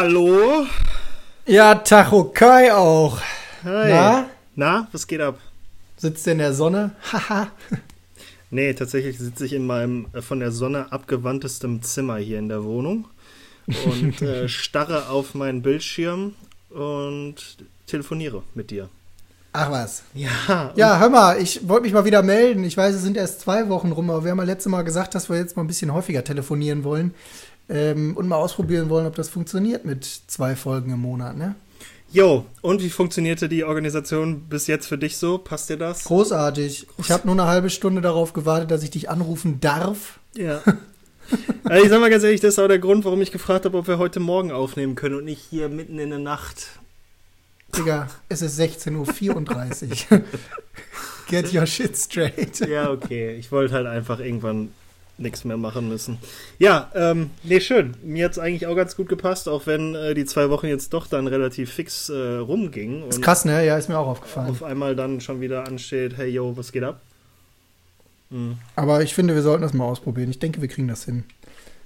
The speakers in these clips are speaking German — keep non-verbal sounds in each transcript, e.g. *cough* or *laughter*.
Hallo? Ja, Tacho Kai auch. Hi. Na? Na, was geht ab? Sitzt in der Sonne? Haha. *laughs* Nee, tatsächlich sitze ich in meinem äh, von der Sonne abgewandtestem Zimmer hier in der Wohnung und *laughs* äh, starre auf meinen Bildschirm und telefoniere mit dir. Ach was. Ja. Ja, hör mal, ich wollte mich mal wieder melden. Ich weiß, es sind erst zwei Wochen rum, aber wir haben ja letztes Mal gesagt, dass wir jetzt mal ein bisschen häufiger telefonieren wollen ähm, und mal ausprobieren wollen, ob das funktioniert mit zwei Folgen im Monat, ne? Jo, und wie funktionierte die Organisation bis jetzt für dich so? Passt dir das? Großartig. Ich habe nur eine halbe Stunde darauf gewartet, dass ich dich anrufen darf. Ja. *laughs* also ich sag mal ganz ehrlich, das ist auch der Grund, warum ich gefragt habe, ob wir heute Morgen aufnehmen können und nicht hier mitten in der Nacht. Digga, es ist 16.34 Uhr. *laughs* Get your shit straight. Ja, okay. Ich wollte halt einfach irgendwann nichts mehr machen müssen. Ja, ähm, nee, schön. Mir hat es eigentlich auch ganz gut gepasst, auch wenn äh, die zwei Wochen jetzt doch dann relativ fix äh, rumgingen. Ist krass, ne? Ja, ist mir auch aufgefallen. Auf einmal dann schon wieder ansteht, hey yo, was geht ab? Mhm. Aber ich finde, wir sollten das mal ausprobieren. Ich denke, wir kriegen das hin.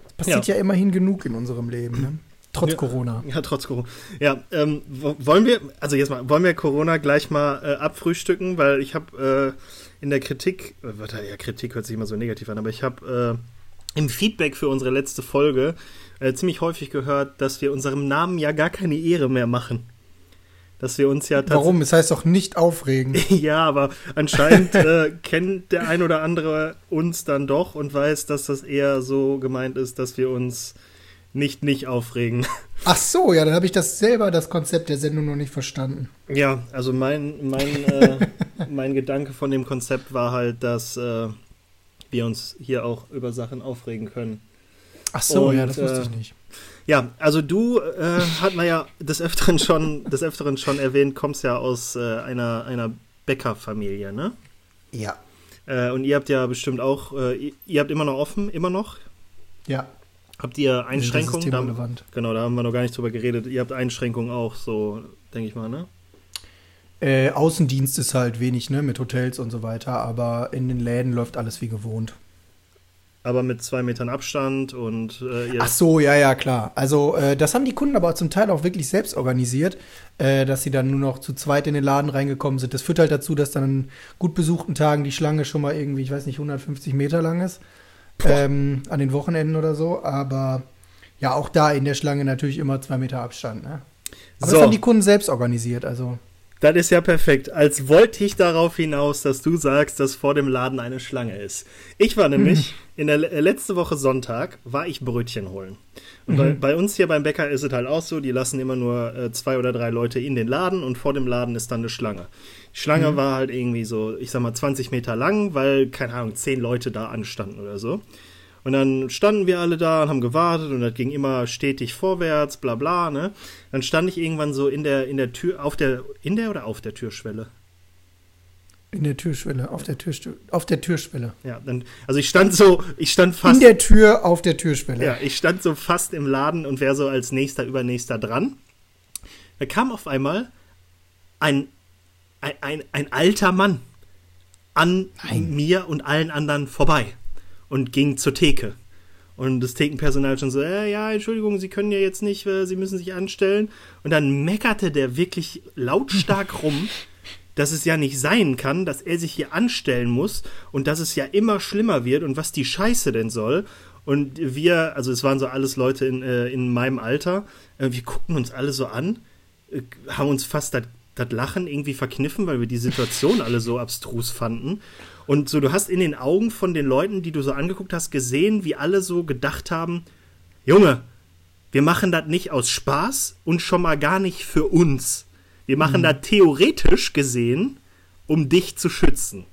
Es passiert ja. ja. immerhin genug in unserem Leben, ne? Trotz ja, Corona. Ja, trotz Corona. Ja, ähm, wollen wir, also jetzt mal, wollen wir Corona gleich mal äh, abfrühstücken, weil ich habe äh, in der Kritik, äh, ja, Kritik hört sich immer so negativ an, aber ich habe äh, im Feedback für unsere letzte Folge äh, ziemlich häufig gehört, dass wir unserem Namen ja gar keine Ehre mehr machen. Dass wir uns ja Warum? Es heißt doch nicht aufregen. *laughs* ja, aber anscheinend äh, kennt der ein oder andere uns dann doch und weiß, dass das eher so gemeint ist, dass wir uns nicht nicht aufregen. *laughs* Ach so, ja, dann habe ich das selber, das Konzept der Sendung noch nicht verstanden. Ja, also mein, mein, *laughs* äh, mein Gedanke von dem Konzept war halt, dass äh, wir uns hier auch über Sachen aufregen können. Ach so, Und, ja, das wusste ich äh, nicht. Ja, also du äh, hat man ja des Öfteren schon, des Öfteren schon erwähnt, kommst ja aus äh, einer, einer Bäckerfamilie, ne? Ja. Äh, und ihr habt ja bestimmt auch, ihr habt immer noch offen, immer noch? Ja. Habt ihr Einschränkungen? Da, genau, da haben wir noch gar nicht drüber geredet. Ihr habt Einschränkungen auch, so, denke ich mal, ne? Äh, Außendienst ist halt wenig, ne, mit Hotels und so weiter, aber in den Läden läuft alles wie gewohnt. Aber mit zwei Metern Abstand und äh, Ach so, ja, ja, klar. Also, äh, das haben die Kunden aber zum Teil auch wirklich selbst organisiert, äh, dass sie dann nur noch zu zweit in den Laden reingekommen sind. Das führt halt dazu, dass dann an gut besuchten Tagen die Schlange schon mal irgendwie, ich weiß nicht, 150 Meter lang ist ähm, an den Wochenenden oder so. Aber ja, auch da in der Schlange natürlich immer zwei Meter Abstand. Ne? Aber so. das haben die Kunden selbst organisiert. Also. Das ist ja perfekt. Als wollte ich darauf hinaus, dass du sagst, dass vor dem Laden eine Schlange ist. Ich war nämlich hm. in der letzte Woche Sonntag, war ich Brötchen holen. Und mhm. bei, bei, uns hier beim Bäcker ist es halt auch so, die lassen immer nur äh, zwei oder drei Leute in den Laden und vor dem Laden ist dann eine Schlange. Die Schlange mhm. war halt irgendwie so, ich sag mal, 20 Meter lang, weil, keine Ahnung, zehn Leute da anstanden oder so. Und dann standen wir alle da und haben gewartet und das ging immer stetig vorwärts, bla bla, ne? Dann stand ich irgendwann so in der, in der Tür, auf der, in der oder auf der Türschwelle? In der Türschwelle, auf der Türschwelle, auf der Türschwelle. Ja, dann, also ich stand so, ich stand fast. In der Tür, auf der Türschwelle. Ja, ich stand so fast im Laden und wäre so als nächster, übernächster dran. Da kam auf einmal ein, ein, ein, ein alter Mann an Nein. mir und allen anderen vorbei und ging zur Theke. Und das Thekenpersonal schon so, äh, ja, Entschuldigung, Sie können ja jetzt nicht, äh, Sie müssen sich anstellen. Und dann meckerte der wirklich lautstark *laughs* rum, dass es ja nicht sein kann, dass er sich hier anstellen muss und dass es ja immer schlimmer wird und was die Scheiße denn soll. Und wir, also es waren so alles Leute in, äh, in meinem Alter, äh, wir guckten uns alle so an, äh, haben uns fast das Lachen irgendwie verkniffen, weil wir die Situation alle so abstrus fanden. Und so, du hast in den Augen von den Leuten, die du so angeguckt hast, gesehen, wie alle so gedacht haben: Junge, wir machen das nicht aus Spaß und schon mal gar nicht für uns. Wir machen mhm. das theoretisch gesehen, um dich zu schützen.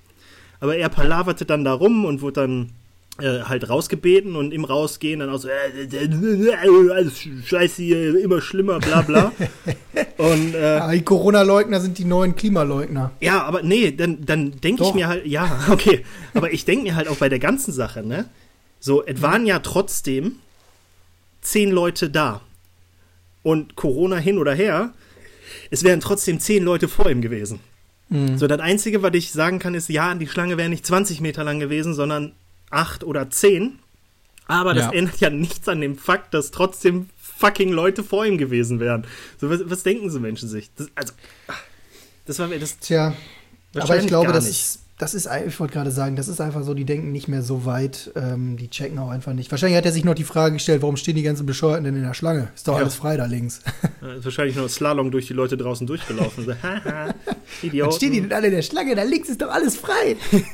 Aber er palaverte dann da rum und wurde dann äh, halt rausgebeten und im Rausgehen dann auch so, äh, äh, alles scheiße hier, immer schlimmer, bla bla. *laughs* und, äh, die Corona-Leugner sind die neuen Klimaleugner. Ja, aber nee, dann, dann denke ich mir halt, ja, *laughs* okay, aber ich denke mir halt auch bei der ganzen Sache, ne, so, es waren ja trotzdem zehn Leute da. Und Corona hin oder her, es wären trotzdem zehn Leute vor ihm gewesen. Mhm. So, das Einzige, was ich sagen kann, ist, ja, die Schlange wäre nicht 20 Meter lang gewesen, sondern acht oder zehn. Aber das ja. ändert ja nichts an dem Fakt, dass trotzdem fucking Leute vor ihm gewesen wären. So, was, was denken so Menschen sich? Das, also, das war mir das. Tja, aber ich glaube, das ist, das ist, ich wollte gerade sagen, das ist einfach so, die denken nicht mehr so weit, ähm, die checken auch einfach nicht. Wahrscheinlich hat er sich noch die Frage gestellt, warum stehen die ganzen Bescheuerten denn in der Schlange? Ist doch ja. alles frei da links. Ja, ist wahrscheinlich nur Slalom durch die Leute draußen durchgelaufen. so, *laughs* haha, Idioten. stehen die denn alle in der Schlange? Da links ist doch alles frei. *laughs*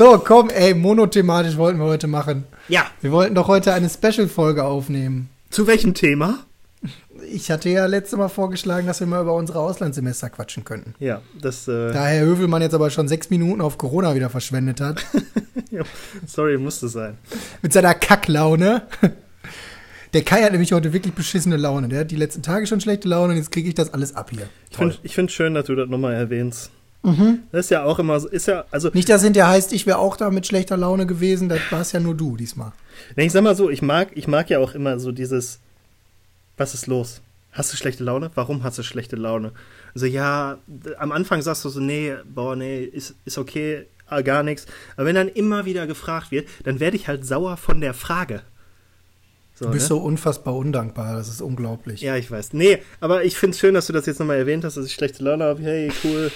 so, komm, ey, monothematisch wollten wir heute machen. Ja. Wir wollten doch heute eine Special-Folge aufnehmen. Zu welchem Thema? Ich hatte ja letztes Mal vorgeschlagen, dass wir mal über unsere Auslandssemester quatschen könnten. Ja, das. Äh da Herr Hövelmann jetzt aber schon sechs Minuten auf Corona wieder verschwendet hat. *laughs* ja, sorry, musste sein. Mit seiner Kacklaune. Der Kai hat nämlich heute wirklich beschissene Laune. Der hat die letzten Tage schon schlechte Laune und jetzt kriege ich das alles ab hier. Ich finde es schön, dass du das nochmal erwähnst. Mhm. Das ist ja auch immer so, ist ja, also. Nicht, dass hinterher heißt, ich wäre auch da mit schlechter Laune gewesen, das war es ja nur du diesmal. Ich sag mal so, ich mag, ich mag ja auch immer so dieses, was ist los? Hast du schlechte Laune? Warum hast du schlechte Laune? Also ja, am Anfang sagst du so, nee, boah, nee, ist, ist okay, ah, gar nichts. Aber wenn dann immer wieder gefragt wird, dann werde ich halt sauer von der Frage. So, du bist ne? so unfassbar undankbar, das ist unglaublich. Ja, ich weiß. Nee, aber ich finde es schön, dass du das jetzt nochmal erwähnt hast, dass ich schlechte Laune habe. Hey, cool.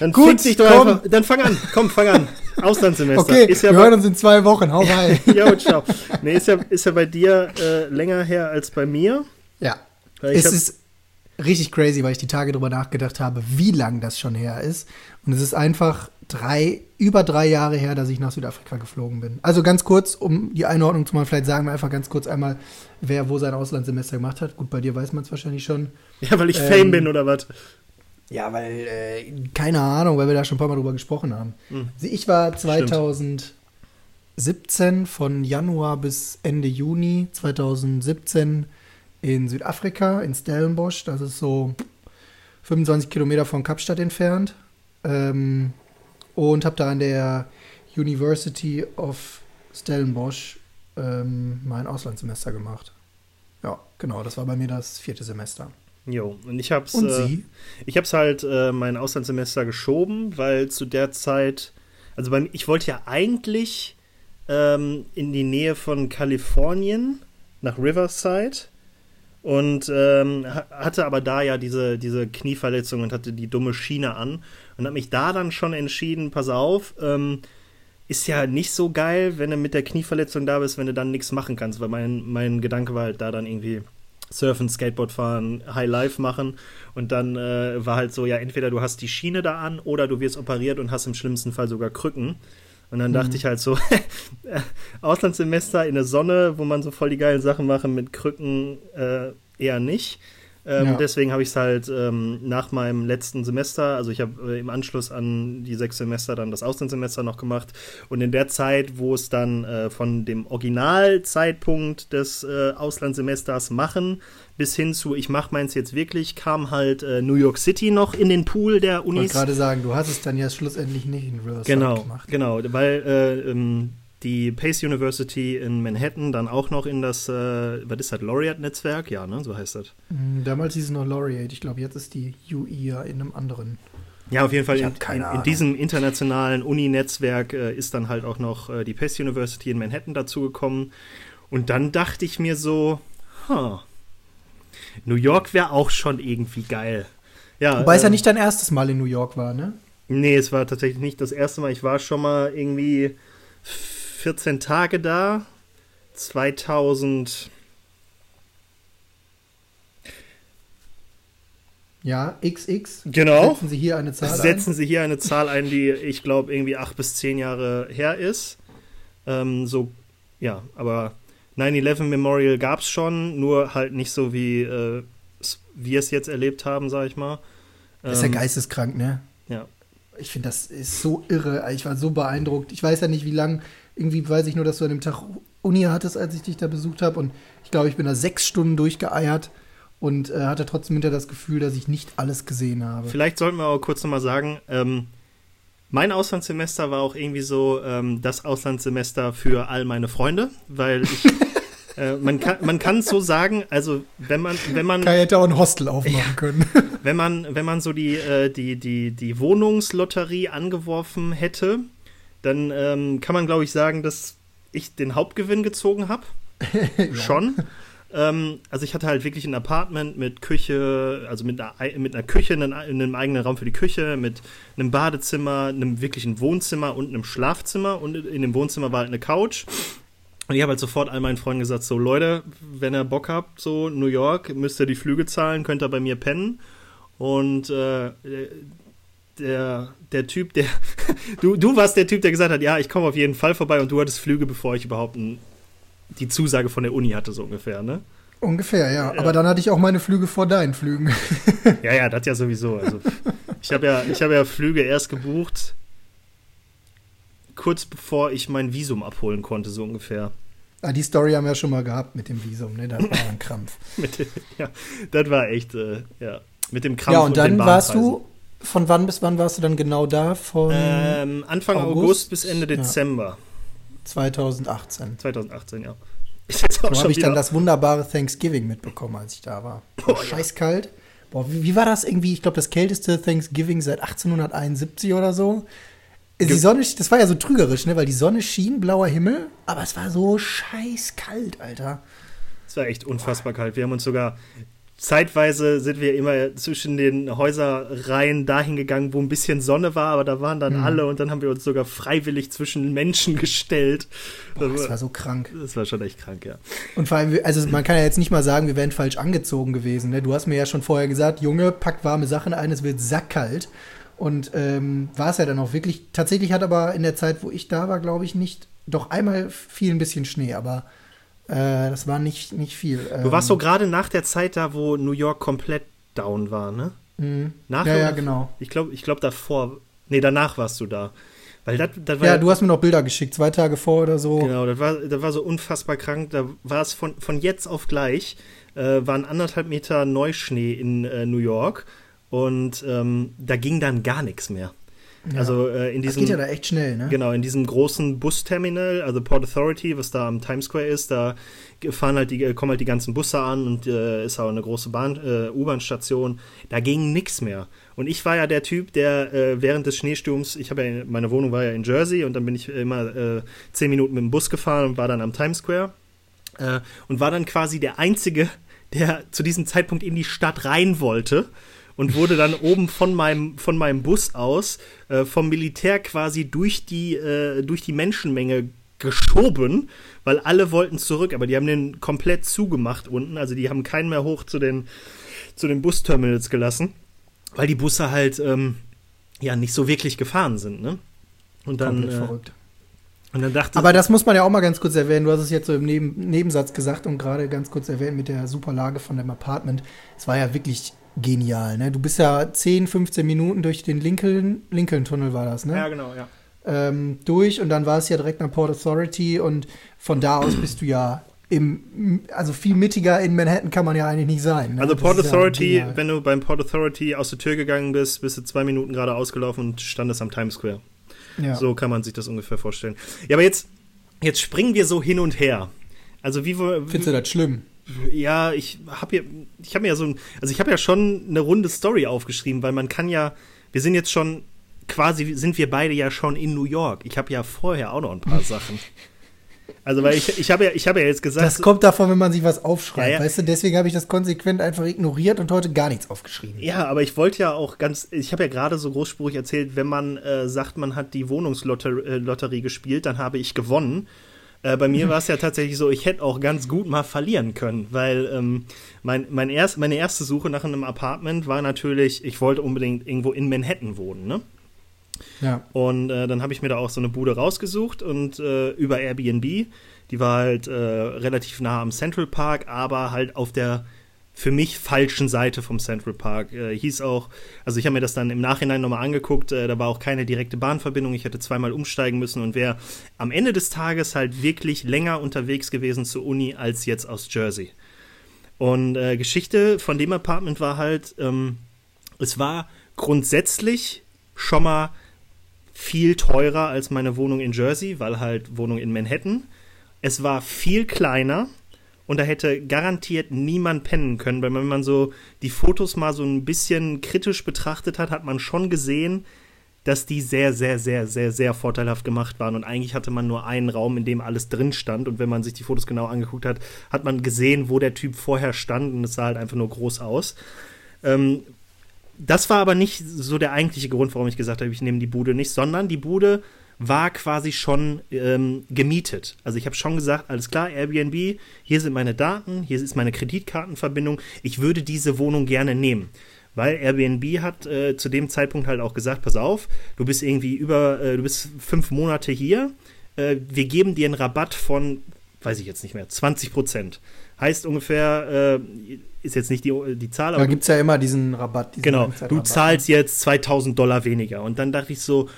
Dann Gut, dich doch komm. einfach. Dann fang an, komm, fang an. Auslandssemester. Okay, ja wir hören uns in zwei Wochen. Hau rein. *laughs* jo, ciao. Nee, ist ja, ist ja bei dir äh, länger her als bei mir. Ja. Es ist richtig crazy, weil ich die Tage drüber nachgedacht habe, wie lang das schon her ist. Und es ist einfach drei, über drei Jahre her, dass ich nach Südafrika geflogen bin. Also ganz kurz, um die Einordnung zu machen, vielleicht sagen wir einfach ganz kurz einmal, wer wo sein Auslandssemester gemacht hat. Gut, bei dir weiß man es wahrscheinlich schon. Ja, weil ich ähm, Fame bin oder was? Ja, weil, äh, keine Ahnung, weil wir da schon ein paar Mal drüber gesprochen haben. Mhm. Also ich war 2017 Stimmt. von Januar bis Ende Juni 2017 in Südafrika, in Stellenbosch. Das ist so 25 Kilometer von Kapstadt entfernt. Ähm, und habe da an der University of Stellenbosch ähm, mein Auslandssemester gemacht. Ja, genau, das war bei mir das vierte Semester. Jo, und ich hab's. Und äh, Sie? Ich hab's halt äh, mein Auslandssemester geschoben, weil zu der Zeit, also bei, ich wollte ja eigentlich ähm, in die Nähe von Kalifornien nach Riverside und ähm, hatte aber da ja diese, diese Knieverletzung und hatte die dumme Schiene an und habe mich da dann schon entschieden, pass auf, ähm, ist ja nicht so geil, wenn du mit der Knieverletzung da bist, wenn du dann nichts machen kannst, weil mein, mein Gedanke war halt da dann irgendwie Surfen, Skateboard fahren, High Life machen. Und dann äh, war halt so, ja, entweder du hast die Schiene da an oder du wirst operiert und hast im schlimmsten Fall sogar Krücken. Und dann mhm. dachte ich halt so, *laughs* Auslandssemester in der Sonne, wo man so voll die geilen Sachen machen mit Krücken, äh, eher nicht. Ähm, ja. Deswegen habe ich es halt ähm, nach meinem letzten Semester, also ich habe äh, im Anschluss an die sechs Semester dann das Auslandssemester noch gemacht. Und in der Zeit, wo es dann äh, von dem Originalzeitpunkt des äh, Auslandssemesters machen bis hin zu ich mache meins jetzt wirklich, kam halt äh, New York City noch in den Pool der Unis. Ich wollte gerade sagen, du hast es dann ja schlussendlich nicht in Riverside genau, gemacht. Genau, weil äh, ähm, die Pace University in Manhattan dann auch noch in das, äh, was ist das, Laureate-Netzwerk? Ja, ne, so heißt das. Mm, damals hieß es noch Laureate. Ich glaube, jetzt ist die UI ja in einem anderen. Ja, auf jeden Fall in, in, in, diesem internationalen Uni-Netzwerk äh, ist dann halt auch noch äh, die Pace University in Manhattan dazugekommen. Und dann dachte ich mir so, huh, New York wäre auch schon irgendwie geil. Ja, Wobei äh, es ja ähm, nicht dein erstes Mal in New York war, ne? Nee, es war tatsächlich nicht das erste Mal. Ich war schon mal irgendwie 14 Tage da. 2000. Ja, XX. Genau. Setzen Sie hier eine Zahl Setzen ein. Setzen Sie hier eine Zahl ein, die ich glaube irgendwie acht bis zehn Jahre her ist. Ähm, so, ja, aber 9-11 Memorial gab es schon, nur halt nicht so wie äh, wir es jetzt erlebt haben, sag ich mal. Das ist ja ähm, geisteskrank, ne? Ja. Ich finde, das ist so irre. Ich war so beeindruckt. Ich weiß ja nicht, wie lange irgendwie weiß ich nur, dass du an dem Tag Uni hattest, als ich dich da besucht habe. Und ich glaube, ich bin da sechs Stunden durchgeeiert und äh, hatte trotzdem hinter das Gefühl, dass ich nicht alles gesehen habe. Vielleicht sollten wir aber kurz nochmal sagen, ähm, mein Auslandssemester war auch irgendwie so ähm, das Auslandssemester für all meine Freunde, weil ich. *laughs* äh, man kann man kann so sagen, also wenn man wenn man Kai hätte auch ein Hostel aufmachen ja, können. wenn man wenn man so die äh, die die die Wohnungslotterie angeworfen hätte, dann ähm, kann man, glaube ich, sagen, dass ich den Hauptgewinn gezogen habe. *laughs* schon. Ähm, also ich hatte halt wirklich ein Apartment mit Küche, also mit einer, mit einer Küche, in einem eigenen Raum für die Küche, mit einem Badezimmer, einem wirklichen Wohnzimmer und einem Schlafzimmer. Und in dem Wohnzimmer war halt eine Couch. Und ich habe halt sofort all meinen Freunden gesagt: So, Leute, wenn ihr Bock habt, so New York, müsst ihr die Flüge zahlen, könnt ihr bei mir pennen. Und äh, der, der Typ, der. *laughs* du, du warst der Typ, der gesagt hat: Ja, ich komme auf jeden Fall vorbei. Und du hattest Flüge, bevor ich überhaupt ein die Zusage von der Uni hatte, so ungefähr, ne? Ungefähr, ja. Aber dann hatte ich auch meine Flüge vor deinen Flügen. *laughs* ja, ja, das ja sowieso. Also, ich habe ja, hab ja Flüge erst gebucht, kurz bevor ich mein Visum abholen konnte, so ungefähr. Ah, die Story haben wir ja schon mal gehabt mit dem Visum, ne? Das war ein *laughs* Krampf. mit, ja, das war echt, äh, ja. Mit dem Krampf. Ja, und, und dann warst du, von wann bis wann warst du dann genau da? Von ähm, Anfang August? August? bis Ende Dezember. Ja. 2018. 2018, ja. So habe ich dann das wunderbare Thanksgiving mitbekommen, als ich da war. Oh, scheiß kalt. Boah, wie, wie, war das irgendwie? Ich glaube, das kälteste Thanksgiving seit 1871 oder so. Die Sonne, das war ja so trügerisch, ne? Weil die Sonne schien, blauer Himmel, aber es war so scheiß kalt, Alter. Es war echt unfassbar kalt. Wir haben uns sogar zeitweise sind wir immer zwischen den Häuserreihen dahin gegangen, wo ein bisschen Sonne war, aber da waren dann mhm. alle und dann haben wir uns sogar freiwillig zwischen Menschen *laughs* gestellt. Boah, das, war so krank. Das war schon echt krank, ja. Und vor allem, also man kann ja jetzt nicht mal sagen, wir wären falsch angezogen gewesen. Ne? Du hast mir ja schon vorher gesagt, Junge, packt warme Sachen ein, es wird sackkalt. Und ähm, war es ja dann auch wirklich. Tatsächlich hat aber in der Zeit, wo ich da war, glaube ich, nicht. Doch einmal fiel ein bisschen Schnee, aber äh, das war nicht, nicht viel. Du warst so ähm, gerade nach der Zeit da, wo New York komplett down war, ne? Mhm. Nach ja, ja, genau. Ich glaube, ich glaub davor. Nee, danach warst du da. Weil das war ja, du hast mir noch Bilder geschickt, zwei Tage vor oder so. Genau, das war, das war so unfassbar krank. Da war es von, von jetzt auf gleich, äh, waren anderthalb Meter Neuschnee in äh, New York und ähm, da ging dann gar nichts mehr. Ja. Also äh, in diesem. Das geht ja da echt schnell, ne? Genau, in diesem großen Busterminal, also Port Authority, was da am Times Square ist, da fahren halt die, kommen halt die ganzen Busse an und äh, ist auch eine große Bahn, äh, U-Bahn-Station. Da ging nichts mehr. Und ich war ja der Typ, der äh, während des Schneesturms, ich habe ja, meine Wohnung war ja in Jersey und dann bin ich immer äh, zehn Minuten mit dem Bus gefahren und war dann am Times Square äh, und war dann quasi der Einzige, der zu diesem Zeitpunkt in die Stadt rein wollte und wurde dann oben von meinem, von meinem Bus aus äh, vom Militär quasi durch die, äh, durch die Menschenmenge geschoben, weil alle wollten zurück, aber die haben den komplett zugemacht unten. Also die haben keinen mehr hoch zu den, zu den Busterminals gelassen, weil die Busse halt ähm, ja nicht so wirklich gefahren sind, ne? Und dann. Komplett äh, verrückt. Und dann dachte Aber das muss man ja auch mal ganz kurz erwähnen. Du hast es jetzt so im Neben Nebensatz gesagt und gerade ganz kurz erwähnt mit der super Lage von dem Apartment. Es war ja wirklich genial. Ne? Du bist ja 10, 15 Minuten durch den Lincoln, Lincoln-Tunnel war das, ne? Ja, genau, ja. Ähm, durch und dann war es ja direkt nach Port Authority und von da aus bist du ja im, also viel mittiger in Manhattan kann man ja eigentlich nicht sein. Ne? Also Port das Authority, ja wenn du beim Port Authority aus der Tür gegangen bist, bist du zwei Minuten gerade ausgelaufen und standest am Times Square. Ja. So kann man sich das ungefähr vorstellen. Ja, aber jetzt, jetzt springen wir so hin und her. Also wie, wie Findest du das schlimm? Ja, ich habe ja, ich habe ja so ein, also ich habe ja schon eine runde Story aufgeschrieben, weil man kann ja, wir sind jetzt schon quasi, sind wir beide ja schon in New York. Ich habe ja vorher auch noch ein paar *laughs* Sachen. Also, weil ich, ich habe ja, ich ja jetzt gesagt. Das kommt davon, wenn man sich was aufschreibt, ja, ja. weißt du? Deswegen habe ich das konsequent einfach ignoriert und heute gar nichts aufgeschrieben. Ja, aber ich wollte ja auch ganz, ich habe ja gerade so großspurig erzählt, wenn man äh, sagt, man hat die Wohnungslotterie äh, gespielt, dann habe ich gewonnen. Äh, bei mir war es ja tatsächlich so, ich hätte auch ganz gut mal verlieren können, weil ähm, mein, mein erst, meine erste Suche nach einem Apartment war natürlich, ich wollte unbedingt irgendwo in Manhattan wohnen, ne? Ja. Und äh, dann habe ich mir da auch so eine Bude rausgesucht und äh, über Airbnb, die war halt äh, relativ nah am Central Park, aber halt auf der für mich falschen Seite vom Central Park. Äh, hieß auch, also ich habe mir das dann im Nachhinein nochmal angeguckt, äh, da war auch keine direkte Bahnverbindung, ich hätte zweimal umsteigen müssen und wäre am Ende des Tages halt wirklich länger unterwegs gewesen zur Uni als jetzt aus Jersey. Und äh, Geschichte von dem Apartment war halt, ähm, es war grundsätzlich schon mal viel teurer als meine Wohnung in Jersey, weil halt Wohnung in Manhattan. Es war viel kleiner und da hätte garantiert niemand pennen können, weil wenn man so die Fotos mal so ein bisschen kritisch betrachtet hat, hat man schon gesehen, dass die sehr, sehr, sehr, sehr, sehr vorteilhaft gemacht waren. Und eigentlich hatte man nur einen Raum, in dem alles drin stand. Und wenn man sich die Fotos genau angeguckt hat, hat man gesehen, wo der Typ vorher stand. Und es sah halt einfach nur groß aus. Ähm, das war aber nicht so der eigentliche Grund, warum ich gesagt habe, ich nehme die Bude nicht, sondern die Bude war quasi schon ähm, gemietet. Also ich habe schon gesagt, alles klar, Airbnb, hier sind meine Daten, hier ist meine Kreditkartenverbindung, ich würde diese Wohnung gerne nehmen. Weil Airbnb hat äh, zu dem Zeitpunkt halt auch gesagt, pass auf, du bist irgendwie über, äh, du bist fünf Monate hier, äh, wir geben dir einen Rabatt von, weiß ich jetzt nicht mehr, 20 Prozent. Heißt ungefähr, äh, ist jetzt nicht die, die Zahl, aber. Da gibt es ja immer diesen Rabatt. Diesen genau, du zahlst jetzt 2000 Dollar weniger. Und dann dachte ich so,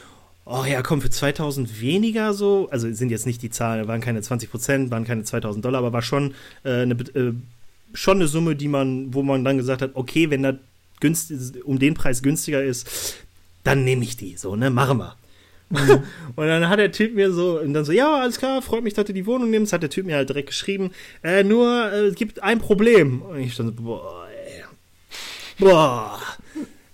oh ja, komm, für 2000 weniger so, also sind jetzt nicht die Zahlen, waren keine 20 Prozent, waren keine 2000 Dollar, aber war schon, äh, eine, äh, schon eine Summe, die man, wo man dann gesagt hat, okay, wenn das günstig, um den Preis günstiger ist, dann nehme ich die, so, ne, machen wir. Mhm. *laughs* und dann hat der Typ mir so, und dann so, ja, alles klar, freut mich, dass du die Wohnung nimmst, hat der Typ mir halt direkt geschrieben, äh, nur, äh, es gibt ein Problem. Und ich stand so, boah, ey. boah.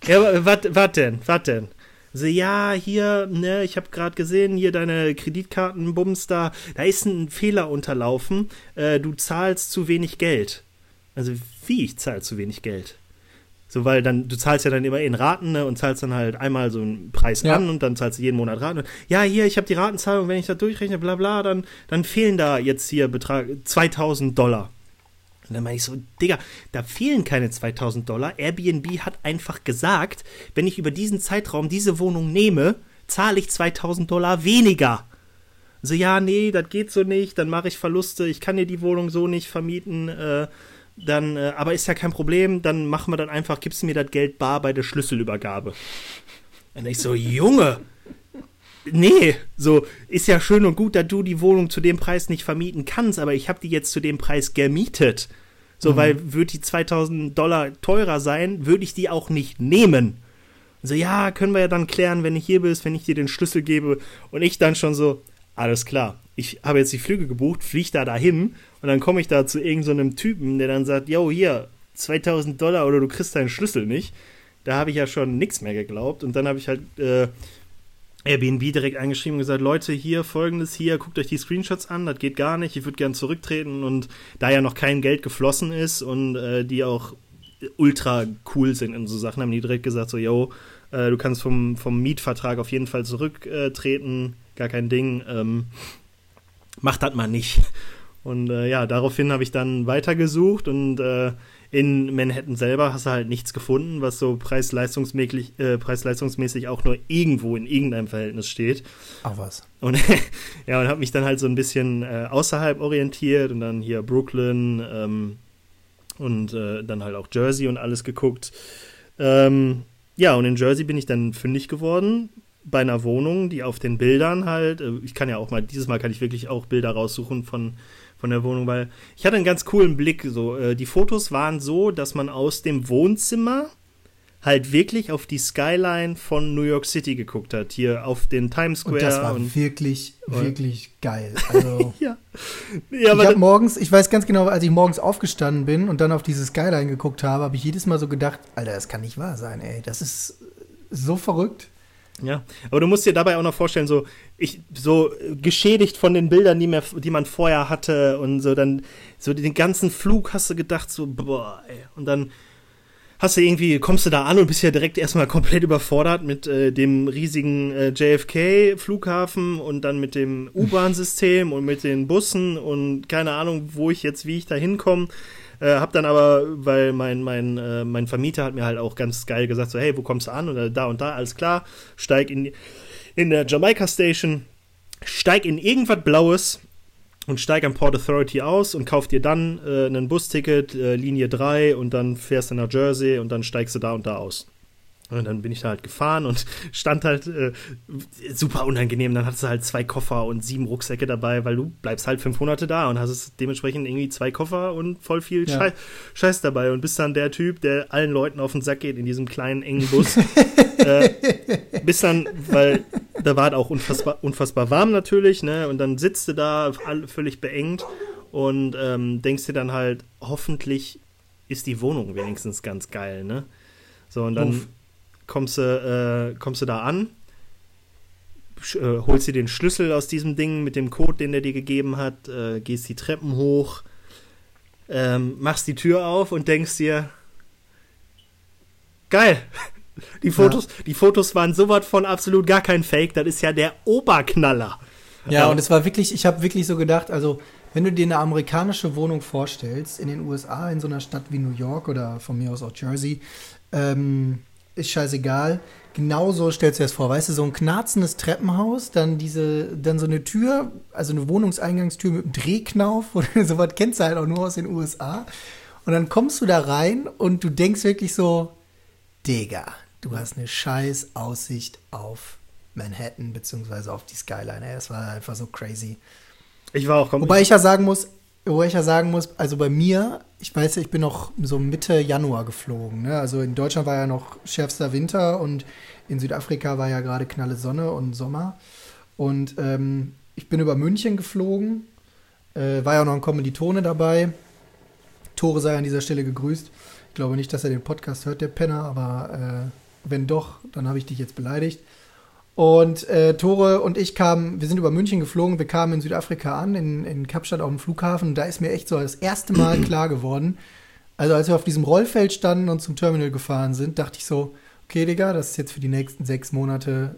Ja, was denn, was denn? So, ja, hier, ne, ich habe gerade gesehen, hier deine Kreditkartenbums da, da ist ein Fehler unterlaufen. Äh, du zahlst zu wenig Geld. Also, wie ich zahle zu wenig Geld? So, weil dann, du zahlst ja dann immer in Raten ne, und zahlst dann halt einmal so einen Preis ja. an und dann zahlst du jeden Monat Raten. Und, ja, hier, ich habe die Ratenzahlung, wenn ich das durchrechne, bla bla, dann, dann fehlen da jetzt hier Betrag 2000 Dollar. Und dann meine ich so, Digga, da fehlen keine 2000 Dollar. Airbnb hat einfach gesagt, wenn ich über diesen Zeitraum diese Wohnung nehme, zahle ich 2000 Dollar weniger. So, ja, nee, das geht so nicht, dann mache ich Verluste, ich kann dir die Wohnung so nicht vermieten, äh, dann, äh, aber ist ja kein Problem, dann machen wir dann einfach, gibst du mir das Geld bar bei der Schlüsselübergabe. Und ich so, Junge, nee, so, ist ja schön und gut, dass du die Wohnung zu dem Preis nicht vermieten kannst, aber ich habe die jetzt zu dem Preis gemietet. So, mhm. weil würde die 2000 Dollar teurer sein, würde ich die auch nicht nehmen. So, ja, können wir ja dann klären, wenn ich hier bist, wenn ich dir den Schlüssel gebe. Und ich dann schon so, alles klar. Ich habe jetzt die Flüge gebucht, fliege da dahin und dann komme ich da zu irgendeinem so Typen, der dann sagt, yo, hier, 2000 Dollar oder du kriegst deinen Schlüssel nicht. Da habe ich ja schon nichts mehr geglaubt. Und dann habe ich halt äh, Airbnb direkt angeschrieben und gesagt, Leute, hier folgendes hier, guckt euch die Screenshots an, das geht gar nicht, ich würde gern zurücktreten und da ja noch kein Geld geflossen ist und äh, die auch ultra cool sind in so Sachen, haben die direkt gesagt, so, yo, äh, du kannst vom, vom Mietvertrag auf jeden Fall zurücktreten, gar kein Ding, ähm, mach das mal nicht. Und äh, ja, daraufhin habe ich dann weitergesucht und äh, in Manhattan selber hast du halt nichts gefunden, was so preis-leistungsmäßig äh, preis auch nur irgendwo in irgendeinem Verhältnis steht. Ach was. Und *laughs* ja, und habe mich dann halt so ein bisschen äh, außerhalb orientiert und dann hier Brooklyn ähm, und äh, dann halt auch Jersey und alles geguckt. Ähm, ja, und in Jersey bin ich dann fündig geworden bei einer Wohnung, die auf den Bildern halt, äh, ich kann ja auch mal, dieses Mal kann ich wirklich auch Bilder raussuchen von von der Wohnung, weil ich hatte einen ganz coolen Blick. So, äh, die Fotos waren so, dass man aus dem Wohnzimmer halt wirklich auf die Skyline von New York City geguckt hat, hier auf den Times Square. Und das war und, wirklich, wirklich geil. Also, *laughs* ja. ja ich habe morgens, ich weiß ganz genau, als ich morgens aufgestanden bin und dann auf diese Skyline geguckt habe, habe ich jedes Mal so gedacht, Alter, das kann nicht wahr sein, ey. Das ist so verrückt. Ja, aber du musst dir dabei auch noch vorstellen, so, ich, so geschädigt von den Bildern, die, mehr, die man vorher hatte und so, dann, so den ganzen Flug hast du gedacht, so, boah, ey. Und dann hast du irgendwie, kommst du da an und bist ja direkt erstmal *laughs* komplett überfordert mit äh, dem riesigen äh, JFK-Flughafen und dann mit dem U-Bahn-System und mit den Bussen und keine Ahnung, wo ich jetzt, wie ich da hinkomme. Äh, hab dann aber, weil mein, mein, äh, mein Vermieter hat mir halt auch ganz geil gesagt, so, hey, wo kommst du an? Äh, da und da, alles klar. Steig in, in der Jamaica Station, steig in irgendwas Blaues und steig am Port Authority aus und kauf dir dann äh, ein Busticket, äh, Linie 3 und dann fährst du nach Jersey und dann steigst du da und da aus. Und dann bin ich da halt gefahren und *laughs* stand halt äh, super unangenehm. Dann hattest du halt zwei Koffer und sieben Rucksäcke dabei, weil du bleibst halt fünf Monate da und hast dementsprechend irgendwie zwei Koffer und voll viel ja. Scheiß, Scheiß, dabei. Und bist dann der Typ, der allen Leuten auf den Sack geht in diesem kleinen, engen Bus. *laughs* äh, bis dann, weil da war halt auch unfassbar, unfassbar warm natürlich, ne? Und dann sitzt du da völlig beengt und ähm, denkst dir dann halt, hoffentlich ist die Wohnung wenigstens ganz geil, ne? So, und dann. Uff kommst du, äh, kommst du da an, äh, holst dir den Schlüssel aus diesem Ding mit dem Code, den er dir gegeben hat, äh, gehst die Treppen hoch, ähm, machst die Tür auf und denkst dir, geil. *laughs* Die Fotos, ja. die Fotos waren sowas von absolut gar kein Fake. Das ist ja der Oberknaller. Ja, und es war wirklich, ich habe wirklich so gedacht, also wenn du dir eine amerikanische Wohnung vorstellst in den USA, in so einer Stadt wie New York oder von mir aus auch Jersey, ähm, ist scheißegal. Genauso stellst du dir das vor, weißt du, so ein knarzendes Treppenhaus, dann diese, dann so eine Tür, also eine Wohnungseingangstür mit einem Drehknauf oder *laughs* sowas kennst du halt auch nur aus den USA. Und dann kommst du da rein und du denkst wirklich so, Digga, du hast eine scheiß Aussicht auf Manhattan beziehungsweise auf die Skyline. Das war einfach so crazy. Ich war auch komplett. Wobei ich ja sagen muss, Wobei ich ja sagen muss, also bei mir, ich weiß ich bin noch so Mitte Januar geflogen. Ne? Also in Deutschland war ja noch schärfster Winter und in Südafrika war ja gerade knalle Sonne und Sommer. Und ähm, ich bin über München geflogen, äh, war ja noch ein Kommilitone dabei. Tore sei an dieser Stelle gegrüßt. Ich glaube nicht, dass er den Podcast hört, der Penner, aber äh, wenn doch, dann habe ich dich jetzt beleidigt. Und äh, Tore und ich kamen, wir sind über München geflogen, wir kamen in Südafrika an, in, in Kapstadt auf dem Flughafen. Und da ist mir echt so das erste Mal *clears throat* klar geworden. Also als wir auf diesem Rollfeld standen und zum Terminal gefahren sind, dachte ich so, okay, Digga, das ist jetzt für die nächsten sechs Monate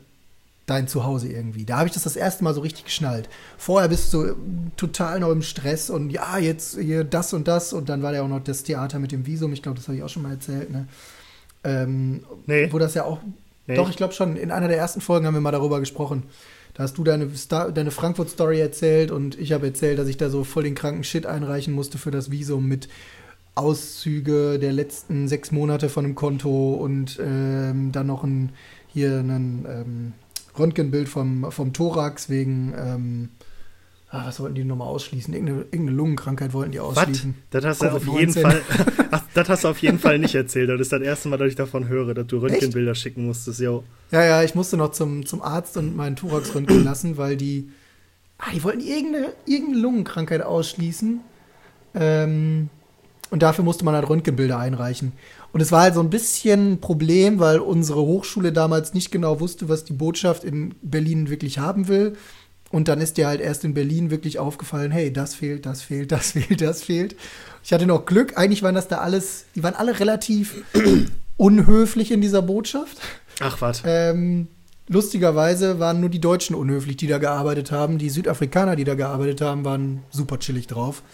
dein Zuhause irgendwie. Da habe ich das das erste Mal so richtig geschnallt. Vorher bist du total noch im Stress und ja, jetzt hier das und das und dann war ja auch noch das Theater mit dem Visum. Ich glaube, das habe ich auch schon mal erzählt, ne? Ähm, nee. Wo das ja auch Nee. Doch, ich glaube schon. In einer der ersten Folgen haben wir mal darüber gesprochen. Da hast du deine, deine Frankfurt-Story erzählt und ich habe erzählt, dass ich da so voll den kranken Shit einreichen musste für das Visum mit Auszüge der letzten sechs Monate von einem Konto und ähm, dann noch ein, hier ein ähm, Röntgenbild vom, vom Thorax wegen ähm, Ah, was wollten die nochmal ausschließen? Irgendeine, irgendeine, Lungenkrankheit wollten die ausschließen. Das hast du auf jeden Fall. *laughs* ach, das hast du auf jeden Fall nicht erzählt. Das ist das erste Mal, dass ich davon höre, dass du Röntgenbilder Echt? schicken musstest, jo. Ja, ja, ich musste noch zum, zum Arzt und meinen Thorax röntgen *clears throat* lassen, weil die. Ah, die wollten irgendeine, irgendeine Lungenkrankheit ausschließen. Ähm, und dafür musste man halt Röntgenbilder einreichen. Und es war halt so ein bisschen ein Problem, weil unsere Hochschule damals nicht genau wusste, was die Botschaft in Berlin wirklich haben will. Und dann ist dir halt erst in Berlin wirklich aufgefallen, hey, das fehlt, das fehlt, das *laughs* fehlt, das fehlt. Ich hatte noch Glück, eigentlich waren das da alles, die waren alle relativ *clears throat* unhöflich in dieser Botschaft. Ach was. Ähm, lustigerweise waren nur die Deutschen unhöflich, die da gearbeitet haben. Die Südafrikaner, die da gearbeitet haben, waren super chillig drauf.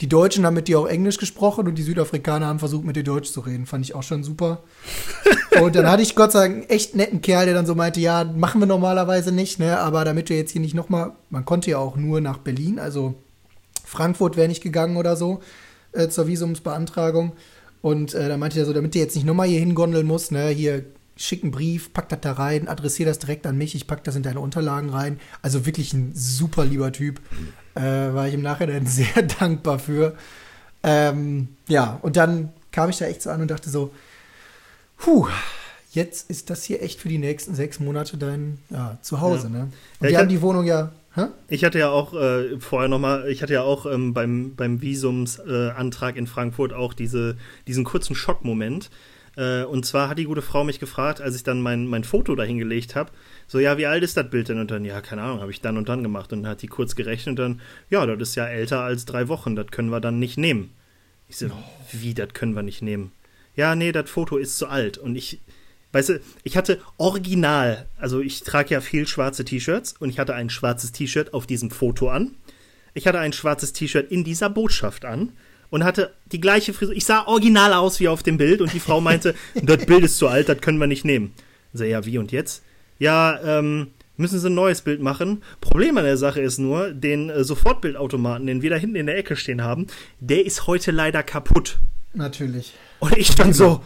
Die Deutschen haben mit dir auch Englisch gesprochen und die Südafrikaner haben versucht, mit dir Deutsch zu reden. Fand ich auch schon super. *laughs* und dann hatte ich Gott sei Dank einen echt netten Kerl, der dann so meinte, ja, machen wir normalerweise nicht, ne? Aber damit wir jetzt hier nicht nochmal, man konnte ja auch nur nach Berlin, also Frankfurt wäre nicht gegangen oder so, äh, zur Visumsbeantragung. Und äh, da meinte er so, damit du jetzt nicht nochmal hier hingondeln musst, ne, hier schicken Brief, pack das da rein, adressier das direkt an mich, ich pack das in deine Unterlagen rein. Also wirklich ein super lieber Typ. Äh, war ich im Nachhinein *laughs* sehr dankbar für. Ähm, ja, und dann kam ich da echt so an und dachte so, puh, jetzt ist das hier echt für die nächsten sechs Monate dein ja, Zuhause, ja. ne? Und ja, wir haben die Wohnung ja. Hä? Ich hatte ja auch äh, vorher nochmal, ich hatte ja auch ähm, beim, beim Visumsantrag äh, in Frankfurt auch diese, diesen kurzen Schockmoment, äh, und zwar hat die gute Frau mich gefragt, als ich dann mein, mein Foto dahingelegt habe, so, ja, wie alt ist das Bild denn? Und dann, ja, keine Ahnung, habe ich dann und dann gemacht. Und dann hat die kurz gerechnet und dann, ja, das ist ja älter als drei Wochen, das können wir dann nicht nehmen. Ich so, oh. wie, das können wir nicht nehmen? Ja, nee, das Foto ist zu alt. Und ich, weißt du, ich hatte original, also ich trage ja viel schwarze T-Shirts und ich hatte ein schwarzes T-Shirt auf diesem Foto an. Ich hatte ein schwarzes T-Shirt in dieser Botschaft an und hatte die gleiche Frisur. Ich sah original aus wie auf dem Bild und die Frau meinte, *laughs* das Bild ist zu alt, das können wir nicht nehmen. So, ja, wie und jetzt? Ja, ähm, müssen sie ein neues Bild machen. Problem an der Sache ist nur, den äh, Sofortbildautomaten, den wir da hinten in der Ecke stehen haben, der ist heute leider kaputt. Natürlich. Und ich stand so,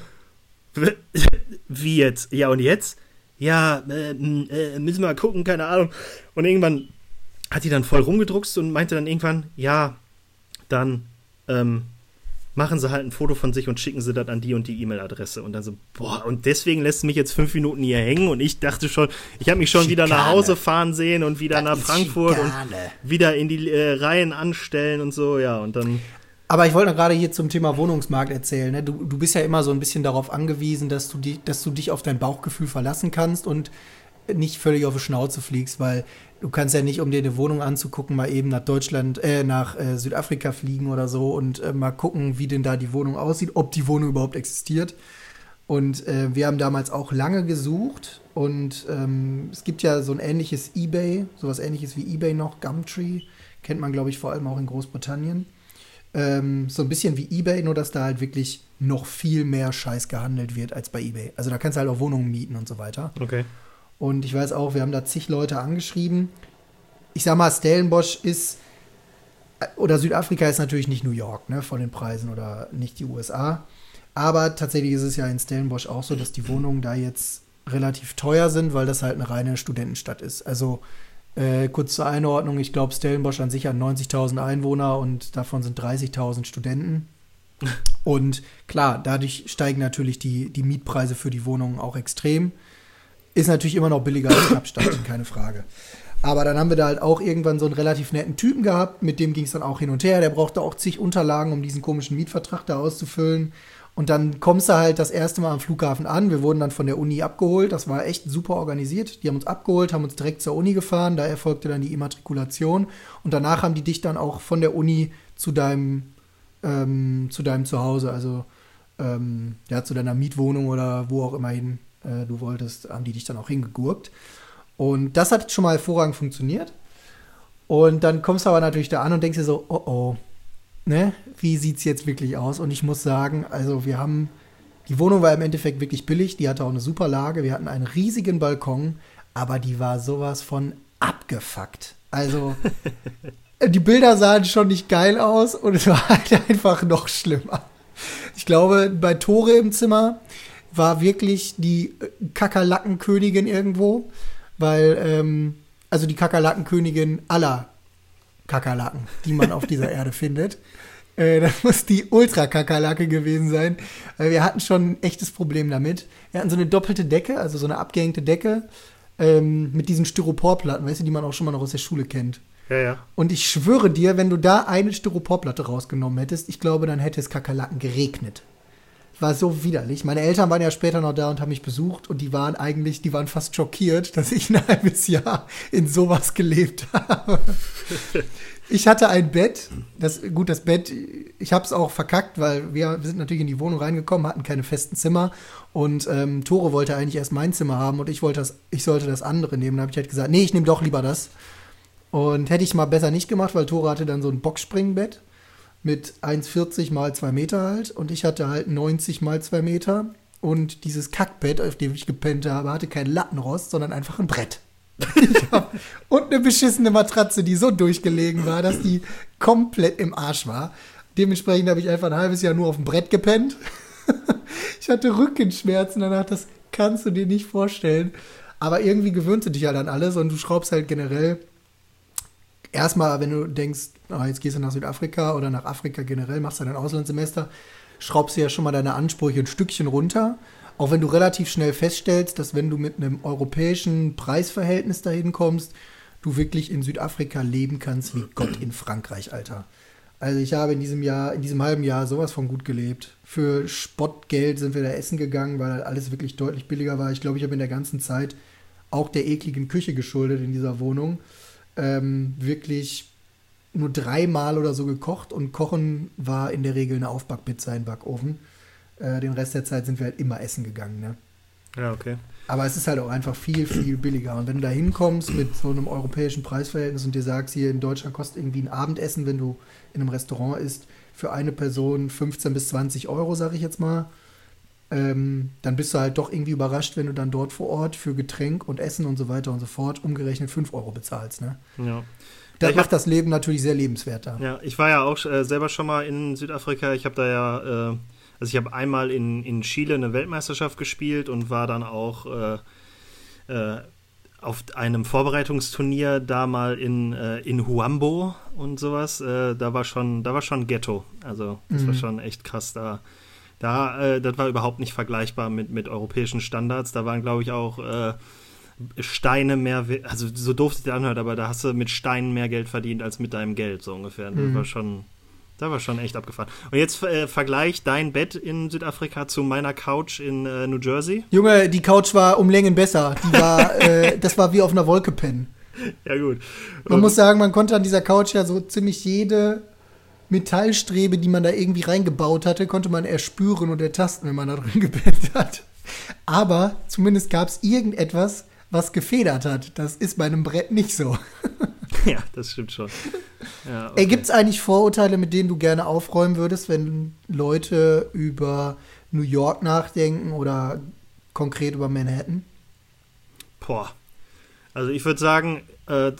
*laughs* wie jetzt? Ja, und jetzt? Ja, äh, äh, müssen wir mal gucken, keine Ahnung. Und irgendwann hat die dann voll rumgedruckst und meinte dann irgendwann, ja, dann ähm, machen sie halt ein Foto von sich und schicken sie das an die und die E-Mail-Adresse. Und dann so, boah, und deswegen lässt mich jetzt fünf Minuten hier hängen und ich dachte schon, ich habe mich schon Schikane. wieder nach Hause fahren sehen und wieder das nach Frankfurt Schikane. und wieder in die äh, Reihen anstellen und so, ja, und dann. Aber ich wollte gerade hier zum Thema Wohnungsmarkt erzählen. Ne? Du, du bist ja immer so ein bisschen darauf angewiesen, dass du, die, dass du dich auf dein Bauchgefühl verlassen kannst und nicht völlig auf die Schnauze fliegst, weil du kannst ja nicht, um dir eine Wohnung anzugucken, mal eben nach Deutschland, äh, nach äh, Südafrika fliegen oder so und äh, mal gucken, wie denn da die Wohnung aussieht, ob die Wohnung überhaupt existiert. Und äh, wir haben damals auch lange gesucht und ähm, es gibt ja so ein ähnliches eBay, sowas ähnliches wie eBay noch, Gumtree, kennt man glaube ich vor allem auch in Großbritannien. Ähm, so ein bisschen wie eBay, nur dass da halt wirklich noch viel mehr Scheiß gehandelt wird als bei eBay. Also da kannst du halt auch Wohnungen mieten und so weiter. Okay. Und ich weiß auch, wir haben da zig Leute angeschrieben. Ich sag mal, Stellenbosch ist, oder Südafrika ist natürlich nicht New York, ne, von den Preisen oder nicht die USA. Aber tatsächlich ist es ja in Stellenbosch auch so, dass die Wohnungen da jetzt relativ teuer sind, weil das halt eine reine Studentenstadt ist. Also äh, kurz zur Einordnung, ich glaube, Stellenbosch an sich hat 90.000 Einwohner und davon sind 30.000 Studenten. Und klar, dadurch steigen natürlich die, die Mietpreise für die Wohnungen auch extrem. Ist natürlich immer noch billiger als Kapstadt, *clears throat* keine Frage. Aber dann haben wir da halt auch irgendwann so einen relativ netten Typen gehabt, mit dem ging es dann auch hin und her. Der brauchte auch zig Unterlagen, um diesen komischen Mietvertrag da auszufüllen. Und dann kommst du halt das erste Mal am Flughafen an. Wir wurden dann von der Uni abgeholt. Das war echt super organisiert. Die haben uns abgeholt, haben uns direkt zur Uni gefahren. Da erfolgte dann die Immatrikulation. Und danach haben die dich dann auch von der Uni zu deinem, ähm, zu deinem Zuhause, also ähm, ja, zu deiner Mietwohnung oder wo auch immer hin äh, du wolltest, haben die dich dann auch hingegurkt. Und das hat schon mal hervorragend funktioniert. Und dann kommst du aber natürlich da an und denkst dir so, oh oh, ne, wie sieht es jetzt wirklich aus? Und ich muss sagen, also wir haben, die Wohnung war im Endeffekt wirklich billig, die hatte auch eine super Lage, wir hatten einen riesigen Balkon, aber die war sowas von abgefuckt. Also *laughs* die Bilder sahen schon nicht geil aus und es war *laughs* halt einfach noch schlimmer. Ich glaube, bei Tore im Zimmer war wirklich die Kakerlakenkönigin irgendwo, weil, ähm, also die Kakerlakenkönigin aller Kakerlaken, die man auf dieser *laughs* Erde findet. Äh, das muss die Ultra-Kakerlake gewesen sein. Weil wir hatten schon ein echtes Problem damit. Wir hatten so eine doppelte Decke, also so eine abgehängte Decke ähm, mit diesen Styroporplatten, weißt du, die man auch schon mal noch aus der Schule kennt. Ja, ja. Und ich schwöre dir, wenn du da eine Styroporplatte rausgenommen hättest, ich glaube, dann hätte es Kakerlaken geregnet war so widerlich. Meine Eltern waren ja später noch da und haben mich besucht und die waren eigentlich, die waren fast schockiert, dass ich ein *laughs* halbes Jahr in sowas gelebt habe. Ich hatte ein Bett, das gut, das Bett, ich habe es auch verkackt, weil wir, wir, sind natürlich in die Wohnung reingekommen, hatten keine festen Zimmer und ähm, Tore wollte eigentlich erst mein Zimmer haben und ich wollte das, ich sollte das andere nehmen. Da habe ich halt gesagt, nee, ich nehme doch lieber das. Und hätte ich mal besser nicht gemacht, weil Tore hatte dann so ein Boxspringbett mit 1,40 mal 2 Meter halt und ich hatte halt 90 mal 2 Meter und dieses Kackbett, auf dem ich gepennt habe, hatte kein Lattenrost, sondern einfach ein Brett. *laughs* und eine beschissene Matratze, die so durchgelegen war, dass die komplett im Arsch war. Dementsprechend habe ich einfach ein halbes Jahr nur auf dem Brett gepennt. *laughs* ich hatte Rückenschmerzen danach, das kannst du dir nicht vorstellen. Aber irgendwie gewöhnst du dich halt an alles und du schraubst halt generell erstmal, wenn du denkst, oh, jetzt gehst du nach Südafrika oder nach Afrika generell, machst du dein Auslandssemester, schraubst du ja schon mal deine Ansprüche ein Stückchen runter. Auch wenn du relativ schnell feststellst, dass wenn du mit einem europäischen Preisverhältnis dahin kommst, du wirklich in Südafrika leben kannst wie Gott in Frankreich, Alter. Also ich habe in diesem Jahr, in diesem halben Jahr sowas von gut gelebt. Für Spottgeld sind wir da essen gegangen, weil alles wirklich deutlich billiger war. Ich glaube, ich habe in der ganzen Zeit auch der ekligen Küche geschuldet in dieser Wohnung ähm, wirklich nur dreimal oder so gekocht und Kochen war in der Regel eine Aufbackpizza im Backofen. Äh, den Rest der Zeit sind wir halt immer essen gegangen. Ne? Ja, okay. Aber es ist halt auch einfach viel, viel billiger. Und wenn du da hinkommst mit so einem europäischen Preisverhältnis und dir sagst, hier in Deutschland kostet irgendwie ein Abendessen, wenn du in einem Restaurant isst, für eine Person 15 bis 20 Euro, sag ich jetzt mal, ähm, dann bist du halt doch irgendwie überrascht, wenn du dann dort vor Ort für Getränk und Essen und so weiter und so fort umgerechnet 5 Euro bezahlst. Ne? Ja. Das ja, macht das Leben natürlich sehr lebenswert da. Ja, ich war ja auch äh, selber schon mal in Südafrika. Ich habe da ja, äh, also ich habe einmal in, in Chile eine Weltmeisterschaft gespielt und war dann auch äh, äh auf einem Vorbereitungsturnier da mal in, äh, in Huambo und sowas. Äh, da war schon, da war schon Ghetto. Also das mhm. war schon echt krass da da, äh, das war überhaupt nicht vergleichbar mit, mit europäischen Standards. Da waren, glaube ich, auch äh, Steine mehr, also so doof sich das anhört, aber da hast du mit Steinen mehr Geld verdient als mit deinem Geld, so ungefähr. Das mhm. war schon, Da war schon echt abgefahren. Und jetzt äh, vergleich dein Bett in Südafrika zu meiner Couch in äh, New Jersey. Junge, die Couch war um Längen besser. Die war, *laughs* äh, das war wie auf einer Wolke pennen. Ja, gut. Man muss sagen, man konnte an dieser Couch ja so ziemlich jede Metallstrebe, die man da irgendwie reingebaut hatte, konnte man erspüren und ertasten, wenn man da drin *laughs* gepennt hat. Aber zumindest gab es irgendetwas, was gefedert hat. Das ist bei einem Brett nicht so. *laughs* Ja, das stimmt schon. Ja, okay. Gibt es eigentlich Vorurteile, mit denen du gerne aufräumen würdest, wenn Leute über New York nachdenken oder konkret über Manhattan? Boah. Also ich würde sagen, äh,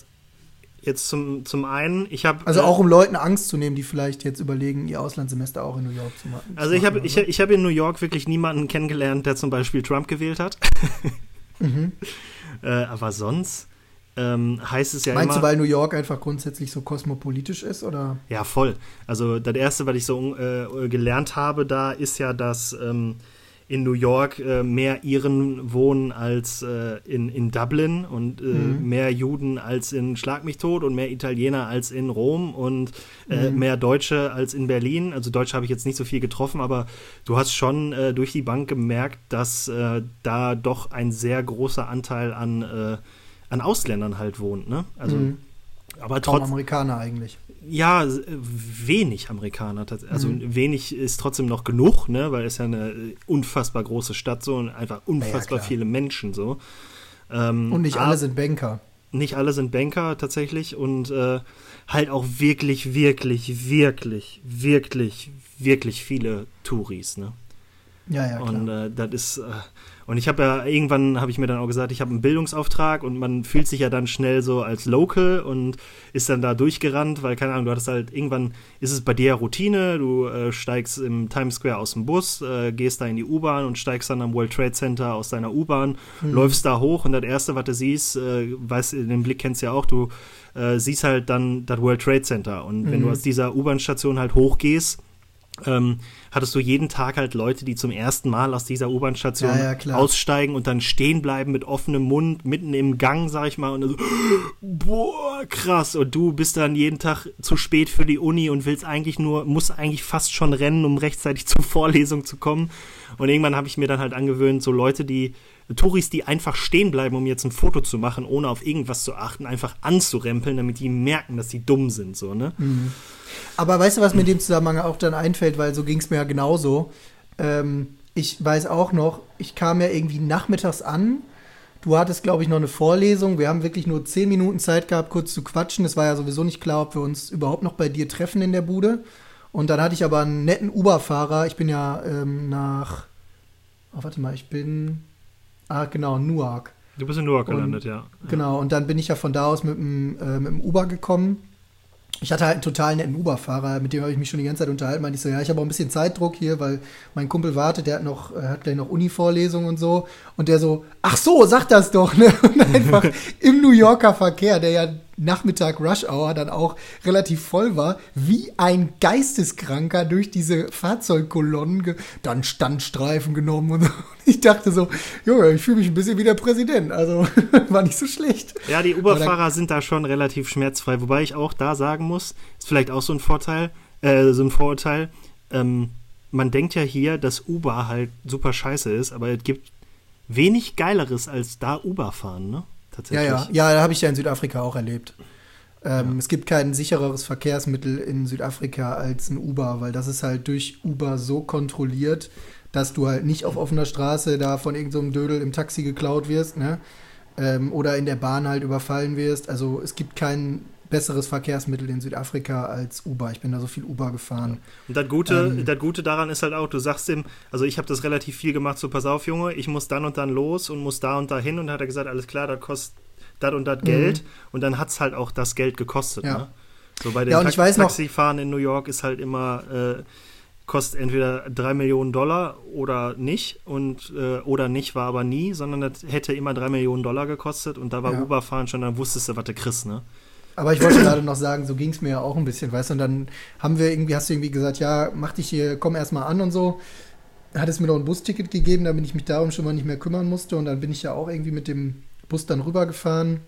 jetzt zum, zum einen, ich habe. Also auch um Leuten Angst zu nehmen, die vielleicht jetzt überlegen, ihr Auslandssemester auch in New York zu machen. Also ich habe ich, ich hab in New York wirklich niemanden kennengelernt, der zum Beispiel Trump gewählt hat. mhm. *laughs* äh, aber sonst ähm, heißt es ja Meinst immer. du, weil New York einfach grundsätzlich so kosmopolitisch ist, oder? Ja, voll. Also das Erste, was ich so äh, gelernt habe da, ist ja, dass ähm, in New York äh, mehr Iren wohnen als äh, in, in Dublin und äh, mhm. mehr Juden als in Schlag mich tot und mehr Italiener als in Rom und äh, mhm. mehr Deutsche als in Berlin. Also Deutsche habe ich jetzt nicht so viel getroffen, aber du hast schon äh, durch die Bank gemerkt, dass da doch ein sehr großer Anteil an an Ausländern halt wohnt, ne? Also, mhm. aber trotzdem. Amerikaner eigentlich. Ja, wenig Amerikaner. Also mhm. wenig ist trotzdem noch genug, ne? Weil es ja eine unfassbar große Stadt so und einfach unfassbar ja, viele Menschen so. Ähm, und nicht alle sind Banker. Nicht alle sind Banker tatsächlich und äh, halt auch wirklich, wirklich, wirklich, wirklich, wirklich viele Touris, ne? Ja, ja, klar. Und äh, das ist, äh, und ich habe ja irgendwann habe ich mir dann auch gesagt, ich habe einen Bildungsauftrag und man fühlt sich ja dann schnell so als Local und ist dann da durchgerannt, weil keine Ahnung, du hattest halt irgendwann ist es bei dir Routine, du äh, steigst im Times Square aus dem Bus, äh, gehst da in die U-Bahn und steigst dann am World Trade Center aus deiner U-Bahn, mhm. läufst da hoch und das erste, was du siehst, äh, weißt, den Blick kennst du ja auch, du äh, siehst halt dann das World Trade Center und mhm. wenn du mhm. aus dieser U-Bahn-Station halt hochgehst, ähm, hattest du jeden Tag halt Leute, die zum ersten Mal aus dieser U-Bahn-Station ja, ja, aussteigen und dann stehen bleiben mit offenem Mund, mitten im Gang, sag ich mal, und so, boah, krass. Und du bist dann jeden Tag zu spät für die Uni und willst eigentlich nur, musst eigentlich fast schon rennen, um rechtzeitig *laughs* zur Vorlesung zu kommen. Und irgendwann habe ich mir dann halt angewöhnt, so Leute, die Touris, die einfach stehen bleiben, um jetzt ein Foto zu machen, ohne auf irgendwas zu achten, einfach anzurempeln, damit die merken, dass sie dumm sind, so, ne? Mhm. Aber weißt du, was mir in dem Zusammenhang auch dann einfällt, weil so ging es mir ja genauso. Ähm, ich weiß auch noch, ich kam ja irgendwie nachmittags an. Du hattest, glaube ich, noch eine Vorlesung. Wir haben wirklich nur zehn Minuten Zeit gehabt, kurz zu quatschen. Es war ja sowieso nicht klar, ob wir uns überhaupt noch bei dir treffen in der Bude. Und dann hatte ich aber einen netten Uber-Fahrer. Ich bin ja ähm, nach. Oh, warte mal, ich bin. Ah, genau, Newark. Du bist in Newark gelandet, ja. Genau, und dann bin ich ja von da aus mit dem, äh, mit dem Uber gekommen ich hatte halt einen total netten Uber-Fahrer, mit dem habe ich mich schon die ganze Zeit unterhalten. Meinte ich so, ja, ich habe auch ein bisschen Zeitdruck hier, weil mein Kumpel wartet, der hat noch, hat gleich noch Uni-Vorlesungen und so. Und der so, ach so, sag das doch, ne? *laughs* Und einfach im New Yorker Verkehr, der ja Nachmittag Rush Hour dann auch relativ voll war, wie ein Geisteskranker durch diese Fahrzeugkolonnen, dann Standstreifen genommen und so. *laughs* Ich dachte so, Junge, ich fühle mich ein bisschen wie der Präsident. Also *laughs* war nicht so schlecht. Ja, die Uberfahrer sind da schon relativ schmerzfrei, wobei ich auch da sagen muss, ist vielleicht auch so ein Vorteil, äh, so ein Vorurteil. Ähm, man denkt ja hier, dass Uber halt super scheiße ist, aber es gibt wenig Geileres als da Uber fahren, ne? Tatsächlich. Ja, ja, ja, habe ich ja in Südafrika auch erlebt. Ähm, ja. Es gibt kein sichereres Verkehrsmittel in Südafrika als ein Uber, weil das ist halt durch Uber so kontrolliert, dass du halt nicht auf offener Straße da von irgendeinem so Dödel im Taxi geklaut wirst, ne? Ähm, oder in der Bahn halt überfallen wirst. Also es gibt kein besseres Verkehrsmittel in Südafrika als Uber. Ich bin da so viel Uber gefahren. Und das Gute, ähm, das Gute daran ist halt auch, du sagst ihm, also ich habe das relativ viel gemacht, so pass auf, Junge, ich muss dann und dann los und muss da und da hin und dann hat er gesagt, alles klar, das kostet das und das Geld mhm. und dann hat es halt auch das Geld gekostet. Ja. Ne? So bei den ja, Ta Taxifahren in New York ist halt immer äh, kostet entweder drei Millionen Dollar oder nicht und äh, oder nicht war aber nie, sondern das hätte immer drei Millionen Dollar gekostet und da war ja. Uber-Fahren schon, dann wusstest du, was du kriegst, ne? Aber ich wollte gerade noch sagen, so ging es mir ja auch ein bisschen, weißt du, und dann haben wir irgendwie, hast du irgendwie gesagt, ja, mach dich hier, komm erstmal an und so. Hat es mir noch ein Busticket gegeben, damit ich mich darum schon mal nicht mehr kümmern musste. Und dann bin ich ja auch irgendwie mit dem Bus dann rübergefahren.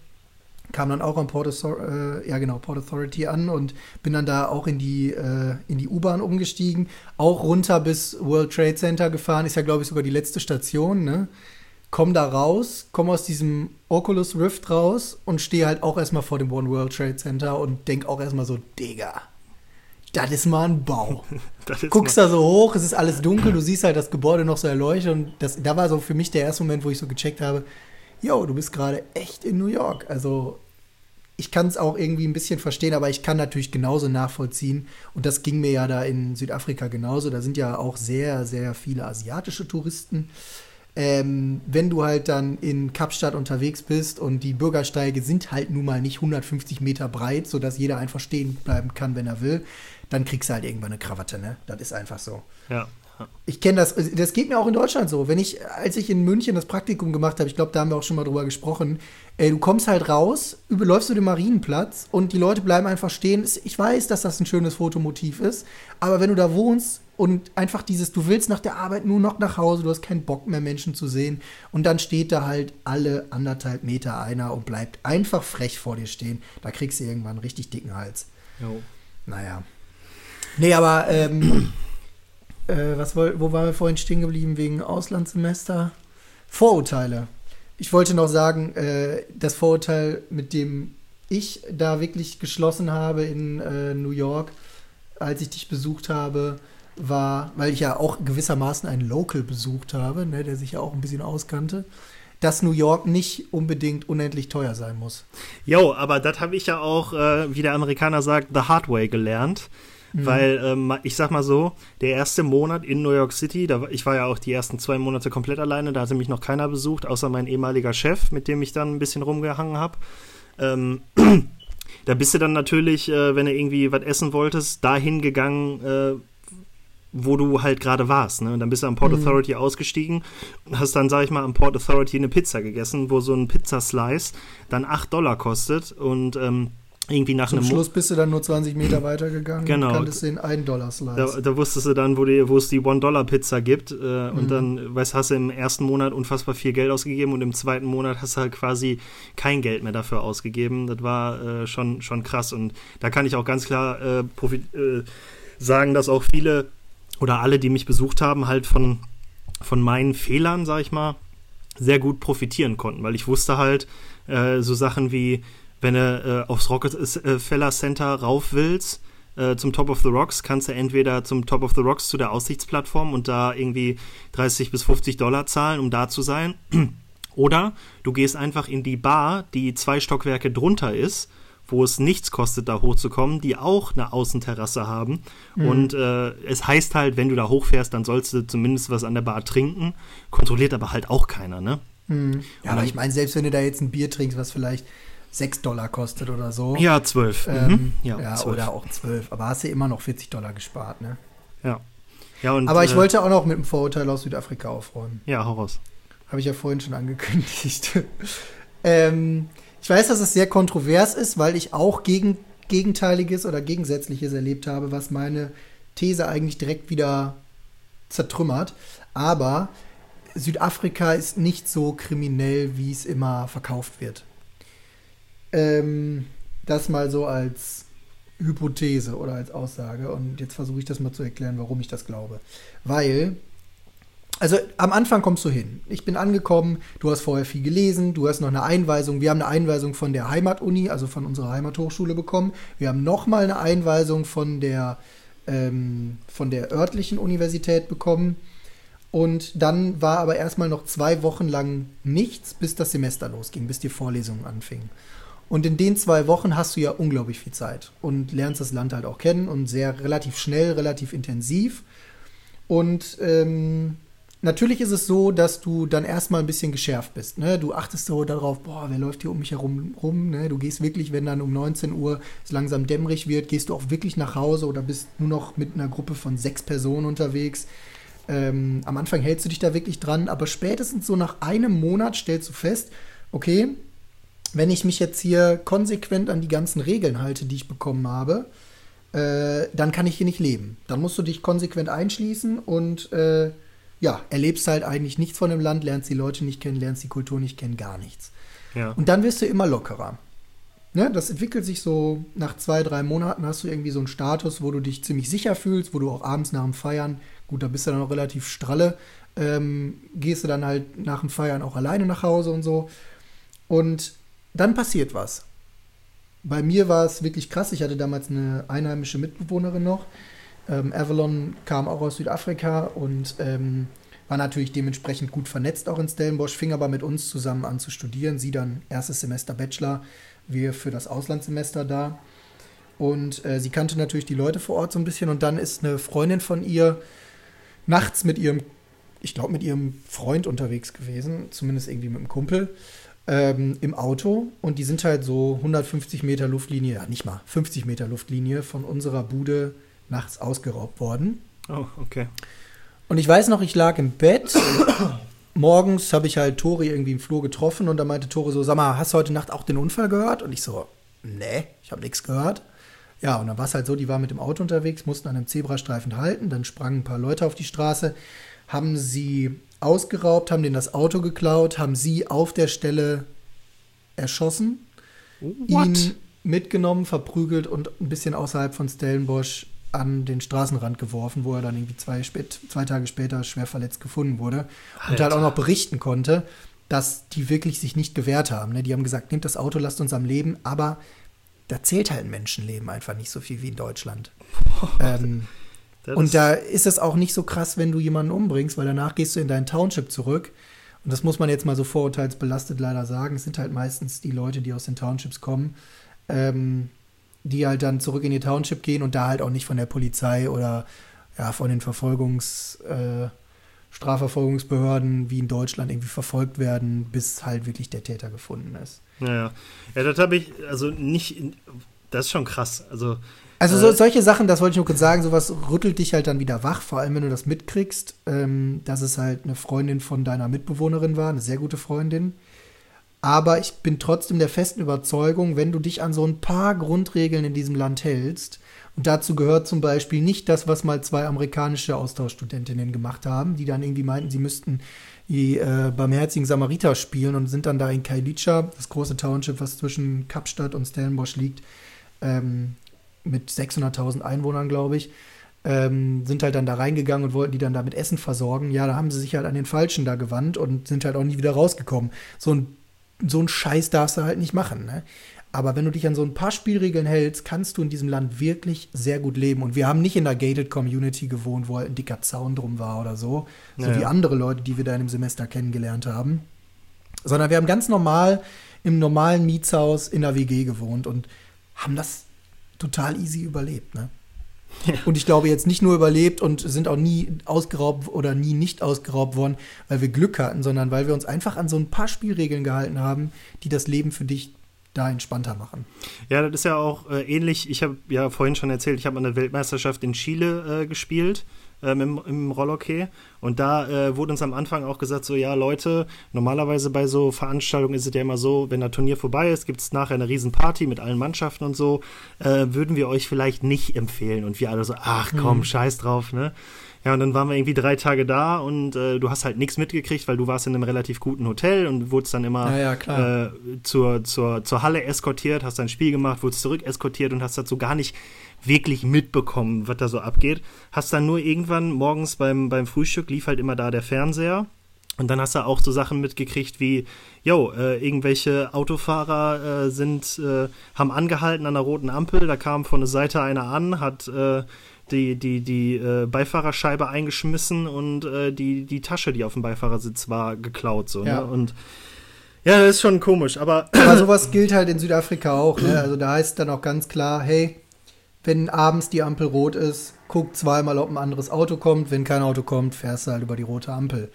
kam dann auch am Port, äh, ja genau, Port Authority an und bin dann da auch in die, äh, in die U-Bahn umgestiegen. Auch runter bis World Trade Center gefahren, ist ja, glaube ich, sogar die letzte Station, ne? Komm da raus, komm aus diesem Oculus Rift raus und stehe halt auch erstmal vor dem One World Trade Center und denk auch erstmal so, Digga, das ist mal ein Bau. *laughs* Guckst da so hoch, es ist alles dunkel, du siehst halt das Gebäude noch so erleuchtet und das, da war so für mich der erste Moment, wo ich so gecheckt habe, yo, du bist gerade echt in New York. Also ich kann es auch irgendwie ein bisschen verstehen, aber ich kann natürlich genauso nachvollziehen. Und das ging mir ja da in Südafrika genauso. Da sind ja auch sehr, sehr viele asiatische Touristen. Ähm, wenn du halt dann in Kapstadt unterwegs bist und die Bürgersteige sind halt nun mal nicht 150 Meter breit, sodass jeder einfach stehen bleiben kann, wenn er will, dann kriegst du halt irgendwann eine Krawatte, ne? Das ist einfach so. Ja. Ich kenne das, das geht mir auch in Deutschland so. Wenn ich, als ich in München das Praktikum gemacht habe, ich glaube, da haben wir auch schon mal drüber gesprochen, ey, du kommst halt raus, überläufst du den Marienplatz und die Leute bleiben einfach stehen. Ich weiß, dass das ein schönes Fotomotiv ist, aber wenn du da wohnst und einfach dieses, du willst nach der Arbeit nur noch nach Hause, du hast keinen Bock mehr Menschen zu sehen und dann steht da halt alle anderthalb Meter einer und bleibt einfach frech vor dir stehen, da kriegst du irgendwann einen richtig dicken Hals. Jo. Naja. Nee, aber ähm, äh, was wo, waren wir vorhin stehen geblieben wegen Auslandssemester? Vorurteile. Ich wollte noch sagen, äh, das Vorurteil, mit dem ich da wirklich geschlossen habe in äh, New York, als ich dich besucht habe, war, weil ich ja auch gewissermaßen einen Local besucht habe, ne, der sich ja auch ein bisschen auskannte, dass New York nicht unbedingt unendlich teuer sein muss. Jo, aber das habe ich ja auch, äh, wie der Amerikaner sagt, the hard way gelernt. Mhm. Weil, ähm, ich sag mal so, der erste Monat in New York City, da, ich war ja auch die ersten zwei Monate komplett alleine, da hatte mich noch keiner besucht, außer mein ehemaliger Chef, mit dem ich dann ein bisschen rumgehangen habe. Ähm, *clears throat* da bist du dann natürlich, äh, wenn du irgendwie was essen wolltest, dahin gegangen, äh, wo du halt gerade warst. Ne? Und dann bist du am Port mhm. Authority ausgestiegen und hast dann, sag ich mal, am Port Authority eine Pizza gegessen, wo so ein Pizzaslice dann 8 Dollar kostet und ähm, irgendwie nach Zum einem Schluss bist du dann nur 20 Meter weitergegangen genau. und kanntest den 1 Dollar Slice. Da, da, wusstest du dann, wo, die, wo es die 1 Dollar Pizza gibt äh, mhm. und dann, weißt hast du im ersten Monat unfassbar viel Geld ausgegeben und im zweiten Monat hast du halt quasi kein Geld mehr dafür ausgegeben. Das war äh, schon, schon krass und da kann ich auch ganz klar äh, äh, sagen, dass auch viele oder alle, die mich besucht haben, halt von, von meinen Fehlern, sag ich mal, sehr gut profitieren konnten, weil ich wusste halt äh, so Sachen wie wenn du äh, aufs Rockefeller Center rauf willst, äh, zum Top of the Rocks, kannst du entweder zum Top of the Rocks zu der Aussichtsplattform und da irgendwie 30 bis 50 Dollar zahlen, um da zu sein. *clears throat* Oder du gehst einfach in die Bar, die zwei Stockwerke drunter ist, wo es nichts kostet, da hochzukommen, die auch eine Außenterrasse haben. Mhm. Und äh, es heißt halt, wenn du da hochfährst, dann sollst du zumindest was an der Bar trinken. Kontrolliert aber halt auch keiner, ne? Mhm. Ja, aber ich meine, selbst wenn du da jetzt ein Bier trinkst, was vielleicht 6 Dollar kostet oder so. Ja, 12. Ähm, mhm. ja, ja 12. oder auch 12. Aber hast du immer noch 40 Dollar gespart, ne? Ja. ja und, Aber ich äh, wollte auch noch mit dem Vorurteil aus Südafrika aufräumen. Ja, hau raus. Habe ich ja vorhin schon angekündigt. *laughs* ähm, ich weiß, dass es sehr kontrovers ist, weil ich auch gegen, Gegenteiliges oder Gegensätzliches erlebt habe, was meine These eigentlich direkt wieder zertrümmert. Aber Südafrika ist nicht so kriminell, wie es immer verkauft wird. Ähm, das mal so als Hypothese oder als Aussage. Und jetzt versuche ich das mal zu erklären, warum ich das glaube. Weil, also am Anfang kommst du hin. Ich bin angekommen, du hast vorher viel gelesen, du hast noch eine Einweisung. Wir haben eine Einweisung von der Heimatuni, also von unserer Heimathochschule bekommen. Wir haben nochmal eine Einweisung von der, ähm, von der örtlichen Universität bekommen. Und dann war aber erstmal noch zwei Wochen lang nichts, bis das Semester losging, bis die Vorlesungen anfingen. Und in den zwei Wochen hast du ja unglaublich viel Zeit und lernst das Land halt auch kennen und sehr relativ schnell, relativ intensiv. Und ähm, natürlich ist es so, dass du dann erstmal ein bisschen geschärft bist. Ne? Du achtest so darauf, boah, wer läuft hier um mich herum rum? Ne? Du gehst wirklich, wenn dann um 19 Uhr es langsam dämmerig wird, gehst du auch wirklich nach Hause oder bist nur noch mit einer Gruppe von sechs Personen unterwegs. Ähm, am Anfang hältst du dich da wirklich dran, aber spätestens so nach einem Monat stellst du fest, okay, wenn ich mich jetzt hier konsequent an die ganzen Regeln halte, die ich bekommen habe, äh, dann kann ich hier nicht leben. Dann musst du dich konsequent einschließen und äh, ja, erlebst halt eigentlich nichts von dem Land, lernst die Leute nicht kennen, lernst die Kultur nicht kennen, gar nichts. Ja. Und dann wirst du immer lockerer. ne, das entwickelt sich so, nach zwei, drei Monaten hast du irgendwie so einen Status, wo du dich ziemlich sicher fühlst, wo du auch abends nach dem Feiern, gut, da bist du dann noch relativ stralle, ähm, gehst du dann halt nach dem Feiern auch alleine nach Hause und so. Und dann passiert was. Bei mir war es wirklich krass. Ich hatte damals eine einheimische Mitbewohnerin noch. Ähm, Avalon kam auch aus Südafrika und ähm, war natürlich dementsprechend gut vernetzt auch in Stellenbosch, fing aber mit uns zusammen an zu studieren. Sie dann erstes Semester Bachelor, wir für das Auslandssemester da. Und äh, sie kannte natürlich die Leute vor Ort so ein bisschen. Und dann ist eine Freundin von ihr nachts mit ihrem, ich glaube, mit ihrem Freund unterwegs gewesen, zumindest irgendwie mit einem Kumpel, ähm, im Auto. Und die sind halt so 150 Meter Luftlinie, ja nicht mal, 50 Meter Luftlinie von unserer Bude nachts ausgeraubt worden. Oh, okay. Und ich weiß noch, ich lag im Bett. Morgens habe ich halt Tori irgendwie im Flur getroffen und da meinte Tori so: Sag mal, hast du heute Nacht auch den Unfall gehört? Und ich so: Nee, ich habe nichts gehört. Ja, und dann war es halt so, die war mit dem Auto unterwegs, mussten an einem Zebrastreifen halten, dann sprangen ein paar Leute auf die Straße, haben sie ausgeraubt, haben denen das Auto geklaut, haben sie auf der Stelle erschossen, What? ihn mitgenommen, verprügelt und ein bisschen außerhalb von Stellenbosch an den Straßenrand geworfen, wo er dann irgendwie zwei, spät, zwei Tage später schwer verletzt gefunden wurde. Alter. Und halt auch noch berichten konnte, dass die wirklich sich nicht gewehrt haben. Ne? Die haben gesagt, nehmt das Auto, lasst uns am Leben, aber da zählt halt ein Menschenleben einfach nicht so viel wie in Deutschland. ähm, und da ist es auch nicht so krass, wenn du jemanden umbringst, weil danach gehst du in dein Township zurück. Und das muss man jetzt mal so vorurteilsbelastet leider sagen. Es sind halt meistens die Leute, die aus den Townships kommen. Ähm, die halt dann zurück in die Township gehen und da halt auch nicht von der Polizei oder ja, von den Verfolgungs, äh, Strafverfolgungsbehörden wie in Deutschland irgendwie verfolgt werden, bis halt wirklich der Täter gefunden ist. Ja, ja. ja das habe ich, also nicht, das ist schon krass. Also, also so, äh, solche Sachen, das wollte ich nur kurz sagen, sowas rüttelt dich halt dann wieder wach, vor allem wenn du das mitkriegst, ähm, dass es halt eine Freundin von deiner Mitbewohnerin war, eine sehr gute Freundin, aber ich bin trotzdem der festen Überzeugung, wenn du dich an so ein paar Grundregeln in diesem Land hältst, und dazu gehört zum Beispiel nicht das, was mal zwei amerikanische Austauschstudentinnen gemacht haben, die dann irgendwie meinten, sie müssten die äh, barmherzigen Samariter spielen und sind dann da in Kailicha, das große Township, was zwischen Kapstadt und Stellenbosch liegt, ähm, mit 600.000 Einwohnern, glaube ich, ähm, sind halt dann da reingegangen und wollten die dann da mit Essen versorgen. Ja, da haben sie sich halt an den Falschen da gewandt und sind halt auch nie wieder rausgekommen. So ein so einen Scheiß darfst du halt nicht machen. Ne? Aber wenn du dich an so ein paar Spielregeln hältst, kannst du in diesem Land wirklich sehr gut leben. Und wir haben nicht in einer gated Community gewohnt, wo halt ein dicker Zaun drum war oder so, so ja. wie andere Leute, die wir da in dem Semester kennengelernt haben. Sondern wir haben ganz normal im normalen Mietshaus in der WG gewohnt und haben das total easy überlebt. Ne? Und ich glaube jetzt nicht nur überlebt und sind auch nie ausgeraubt oder nie nicht ausgeraubt worden, weil wir Glück hatten, sondern weil wir uns einfach an so ein paar Spielregeln gehalten haben, die das Leben für dich da entspannter machen. Ja, das ist ja auch äh, ähnlich. Ich habe ja vorhin schon erzählt, ich habe an der Weltmeisterschaft in Chile äh, gespielt ähm, im, im Rollhockey. Und da äh, wurde uns am Anfang auch gesagt, so ja Leute, normalerweise bei so Veranstaltungen ist es ja immer so, wenn das Turnier vorbei ist, gibt es nachher eine Riesenparty mit allen Mannschaften und so, äh, würden wir euch vielleicht nicht empfehlen. Und wir alle so, ach komm, mhm. scheiß drauf, ne? Ja, und dann waren wir irgendwie drei Tage da und äh, du hast halt nichts mitgekriegt, weil du warst in einem relativ guten Hotel und wurdest dann immer ja, ja, äh, zur, zur, zur Halle eskortiert, hast dein Spiel gemacht, wurdest zurück eskortiert und hast dazu gar nicht wirklich mitbekommen, was da so abgeht. Hast dann nur irgendwann morgens beim, beim Frühstück lief halt immer da der Fernseher. Und dann hast du auch so Sachen mitgekriegt wie, yo, äh, irgendwelche Autofahrer äh, sind, äh, haben angehalten an der roten Ampel, da kam von der Seite einer an, hat äh, die, die, die äh, Beifahrerscheibe eingeschmissen und äh, die, die Tasche, die auf dem Beifahrersitz war, geklaut. So, ne? ja. Ne? Und ja, das ist schon komisch, aber. *clears throat* Aber sowas gilt halt in Südafrika auch, ne? Also da heißt dann auch ganz klar, hey, wenn abends die Ampel rot ist, guck zweimal, ob ein anderes Auto kommt. Wenn kein Auto kommt, fährst du halt über die rote Ampel.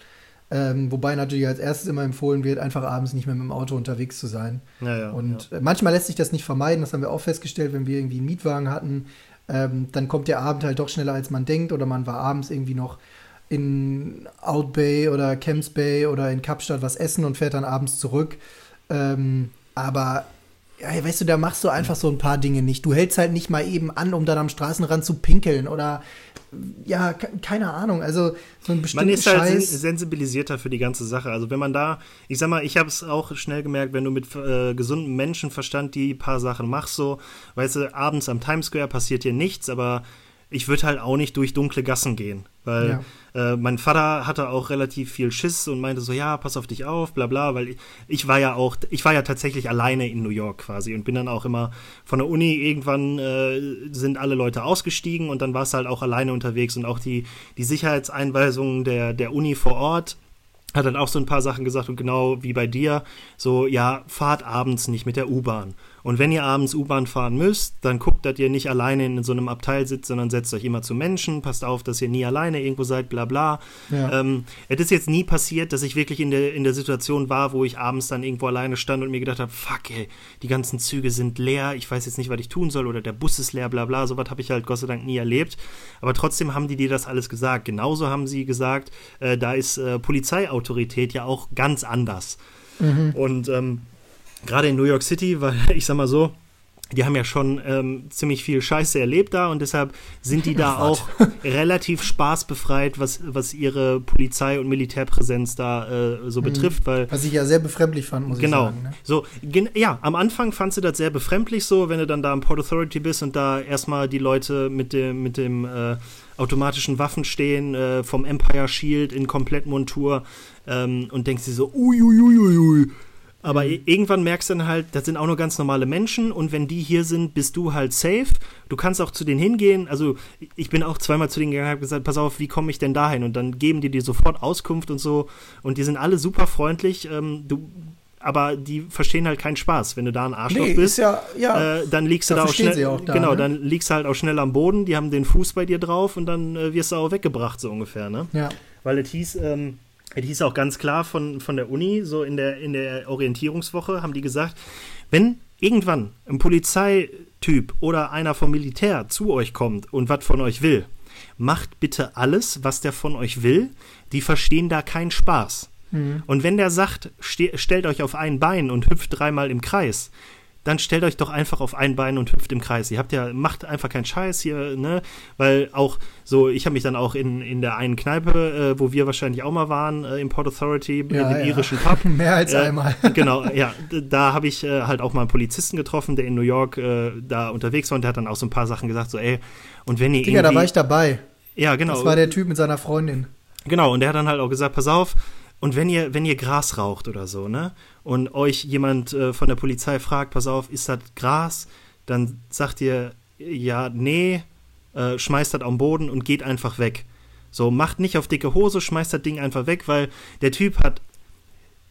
Ähm, wobei natürlich als erstes immer empfohlen wird, einfach abends nicht mehr mit dem Auto unterwegs zu sein. Ja, ja, und ja. Manchmal lässt sich das nicht vermeiden, das haben wir auch festgestellt, wenn wir irgendwie einen Mietwagen hatten. Ähm, dann kommt der Abend halt doch schneller, als man denkt, oder man war abends irgendwie noch in Out Bay oder Camps Bay oder in Kapstadt was essen und fährt dann abends zurück. Ähm, aber ja, weißt du, da machst du einfach so ein paar Dinge nicht. Du hältst halt nicht mal eben an, um dann am Straßenrand zu pinkeln oder ja, keine Ahnung. Also so ein bestimmter Man ist halt sensibilisierter für die ganze Sache. Also wenn man da, ich sag mal, ich habe es auch schnell gemerkt, wenn du mit äh, gesundem Menschenverstand die paar Sachen machst, so, weißt du, abends am Times Square passiert dir nichts, aber ich würde halt auch nicht durch dunkle Gassen gehen. Weil ja. äh, mein Vater hatte auch relativ viel Schiss und meinte so, ja, pass auf dich auf, bla bla, weil ich, ich, war ja auch, ich war ja tatsächlich alleine in New York quasi und bin dann auch immer von der Uni, irgendwann äh, sind alle Leute ausgestiegen und dann war es halt auch alleine unterwegs und auch die, die Sicherheitseinweisungen der, der Uni vor Ort hat dann auch so ein paar Sachen gesagt und genau wie bei dir, so, ja, fahrt abends nicht mit der U-Bahn. Und wenn ihr abends U-Bahn fahren müsst, dann guckt, dass ihr nicht alleine in so einem Abteil sitzt, sondern setzt euch immer zu Menschen, passt auf, dass ihr nie alleine irgendwo seid, bla bla. Ja. Ähm, es ist jetzt nie passiert, dass ich wirklich in der, in der Situation war, wo ich abends dann irgendwo alleine stand und mir gedacht habe, fuck ey, die ganzen Züge sind leer, ich weiß jetzt nicht, was ich tun soll oder der Bus ist leer, bla bla. Sowas habe ich halt Gott sei Dank nie erlebt. Aber trotzdem haben die dir das alles gesagt. Genauso haben sie gesagt, äh, da ist äh, Polizeiautorität ja auch ganz anders. Mhm. Und ähm, gerade in New York City, weil *laughs* ich sag mal so, die haben ja schon ähm, ziemlich viel Scheiße erlebt da und deshalb sind die da *laughs* auch *laughs* relativ spaßbefreit, was, was ihre Polizei- und Militärpräsenz da äh, so mhm. betrifft. Weil, was ich ja sehr befremdlich fand, muss genau, ich sagen. Genau. So, ja, am Anfang fandst du das sehr befremdlich so, wenn du dann da im Port Authority bist und da erstmal die Leute mit dem, mit dem äh, automatischen Waffen stehen, äh, vom Empire Shield in Komplettmontur ähm, und denkst dir so, uiuiuiui. Ui, ui, ui aber mhm. irgendwann merkst du dann halt, das sind auch nur ganz normale Menschen und wenn die hier sind, bist du halt safe. Du kannst auch zu denen hingehen. Also ich bin auch zweimal zu denen gegangen und habe gesagt, pass auf, wie komme ich denn dahin? Und dann geben die dir sofort Auskunft und so. Und die sind alle super freundlich. Ähm, du, aber die verstehen halt keinen Spaß. Wenn du da ein Arschloch nee, bist, ja, ja. Äh, dann liegst du da, da auch schnell. Auch da, genau, ne? dann liegst du halt auch schnell am Boden. Die haben den Fuß bei dir drauf und dann äh, wirst du auch weggebracht so ungefähr. Ne? Ja. Weil es hieß. Ähm, die hieß auch ganz klar von, von der Uni, so in der, in der Orientierungswoche, haben die gesagt, wenn irgendwann ein Polizeityp oder einer vom Militär zu euch kommt und was von euch will, macht bitte alles, was der von euch will. Die verstehen da keinen Spaß. Mhm. Und wenn der sagt, stellt euch auf ein Bein und hüpft dreimal im Kreis, dann stellt euch doch einfach auf ein Bein und hüpft im Kreis. Ihr habt ja, macht einfach keinen Scheiß hier, ne? Weil auch so, ich habe mich dann auch in, in der einen Kneipe, äh, wo wir wahrscheinlich auch mal waren, äh, im Port Authority, ja, in dem ja. irischen *laughs* Pub. Mehr als äh, einmal. *laughs* genau, ja, da habe ich äh, halt auch mal einen Polizisten getroffen, der in New York äh, da unterwegs war und der hat dann auch so ein paar Sachen gesagt, so, ey, und wenn ihr Digga, da war ich dabei. Ja, genau. Das war der Typ mit seiner Freundin. Genau, und der hat dann halt auch gesagt, pass auf, und wenn ihr, wenn ihr Gras raucht oder so, ne? Und euch jemand äh, von der Polizei fragt, pass auf, ist das Gras? Dann sagt ihr, ja, nee, äh, schmeißt das am Boden und geht einfach weg. So, macht nicht auf dicke Hose, schmeißt das Ding einfach weg, weil der Typ hat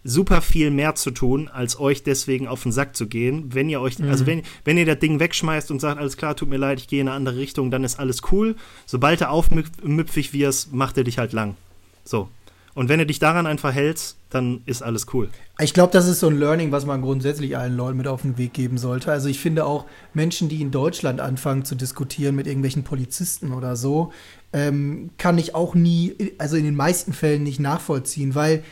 super viel mehr zu tun, als euch deswegen auf den Sack zu gehen. Wenn ihr euch, mhm. also wenn, wenn ihr das Ding wegschmeißt und sagt, alles klar, tut mir leid, ich gehe in eine andere Richtung, dann ist alles cool. Sobald du aufmüpfig wirst, macht er dich halt lang. So. Und wenn du dich daran einfach hältst, dann ist alles cool. Ich glaube, das ist so ein Learning, was man grundsätzlich allen Leuten mit auf den Weg geben sollte. Also ich finde auch Menschen, die in Deutschland anfangen zu diskutieren mit irgendwelchen Polizisten oder so, ähm, kann ich auch nie, also in den meisten Fällen nicht nachvollziehen, weil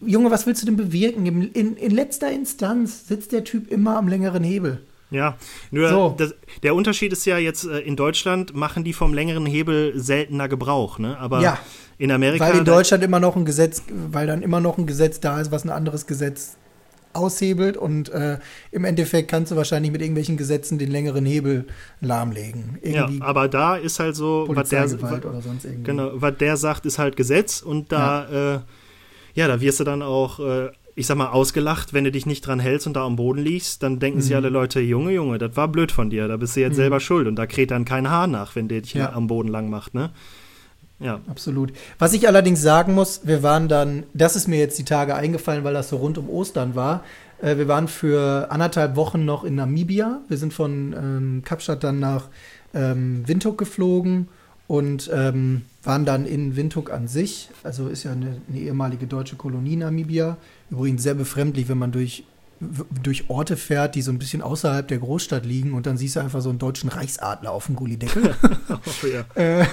Junge, was willst du denn bewirken? In, in letzter Instanz sitzt der Typ immer am längeren Hebel. Ja, nur so. das, der Unterschied ist ja jetzt, äh, in Deutschland machen die vom längeren Hebel seltener Gebrauch, ne? Aber ja, in Amerika. Weil in Deutschland immer noch ein Gesetz, weil dann immer noch ein Gesetz da ist, was ein anderes Gesetz aushebelt und äh, im Endeffekt kannst du wahrscheinlich mit irgendwelchen Gesetzen den längeren Hebel lahmlegen. Irgendwie ja, aber da ist halt so, was der, irgendwie. Genau, was der sagt, ist halt Gesetz und da, ja, äh, ja da wirst du dann auch äh, ich sag mal, ausgelacht, wenn du dich nicht dran hältst und da am Boden liegst, dann denken mhm. sich alle Leute, Junge, Junge, das war blöd von dir, da bist du jetzt mhm. selber schuld und da kräht dann kein Haar nach, wenn der dich ja. am Boden lang macht, ne? Ja. Absolut. Was ich allerdings sagen muss, wir waren dann, das ist mir jetzt die Tage eingefallen, weil das so rund um Ostern war. Äh, wir waren für anderthalb Wochen noch in Namibia. Wir sind von ähm, Kapstadt dann nach ähm, Windhoek geflogen und ähm, waren dann in Windhoek an sich. Also ist ja eine, eine ehemalige deutsche Kolonie Namibia Übrigens sehr befremdlich, wenn man durch, durch Orte fährt, die so ein bisschen außerhalb der Großstadt liegen und dann siehst du einfach so einen deutschen Reichsadler auf dem Gullideckel. *laughs* oh, ja. *laughs* Äh,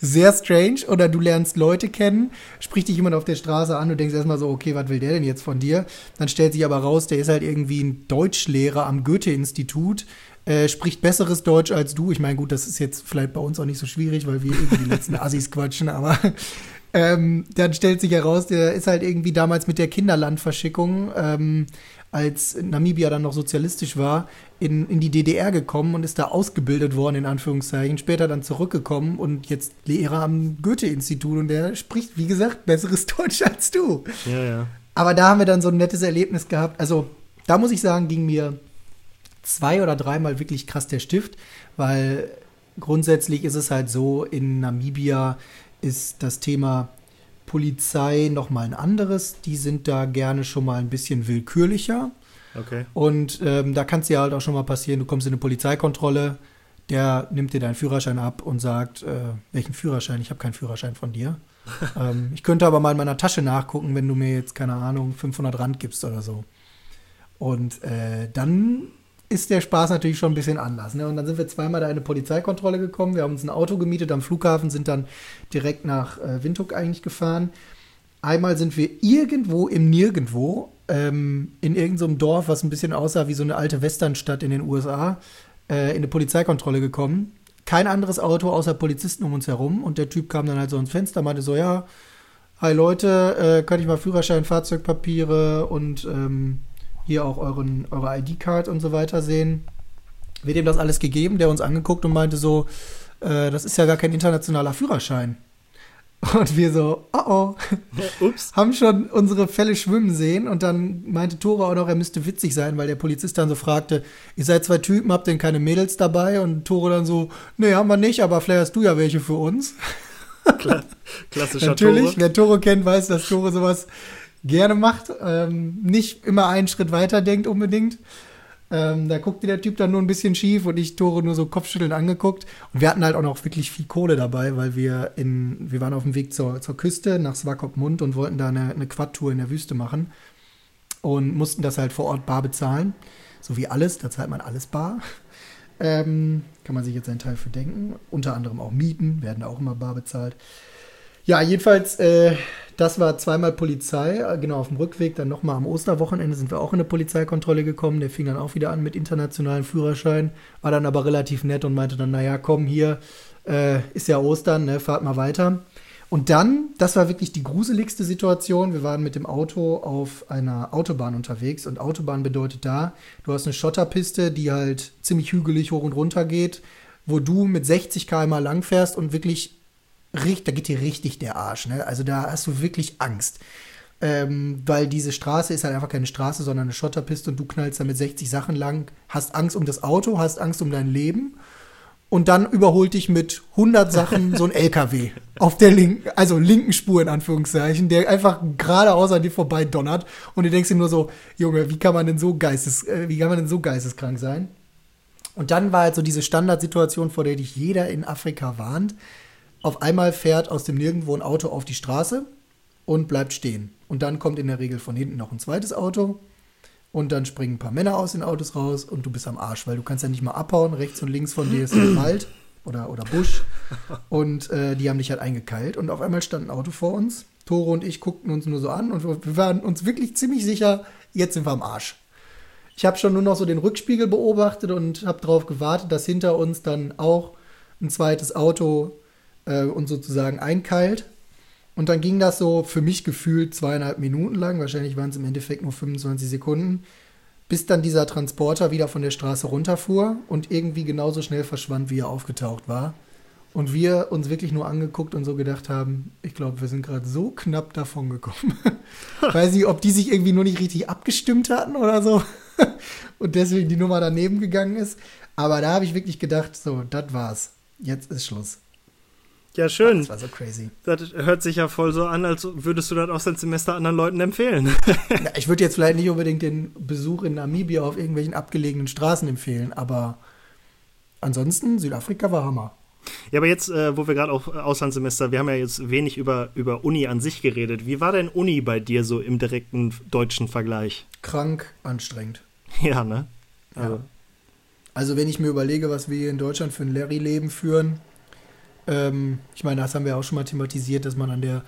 sehr strange. Oder du lernst Leute kennen, spricht dich jemand auf der Straße an, du denkst erstmal so, okay, was will der denn jetzt von dir? Dann stellt sich aber raus, der ist halt irgendwie ein Deutschlehrer am Goethe-Institut, äh, spricht besseres Deutsch als du. Ich meine, gut, das ist jetzt vielleicht bei uns auch nicht so schwierig, weil wir irgendwie die letzten *laughs* Assis quatschen, aber ähm, dann stellt sich heraus, der ist halt irgendwie damals mit der Kinderlandverschickung, ähm, als Namibia dann noch sozialistisch war, in, in die DDR gekommen und ist da ausgebildet worden, in Anführungszeichen. Später dann zurückgekommen und jetzt Lehrer am Goethe-Institut und der spricht, wie gesagt, besseres *laughs* Deutsch als du. Ja, ja. Aber da haben wir dann so ein nettes Erlebnis gehabt. Also, da muss ich sagen, ging mir zwei oder dreimal wirklich krass der Stift, weil grundsätzlich ist es halt so, in Namibia ist das Thema Polizei noch mal ein anderes. Die sind da gerne schon mal ein bisschen willkürlicher. Okay. Und ähm, da kann es dir halt auch schon mal passieren, du kommst in eine Polizeikontrolle, der nimmt dir deinen Führerschein ab und sagt, äh, welchen Führerschein? Ich habe keinen Führerschein von dir. *laughs* ähm, ich könnte aber mal in meiner Tasche nachgucken, wenn du mir jetzt, keine Ahnung, 500 Rand gibst oder so. Und äh, dann ist der Spaß natürlich schon ein bisschen anders. Ne? Und dann sind wir zweimal da in eine Polizeikontrolle gekommen. Wir haben uns ein Auto gemietet am Flughafen, sind dann direkt nach äh, Windhoek eigentlich gefahren. Einmal sind wir irgendwo im Nirgendwo, ähm, in irgendeinem Dorf, was ein bisschen aussah wie so eine alte Westernstadt in den USA, äh, in eine Polizeikontrolle gekommen. Kein anderes Auto außer Polizisten um uns herum. Und der Typ kam dann halt so ins Fenster, meinte so, ja, hi Leute, äh, kann ich mal Führerschein, Fahrzeugpapiere und ähm, hier auch euren, eure ID-Card und so weiter sehen. Wird ihm das alles gegeben, der uns angeguckt und meinte so, äh, das ist ja gar kein internationaler Führerschein. *laughs* Und wir so, oh oh, *laughs* Ups. haben schon unsere Fälle schwimmen sehen. Und dann meinte Tore auch noch, er müsste witzig sein, weil der Polizist dann so fragte, ihr seid zwei Typen, habt denn keine Mädels dabei? Und Tore dann so, nee, haben wir nicht, aber vielleicht hast du ja welche für uns. Kla *laughs* klassischer Natürlich, Tore. wer Tore kennt, weiß, dass Tore sowas gerne macht, ähm, nicht immer einen Schritt weiter denkt unbedingt. Ähm, da guckte der Typ dann nur ein bisschen schief und ich Tore nur so Kopfschütteln angeguckt. Und wir hatten halt auch noch wirklich viel Kohle dabei, weil wir in, wir waren auf dem Weg zur, zur Küste nach Swakopmund und wollten da eine, eine Quad-Tour in der Wüste machen und mussten das halt vor Ort bar bezahlen. So wie alles, da zahlt man alles bar. Ähm, kann man sich jetzt einen Teil für denken. Unter anderem auch Mieten werden da auch immer bar bezahlt. Ja, jedenfalls, äh, das war zweimal Polizei, genau auf dem Rückweg. Dann nochmal am Osterwochenende sind wir auch in eine Polizeikontrolle gekommen. Der fing dann auch wieder an mit internationalen Führerschein, war dann aber relativ nett und meinte dann, naja, komm hier, äh, ist ja Ostern, ne, fahrt mal weiter. Und dann, das war wirklich die gruseligste Situation. Wir waren mit dem Auto auf einer Autobahn unterwegs und Autobahn bedeutet da, du hast eine Schotterpiste, die halt ziemlich hügelig hoch und runter geht, wo du mit 60 km lang fährst und wirklich richtig, da geht dir richtig der Arsch. Ne? Also da hast du wirklich Angst. Ähm, weil diese Straße ist halt einfach keine Straße, sondern eine Schotterpiste und du knallst da mit 60 Sachen lang, hast Angst um das Auto, hast Angst um dein Leben und dann überholt dich mit 100 Sachen so ein *laughs* LKW auf der linken, also linken Spur in Anführungszeichen, der einfach geradeaus an dir vorbei donnert und du denkst dir nur so, Junge, wie kann man denn so geistes, äh, wie kann man denn so geisteskrank sein? Und dann war halt so diese Standardsituation, vor der dich jeder in Afrika warnt. Auf einmal fährt aus dem Nirgendwo ein Auto auf die Straße und bleibt stehen. Und dann kommt in der Regel von hinten noch ein zweites Auto und dann springen ein paar Männer aus den Autos raus und du bist am Arsch, weil du kannst ja nicht mal abhauen. Rechts und links von dir ist ein *clears throat* Wald oder, oder Busch und äh, die haben dich halt eingekeilt und auf einmal stand ein Auto vor uns. Tore und ich guckten uns nur so an und wir waren uns wirklich ziemlich sicher, jetzt sind wir am Arsch. Ich habe schon nur noch so den Rückspiegel beobachtet und habe darauf gewartet, dass hinter uns dann auch ein zweites Auto äh, und sozusagen einkeilt. Und dann ging das so für mich gefühlt zweieinhalb Minuten lang, wahrscheinlich waren es im Endeffekt nur 25 Sekunden, bis dann dieser Transporter wieder von der Straße runterfuhr und irgendwie genauso schnell verschwand, wie er aufgetaucht war. Und wir uns wirklich nur angeguckt und so gedacht haben, ich glaube, wir sind gerade so knapp davon gekommen. *laughs* Weiß nicht, ob die sich irgendwie nur nicht richtig abgestimmt hatten oder so *laughs* und deswegen die Nummer daneben gegangen ist. Aber da habe ich wirklich gedacht, so, das war's. Jetzt ist Schluss. Ja, schön. Das war so crazy. Das hört sich ja voll so an, als würdest du das aus dem Semester anderen Leuten empfehlen. *laughs* Ja, ich würde jetzt vielleicht nicht unbedingt den Besuch in Namibia auf irgendwelchen abgelegenen Straßen empfehlen, aber ansonsten, Südafrika war Hammer. Ja, aber jetzt, äh, wo wir gerade auf Auslandssemester, wir haben ja jetzt wenig über, über Uni an sich geredet. Wie war denn Uni bei dir so im direkten deutschen Vergleich? Krank, anstrengend. *laughs* Ja, ne? Also, also wenn ich mir überlege, was wir hier in Deutschland für ein Larry-Leben führen, Ähm, ich meine, das haben wir auch schon mal thematisiert, dass man an der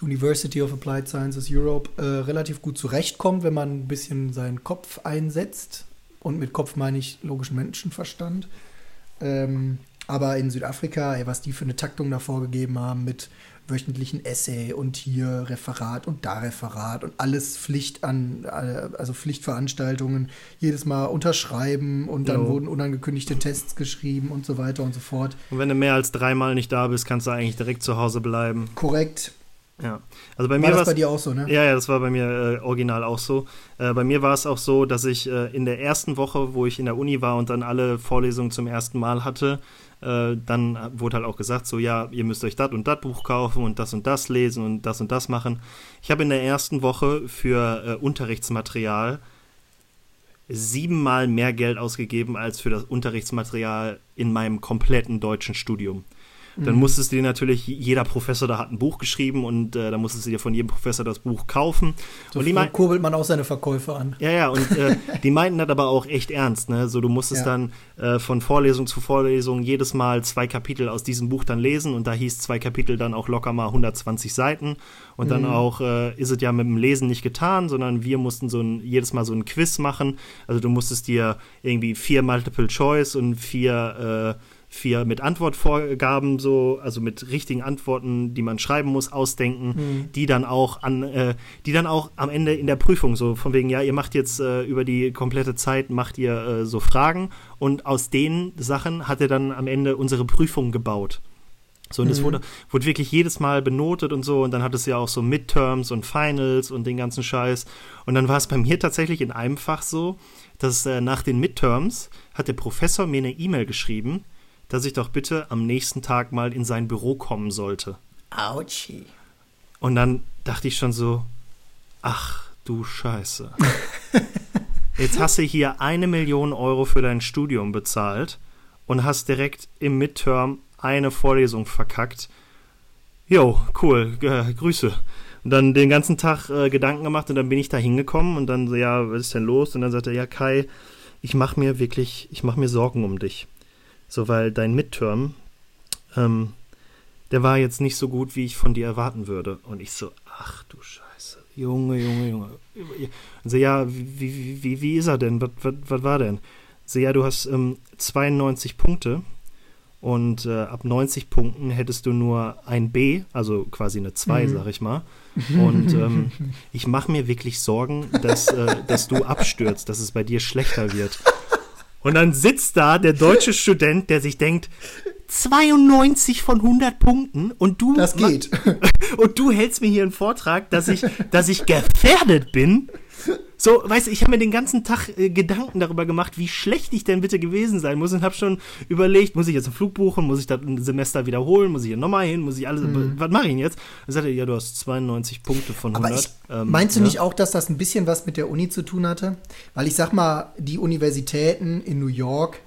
University of Applied Sciences Europe äh, relativ gut zurechtkommt, wenn man ein bisschen seinen Kopf einsetzt. Und mit Kopf meine ich logischen Menschenverstand. Ähm, aber in Südafrika, ey, was die für eine Taktung da vorgegeben haben mit wöchentlichen Essay und hier Referat und da Referat und alles Pflicht an, äh, also Pflichtveranstaltungen, jedes Mal unterschreiben und dann jo. wurden unangekündigte Tests geschrieben und so weiter und so fort. Und wenn du mehr als dreimal nicht da bist, kannst du eigentlich direkt zu Hause bleiben. Korrekt. Ja, also bei mir war das bei dir auch so, ne? Ja, ja, das war bei mir äh, original auch so. Äh, bei mir war es auch so, dass ich äh, in der ersten Woche, wo ich in der Uni war und dann alle Vorlesungen zum ersten Mal hatte, äh, dann wurde halt auch gesagt, so ja, ihr müsst euch das und das Buch kaufen und das und das lesen und das und das machen. Ich habe in der ersten Woche für äh, Unterrichtsmaterial siebenmal mehr Geld ausgegeben als für das Unterrichtsmaterial in meinem kompletten deutschen Studium. Dann mhm. musstest du dir natürlich, jeder Professor da hat ein Buch geschrieben und äh, dann musstest du dir von jedem Professor das Buch kaufen. So und die kurbelt man auch seine Verkäufe an. Ja, ja, und äh, *laughs* die meinten das aber auch echt ernst. Ne? So, du musstest ja. dann äh, von Vorlesung zu Vorlesung jedes Mal zwei Kapitel aus diesem Buch dann lesen und da hieß zwei Kapitel dann auch locker mal 120 Seiten. Und mhm. dann auch äh, ist es ja mit dem Lesen nicht getan, sondern wir mussten so ein, jedes Mal so ein Quiz machen. Also du musstest dir irgendwie vier Multiple Choice und vier äh, vier mit Antwortvorgaben so, also mit richtigen Antworten, die man schreiben muss, ausdenken, mhm. die dann auch an, äh, die dann auch am Ende in der Prüfung so von wegen, ja, ihr macht jetzt äh, über die komplette Zeit macht ihr äh, so Fragen und aus den Sachen hat er dann am Ende unsere Prüfung gebaut. So, und es mhm. wurde, wurde wirklich jedes Mal benotet und so. Und dann hat es ja auch so Midterms und Finals und den ganzen Scheiß. Und dann war es bei mir tatsächlich in einem Fach so, dass äh, nach den Midterms hat der Professor mir eine E-Mail geschrieben, dass ich doch bitte am nächsten Tag mal in sein Büro kommen sollte. Autschi. Und dann dachte ich schon so, ach du Scheiße. *laughs* Jetzt hast du hier eine Million Euro für dein Studium bezahlt und hast direkt im Midterm eine Vorlesung verkackt. Jo, cool, äh, Grüße. Und dann den ganzen Tag äh, Gedanken gemacht und dann bin ich da hingekommen und dann so, ja, was ist denn los? Und dann sagte er, ja, Kai, ich mache mir wirklich, ich mache mir Sorgen um dich. So, weil dein Midterm, ähm, der war jetzt nicht so gut, wie ich von dir erwarten würde. Und ich so, ach du Scheiße, Junge, Junge, Junge. Und so, ja, wie, wie, wie ist er denn? Was, was, was war denn? So, ja, du hast ähm, 92 Punkte und äh, ab 90 Punkten hättest du nur ein B, also quasi eine 2, mhm. sag ich mal. *laughs* Und ähm, ich mache mir wirklich Sorgen, dass, äh, dass du abstürzt, dass es bei dir schlechter wird. Und dann sitzt da der deutsche *laughs* Student, der sich denkt, 92 von 100 Punkten und du das geht. *laughs* und du hältst mir hier einen Vortrag, dass ich dass ich gefährdet bin so, weißt du, ich habe mir den ganzen Tag äh, Gedanken darüber gemacht, wie schlecht ich denn bitte gewesen sein muss und habe schon überlegt, muss ich jetzt einen Flug buchen, muss ich das ein Semester wiederholen, muss ich hier nochmal hin, muss ich alles, mhm. was mache ich denn jetzt? Dann sagte er, ja, du hast 92 Punkte von 100. Aber ich, ähm, meinst du ja? nicht auch, dass das ein bisschen was mit der Uni zu tun hatte? Weil ich sag mal, die Universitäten in New York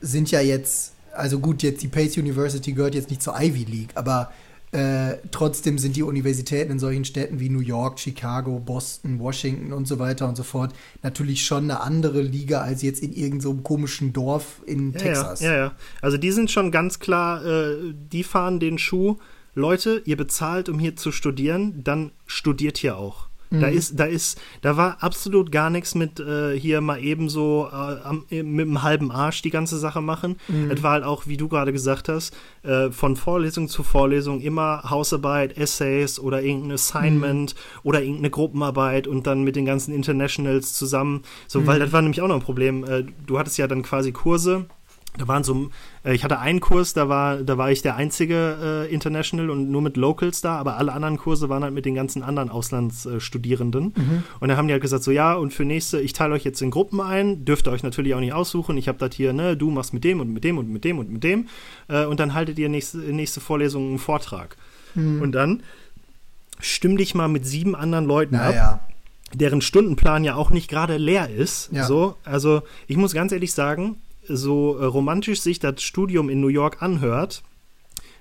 sind ja jetzt, also gut, jetzt die Pace University gehört jetzt nicht zur Ivy League, aber äh, trotzdem sind die Universitäten in solchen Städten wie New York, Chicago, Boston, Washington und so weiter und so fort natürlich schon eine andere Liga als jetzt in irgendeinem so komischen Dorf in ja, Texas. Ja, ja. Also die sind schon ganz klar, äh, die fahren den Schuh. Leute, ihr bezahlt, um hier zu studieren, dann studiert hier auch. Mhm. Da ist, da ist, da war absolut gar nichts mit äh, hier mal eben so äh, am, mit einem halben Arsch die ganze Sache machen. Mhm. Es war halt auch, wie du gerade gesagt hast, äh, von Vorlesung zu Vorlesung immer Hausarbeit, Essays oder irgendein Assignment mhm. oder irgendeine Gruppenarbeit und dann mit den ganzen Internationals zusammen. So, weil mhm. das war nämlich auch noch ein Problem. Äh, du hattest ja dann quasi Kurse da waren so, äh, ich hatte einen Kurs, da war, da war ich der einzige äh, International und nur mit Locals da, aber alle anderen Kurse waren halt mit den ganzen anderen Auslandsstudierenden. Mhm. Und da haben die halt gesagt, so ja, und für nächste, ich teile euch jetzt in Gruppen ein, dürft ihr euch natürlich auch nicht aussuchen. Ich habe das hier, ne, du machst mit dem und mit dem und mit dem und mit dem. Äh, und dann haltet ihr nächste, nächste Vorlesung einen Vortrag. Mhm. Und dann stimm dich mal mit sieben anderen Leuten naja. ab deren Stundenplan ja auch nicht gerade leer ist. Ja. So, also ich muss ganz ehrlich sagen, so äh, romantisch sich das Studium in New York anhört,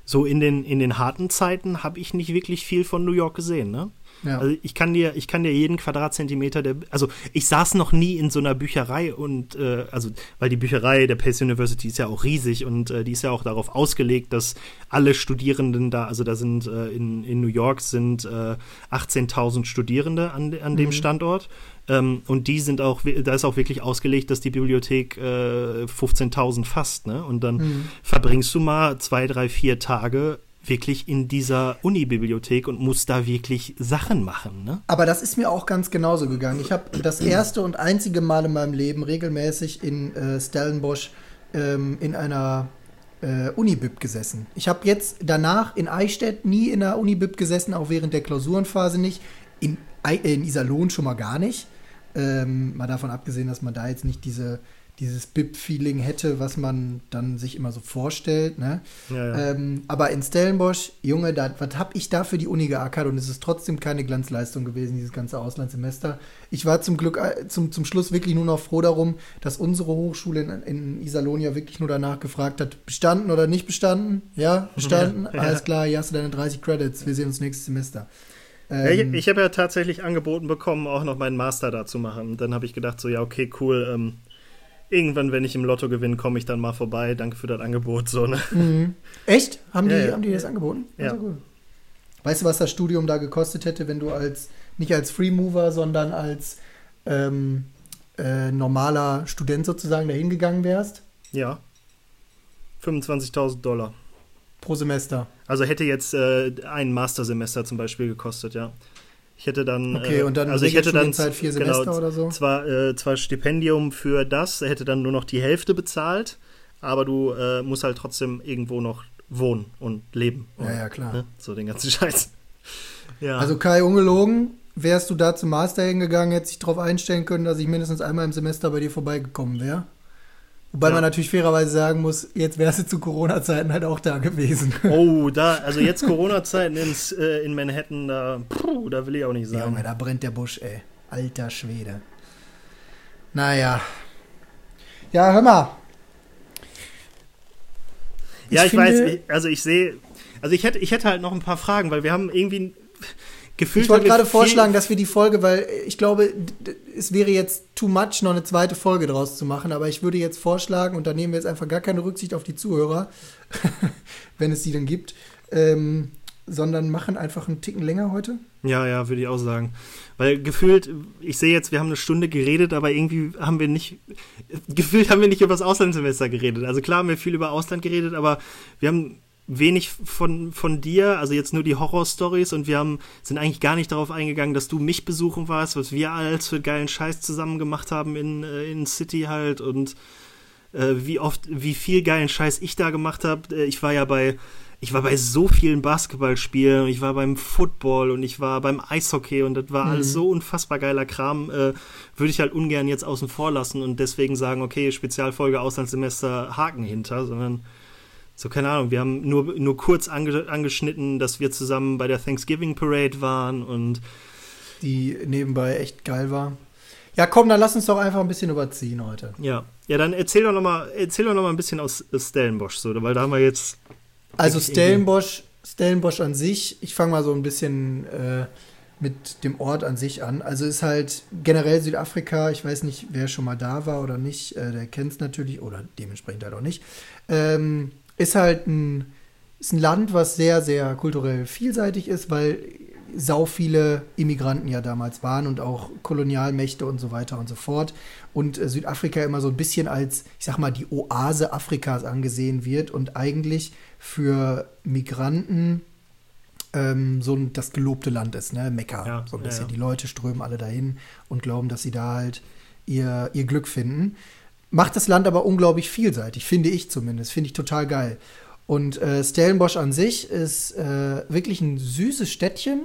so in den, in den harten Zeiten habe ich nicht wirklich viel von New York gesehen, ne? Ja. Also ich kann dir, ich kann dir jeden Quadratzentimeter der, also ich saß noch nie in so einer Bücherei und äh, also weil die Bücherei der Pace University ist ja auch riesig und äh, die ist ja auch darauf ausgelegt, dass alle Studierenden da, also da sind äh, in, in New York sind 18.000 äh, Studierende an, an mhm. dem Standort ähm, und die sind auch, da ist auch wirklich ausgelegt, dass die Bibliothek äh, 15.000 fasst, ne? Und dann mhm. verbringst du mal zwei, drei, vier Tage wirklich in dieser Uni-Bibliothek und musst da wirklich Sachen machen. Ne? Aber das ist mir auch ganz genauso gegangen. Ich habe das erste und einzige Mal in meinem Leben regelmäßig in äh, Stellenbosch ähm, in einer äh, Unibib gesessen. Ich habe jetzt danach in Eichstätt nie in einer Unibib gesessen, auch während der Klausurenphase nicht. In, in Iserlohn schon mal gar nicht. Ähm, mal davon abgesehen, dass man da jetzt nicht diese, dieses Bip-Feeling hätte, was man dann sich immer so vorstellt. Ne? Ja, ja. Ähm, aber in Stellenbosch, Junge, da, was habe ich da für die Uni geackert und es ist trotzdem keine Glanzleistung gewesen, dieses ganze Auslandssemester. Ich war zum Glück äh, zum, zum Schluss wirklich nur noch froh darum, dass unsere Hochschule in, in Iserlohn wirklich nur danach gefragt hat, bestanden oder nicht bestanden? Ja, bestanden? *laughs* Ja, Alles klar, hier hast du deine 30 Credits, wir sehen uns nächstes Semester. Ähm, ich, ich habe ja tatsächlich angeboten bekommen, auch noch meinen Master da zu machen. Und dann habe ich gedacht, so, ja, okay, cool. Ähm, irgendwann, wenn ich im Lotto gewinne, komme ich dann mal vorbei. Danke für das Angebot. So, ne? Mhm. Echt? Haben die, ja, ja. haben die das angeboten? Ja. Cool. Weißt du, was das Studium da gekostet hätte, wenn du als nicht als Free Mover, sondern als ähm, äh, normaler Student sozusagen dahin gegangen wärst? Ja. 25.000 Dollar. Pro Semester. Also hätte jetzt äh, ein Mastersemester zum Beispiel gekostet, ja. Ich hätte dann. Okay, und dann äh, also ich hätte dann Zeit vier Semester genau, oder so. Zwar, äh, zwar Stipendium für das, hätte dann nur noch die Hälfte bezahlt, aber du äh, musst halt trotzdem irgendwo noch wohnen und leben. Ja, ja, klar. Ne? So den ganzen *laughs* Scheiß. ja. Also Kai, ungelogen, wärst du da zum Master hingegangen, hättest dich darauf einstellen können, dass ich mindestens einmal im Semester bei dir vorbeigekommen wäre? Wobei ja. man natürlich fairerweise sagen muss, jetzt wärst du zu Corona-Zeiten halt auch da gewesen. Oh, *laughs* da, also jetzt Corona-Zeiten äh, in Manhattan, da, puh, da will ich auch nicht sagen. Junge, da brennt der Busch, ey. Alter Schwede. Naja. Ja, hör mal. Ich ja, ich finde, weiß, ich, also ich sehe, also ich hätte, ich hätte halt noch ein paar Fragen, weil wir haben irgendwie gefühlt. Ich wollte gerade vorschlagen, dass wir die Folge, weil ich glaube, es wäre jetzt too much, noch eine zweite Folge draus zu machen, aber ich würde jetzt vorschlagen, und da nehmen wir jetzt einfach gar keine Rücksicht auf die Zuhörer, *laughs* wenn es sie dann gibt, ähm, sondern machen einfach einen Ticken länger heute. Ja, ja, würde ich auch sagen. Weil gefühlt, ich sehe jetzt, wir haben eine Stunde geredet, aber irgendwie haben wir nicht, *laughs* gefühlt haben wir nicht über das Auslandssemester geredet. Also klar haben wir viel über Ausland geredet, aber wir haben wenig von, von dir, also jetzt nur die Horror-Stories und wir haben, sind eigentlich gar nicht darauf eingegangen, dass du mich besuchen warst, was wir alles für geilen Scheiß zusammen gemacht haben in, äh, in City halt und äh, wie oft, wie viel geilen Scheiß ich da gemacht habe. Äh, ich war ja bei, ich war bei so vielen Basketballspielen und ich war beim Football und ich war beim Eishockey und das war mhm. alles so unfassbar geiler Kram, äh, würde ich halt ungern jetzt außen vor lassen und deswegen sagen, okay, Spezialfolge Auslandssemester Haken hinter, sondern so, keine Ahnung, wir haben nur, nur kurz ange angeschnitten, dass wir zusammen bei der Thanksgiving Parade waren und. Die nebenbei echt geil war. Ja, komm, dann lass uns doch einfach ein bisschen überziehen heute. Ja, ja, dann erzähl doch noch mal, erzähl doch noch mal ein bisschen aus Stellenbosch, so, weil da haben wir jetzt. Also Stellenbosch, Stellenbosch an sich, ich fange mal so ein bisschen äh, mit dem Ort an sich an. Also ist halt generell Südafrika, ich weiß nicht, wer schon mal da war oder nicht, äh, der kennt es natürlich oder dementsprechend halt auch nicht. Ähm, ist halt ein, ist ein Land, was sehr, sehr kulturell vielseitig ist, weil sau viele Immigranten ja damals waren und auch Kolonialmächte und so weiter und so fort. Und äh, Südafrika immer so ein bisschen als, ich sag mal, die Oase Afrikas angesehen wird und eigentlich für Migranten ähm, so ein, das gelobte Land ist, ne? Mekka. Ja, so ein bisschen. Ja, ja. Die Leute strömen alle dahin und glauben, dass sie da halt ihr, ihr Glück finden. Macht das Land aber unglaublich vielseitig, finde ich zumindest. Finde ich total geil. Und äh, Stellenbosch an sich ist äh, wirklich ein süßes Städtchen.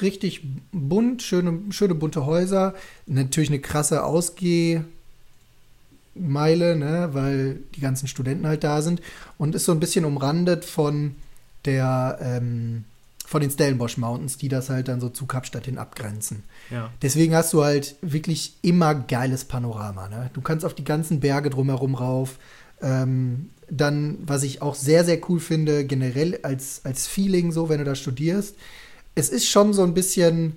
Richtig bunt, schöne, schöne bunte Häuser. Natürlich eine krasse Ausgehmeile, ne, weil die ganzen Studenten halt da sind. Und ist so ein bisschen umrandet von der ähm, von den Stellenbosch Mountains, die das halt dann so zu Kapstadt hin abgrenzen. Ja. Deswegen hast du halt wirklich immer geiles Panorama. Ne? Du kannst auf die ganzen Berge drumherum rauf. Ähm, dann, was ich auch sehr, sehr cool finde, generell als, als Feeling so, wenn du da studierst, es ist schon so ein bisschen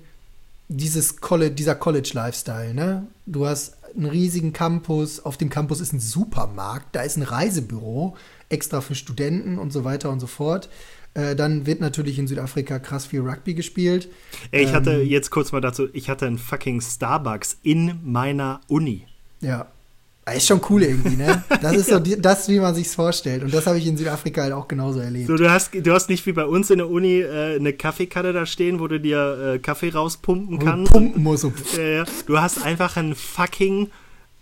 dieses College, dieser College-Lifestyle, ne? Du hast einen riesigen Campus, auf dem Campus ist ein Supermarkt, da ist ein Reisebüro, extra für Studenten und so weiter und so fort. Äh, dann wird natürlich in Südafrika krass viel Rugby gespielt. Ey, ich ähm, hatte jetzt kurz mal dazu, ich hatte einen fucking Starbucks in meiner Uni. Ja. Ist schon cool irgendwie, ne? Das ist so die, das, wie man sich's vorstellt. Und das habe ich in Südafrika halt auch genauso erlebt. So, du hast, du hast nicht wie bei uns in der Uni äh, eine Kaffeekanne da stehen, wo du dir äh, Kaffee rauspumpen kannst. Pumpen musst. So. Äh, du hast einfach einen fucking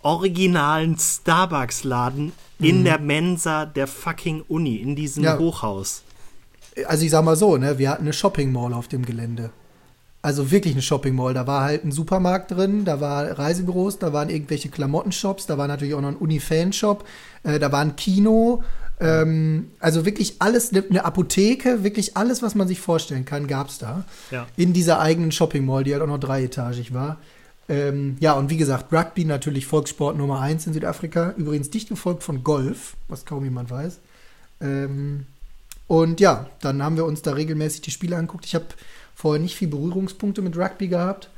originalen Starbucks-Laden mhm. in der Mensa der fucking Uni, in diesem ja. Hochhaus also ich sag mal so, ne, wir hatten eine Shopping Mall auf dem Gelände. Also wirklich eine Shopping Mall. Da war halt ein Supermarkt drin, da waren Reisebüros, da waren irgendwelche Klamottenshops, da war natürlich auch noch ein Uni-Fanshop, äh, da war ein Kino. Ähm, also wirklich alles, ne, eine Apotheke, wirklich alles, was man sich vorstellen kann, gab es da. Ja. In dieser eigenen Shopping Mall, die halt auch noch dreietagig war. Ähm, ja, und wie gesagt, Rugby natürlich Volkssport Nummer 1 in Südafrika. Übrigens dicht gefolgt von Golf, was kaum jemand weiß. Ähm, und ja, dann haben wir uns da regelmäßig die Spiele angeguckt. Ich habe vorher nicht viel Berührungspunkte mit Rugby gehabt,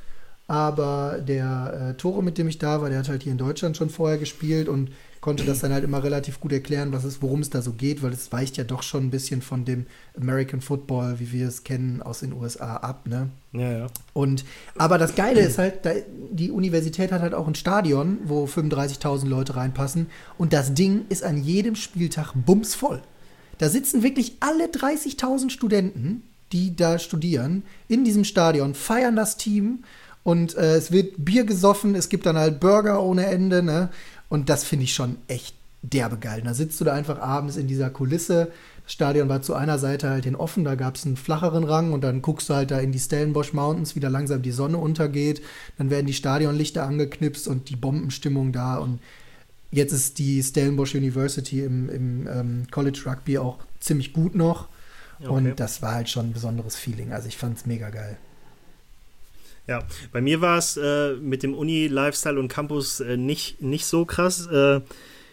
aber der äh, Tore, mit dem ich da war, der hat halt hier in Deutschland schon vorher gespielt und konnte das dann halt immer relativ gut erklären, was es, worum es da so geht, weil es weicht ja doch schon ein bisschen von dem American Football, wie wir es kennen, aus den USA ab, ne? Ja, ja. Und, aber das Geile ist halt, da, die Universität hat halt auch ein Stadion, wo 35.000 Leute reinpassen und das Ding ist an jedem Spieltag bumsvoll. Da sitzen wirklich alle 30.000 Studenten, die da studieren, in diesem Stadion, feiern das Team und äh, es wird Bier gesoffen, es gibt dann halt Burger ohne Ende, ne? Und das finde ich schon echt derbe geil. Da sitzt du da einfach abends in dieser Kulisse. Das Stadion war zu einer Seite halt hin offen, da gab es einen flacheren Rang und dann guckst du halt da in die Stellenbosch Mountains, wie da langsam die Sonne untergeht. Dann werden die Stadionlichter angeknipst und die Bombenstimmung da und Jetzt ist die Stellenbosch University im, im ähm, College Rugby auch ziemlich gut noch. Okay. Und das war halt schon ein besonderes Feeling. Also ich fand es mega geil. Ja, bei mir war es äh, mit dem Uni-Lifestyle und Campus äh, nicht, nicht so krass. Äh,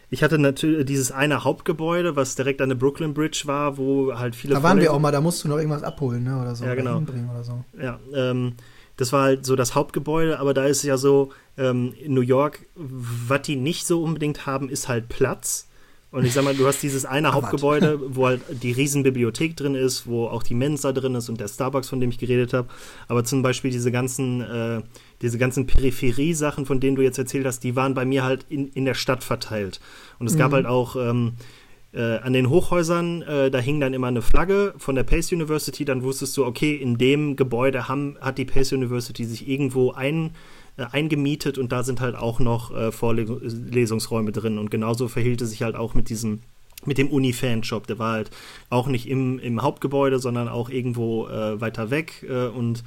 ich hatte natürlich dieses eine Hauptgebäude, was direkt an der Brooklyn Bridge war, wo halt viele. Da waren wir auch mal, da musst du noch irgendwas abholen, ne? Oder so. Ja, genau. Oder so. Ja, ähm, das war halt so das Hauptgebäude, aber da ist es ja so, ähm, in New York, was die nicht so unbedingt haben, ist halt Platz. Und ich sag mal, du hast dieses eine *laughs* Hauptgebäude, wo halt die Riesenbibliothek drin ist, wo auch die Mensa drin ist und der Starbucks, von dem ich geredet habe. Aber zum Beispiel diese ganzen, äh, diese ganzen Peripherie-Sachen, von denen du jetzt erzählt hast, die waren bei mir halt in, in der Stadt verteilt. Und es mhm. gab halt auch ähm, äh, an den Hochhäusern, äh, da hing dann immer eine Flagge von der Pace University, dann wusstest du, okay, in dem Gebäude haben, hat die Pace University sich irgendwo ein, äh, eingemietet und da sind halt auch noch äh, Vorlesungsräume drin. Und genauso verhielt es sich halt auch mit diesem mit dem Uni-Fanshop. Der war halt auch nicht im, im Hauptgebäude, sondern auch irgendwo äh, weiter weg äh, und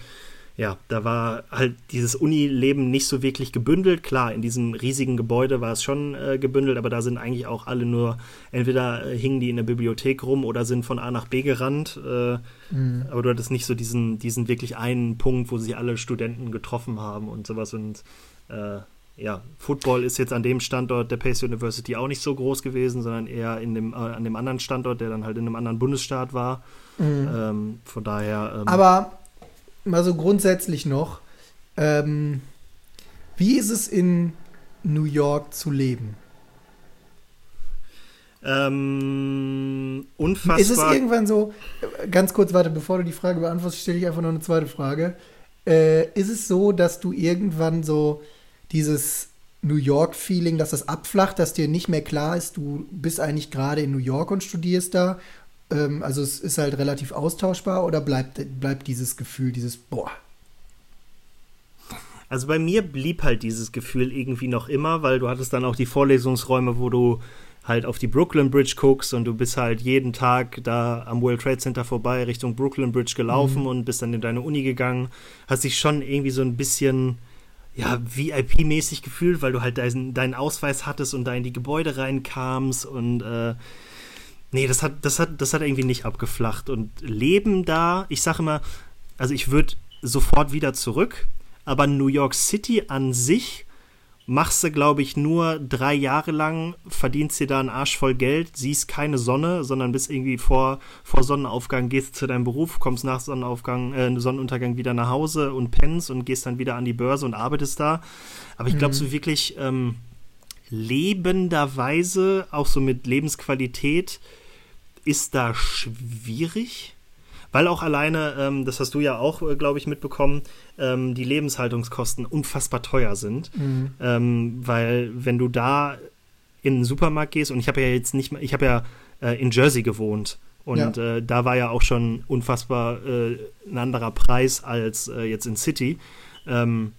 ja, da war halt dieses Uni-Leben nicht so wirklich gebündelt. Klar, in diesem riesigen Gebäude war es schon äh, gebündelt, aber da sind eigentlich auch alle nur, entweder äh, hingen die in der Bibliothek rum oder sind von A nach B gerannt. Äh, mhm. Aber du hattest nicht so diesen, diesen wirklich einen Punkt, wo sich alle Studenten getroffen haben und sowas. Und äh, ja, Football ist jetzt an dem Standort der Pace University auch nicht so groß gewesen, sondern eher in dem, äh, an dem anderen Standort, der dann halt in einem anderen Bundesstaat war. Mhm. Ähm, von daher. Ähm, aber mal so grundsätzlich noch, ähm, wie ist es in New York zu leben? Ähm, unfassbar. Ist es irgendwann so, ganz kurz, warte, bevor du die Frage beantwortest, stelle ich einfach noch eine zweite Frage. Äh, ist es so, dass du irgendwann so dieses New York-Feeling, dass das abflacht, dass dir nicht mehr klar ist, du bist eigentlich gerade in New York und studierst da ähm, also es ist halt relativ austauschbar oder bleibt, bleibt dieses Gefühl, dieses Boah. Also bei mir blieb halt dieses Gefühl irgendwie noch immer, weil du hattest dann auch die Vorlesungsräume, wo du halt auf die Brooklyn Bridge guckst und du bist halt jeden Tag da am World Trade Center vorbei Richtung Brooklyn Bridge gelaufen mhm. und bist dann in deine Uni gegangen. Hast dich schon irgendwie so ein bisschen ja, VIP-mäßig gefühlt, weil du halt deinen, deinen Ausweis hattest und da in die Gebäude reinkamst und äh, Nee, das hat, das hat, das hat irgendwie nicht abgeflacht. Und Leben da, ich sage immer, also ich würde sofort wieder zurück, aber New York City an sich machst du, glaube ich, nur drei Jahre lang, verdienst dir da einen Arsch voll Geld, siehst keine Sonne, sondern bist irgendwie vor, vor Sonnenaufgang, gehst zu deinem Beruf, kommst nach Sonnenaufgang, äh, Sonnenuntergang wieder nach Hause und pennst und gehst dann wieder an die Börse und arbeitest da. Aber ich glaube, mhm. so wirklich ähm, lebenderweise, auch so mit Lebensqualität, ist da schwierig. Weil auch alleine, ähm, das hast du ja auch, äh, glaube ich, mitbekommen, ähm, die Lebenshaltungskosten unfassbar teuer sind. Mhm. Ähm, weil wenn du da in den Supermarkt gehst, und ich habe ja jetzt nicht mehr, ich habe ja äh, in Jersey gewohnt. Und ja. äh, da war ja auch schon unfassbar äh, ein anderer Preis als äh, jetzt in City. Ähm,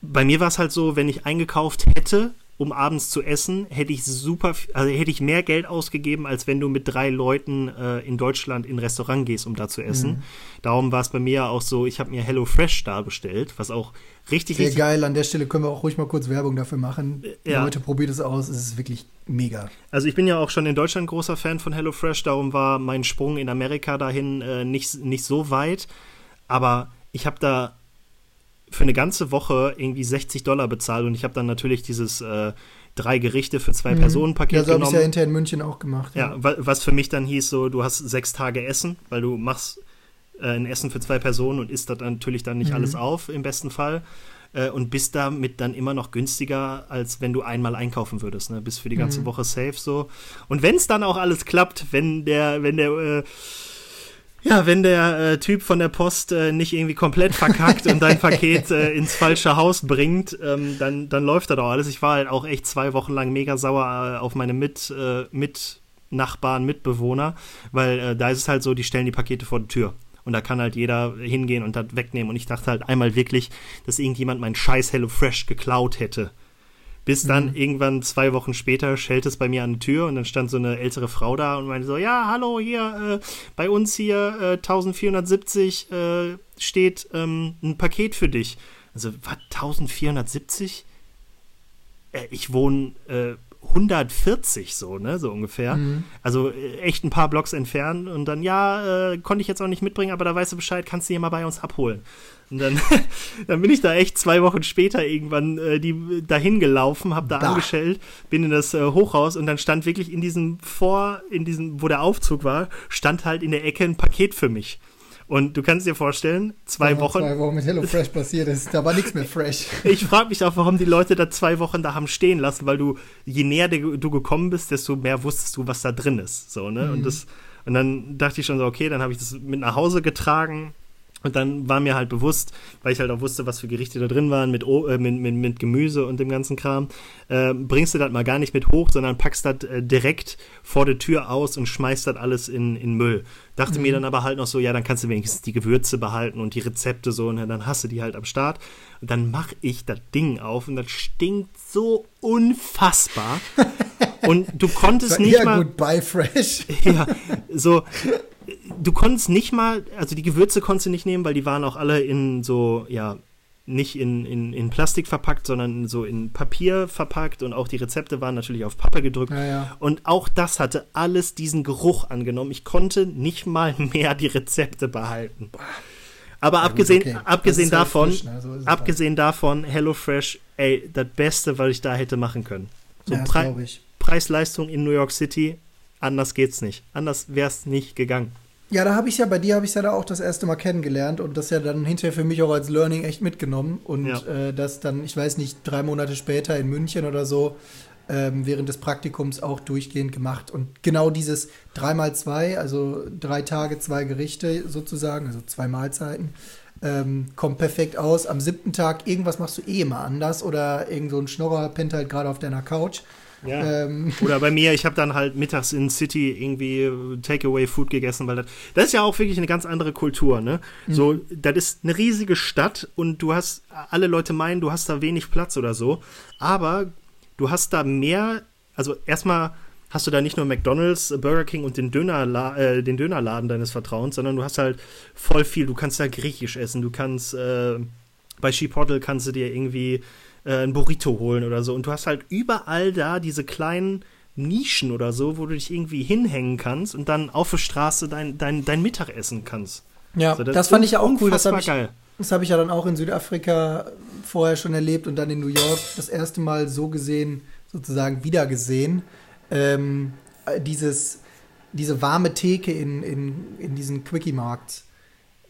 bei mir war es halt so, wenn ich eingekauft hätte, um abends zu essen, hätte ich super, also hätte ich mehr Geld ausgegeben, als wenn du mit drei Leuten äh, in Deutschland in ein Restaurant gehst, um da zu essen. Mhm. Darum war es bei mir auch so, ich habe mir Hello Fresh da bestellt, was auch richtig, Sehr richtig geil. An der Stelle können wir auch ruhig mal kurz Werbung dafür machen. Äh, ja. Leute, probiert es aus. Es ist wirklich mega. Also ich bin ja auch schon in Deutschland großer Fan von Hello Fresh. Darum war mein Sprung in Amerika dahin äh, nicht, nicht so weit. Aber ich habe da für eine ganze Woche irgendwie 60 Dollar bezahlt und ich habe dann natürlich dieses äh, drei Gerichte für zwei mhm. Personen Paket ja, so genommen. Ja, so habe ich ja hinterher in München auch gemacht. Ja. ja, was für mich dann hieß so, du hast sechs Tage Essen, weil du machst äh, ein Essen für zwei Personen und isst das natürlich dann nicht mhm. alles auf im besten Fall äh, und bist damit dann immer noch günstiger, als wenn du einmal einkaufen würdest. Ne? Bist für die ganze mhm. Woche safe so. Und wenn es dann auch alles klappt, wenn der, wenn der äh, ja, wenn der äh, Typ von der Post äh, nicht irgendwie komplett verkackt und dein Paket äh, ins falsche Haus bringt, ähm, dann, dann läuft das auch alles. Ich war halt auch echt zwei Wochen lang mega sauer äh, auf meine Mit, äh, Mitnachbarn, Mitbewohner, weil äh, da ist es halt so, die stellen die Pakete vor die Tür. Und da kann halt jeder hingehen und das wegnehmen. Und ich dachte halt einmal wirklich, dass irgendjemand meinen scheiß HelloFresh geklaut hätte. Bis dann mhm. irgendwann zwei Wochen später schellt es bei mir an die Tür und dann stand so eine ältere Frau da und meinte so, ja, hallo, hier, äh, bei uns hier äh, 1470 äh, steht ähm, ein Paket für dich. Also, was, 1470? Äh, ich wohne 140 äh, so, ne, so ungefähr. Mhm. Also äh, echt ein paar Blocks entfernt und dann, ja, äh, konnte ich jetzt auch nicht mitbringen, aber da weißt du Bescheid, kannst du hier mal bei uns abholen. Und dann, *laughs* dann bin ich da echt zwei Wochen später irgendwann äh, die, dahin gelaufen, hab da, da, angeschellt, bin in das äh, Hochhaus und dann stand wirklich in diesem Vor, in diesem, wo der Aufzug war, stand halt in der Ecke ein Paket für mich. Und du kannst dir vorstellen, zwei ja, Wochen. Zwei Wochen mit HelloFresh passiert ist, da war nichts mehr fresh. *laughs* ich frage mich auch, warum die Leute da zwei Wochen da haben stehen lassen, weil du, je näher du gekommen bist, desto mehr wusstest du, was da drin ist. So, ne? Mhm. Und das, und dann dachte ich schon so, okay, dann habe ich das mit nach Hause getragen, und dann war mir halt bewusst, weil ich halt auch wusste, was für Gerichte da drin waren, mit, äh, mit, mit, mit, Gemüse und dem ganzen Kram, äh, bringst du das mal gar nicht mit hoch, sondern packst das äh, direkt vor der Tür aus und schmeißt das alles in, in Müll. Dachte mhm. mir dann aber halt noch so, ja, dann kannst du wenigstens die Gewürze behalten und die Rezepte so und dann hast du die halt am Start. Und dann mache ich das Ding auf und das stinkt so unfassbar. *laughs* und du konntest nicht mal. Gut, bye fresh. *laughs* ja, so du konntest nicht mal, also die Gewürze konntest du nicht nehmen, weil die waren auch alle in so, ja, nicht in, in, in Plastik verpackt, sondern so in Papier verpackt und auch die Rezepte waren natürlich auf Pappe gedrückt. Ja, ja. Und auch das hatte alles diesen Geruch angenommen. Ich konnte nicht mal *laughs* mehr die Rezepte behalten. Aber ja, abgesehen, okay. abgesehen halt davon, frisch, ne? so abgesehen halt. davon, HelloFresh, ey, das Beste, was ich da hätte machen können. So Pre Preis-Leistung in New York City, anders geht's nicht. Anders wäre es nicht gegangen. Ja, da habe ich ja, bei dir habe ich ja da auch das erste Mal kennengelernt und das ja dann hinterher für mich auch als Learning echt mitgenommen. Und ja. äh, das dann, ich weiß nicht, drei Monate später in München oder so, ähm, während des Praktikums auch durchgehend gemacht. Und genau dieses 3x2, also drei Tage, zwei Gerichte sozusagen, also zwei Mahlzeiten, ähm, kommt perfekt aus. Am siebten Tag, irgendwas machst du eh immer anders oder irgend so ein Schnorrer pennt halt gerade auf deiner Couch. Ja. Ähm. Oder bei mir, ich habe dann halt mittags in City irgendwie Takeaway-Food gegessen, weil das, das ist ja auch wirklich eine ganz andere Kultur, ne? Mhm. So, das ist eine riesige Stadt und du hast, alle Leute meinen, du hast da wenig Platz oder so, aber du hast da mehr, also erstmal hast du da nicht nur McDonalds, Burger King und den, Dönerla äh, den Dönerladen deines Vertrauens, sondern du hast halt voll viel. Du kannst da griechisch essen, du kannst äh, bei Chipotle kannst du dir irgendwie äh, ein Burrito holen oder so. Und du hast halt überall da diese kleinen Nischen oder so, wo du dich irgendwie hinhängen kannst und dann auf der Straße dein, dein, dein Mittag essen kannst. Ja, so, das, das fand ich ja auch cool. Das habe ich, Das habe ich ja dann auch in Südafrika vorher schon erlebt und dann in New York das erste Mal so gesehen, sozusagen wieder gesehen. Ähm, dieses, diese warme Theke in, in, in diesen Quickie-Markts.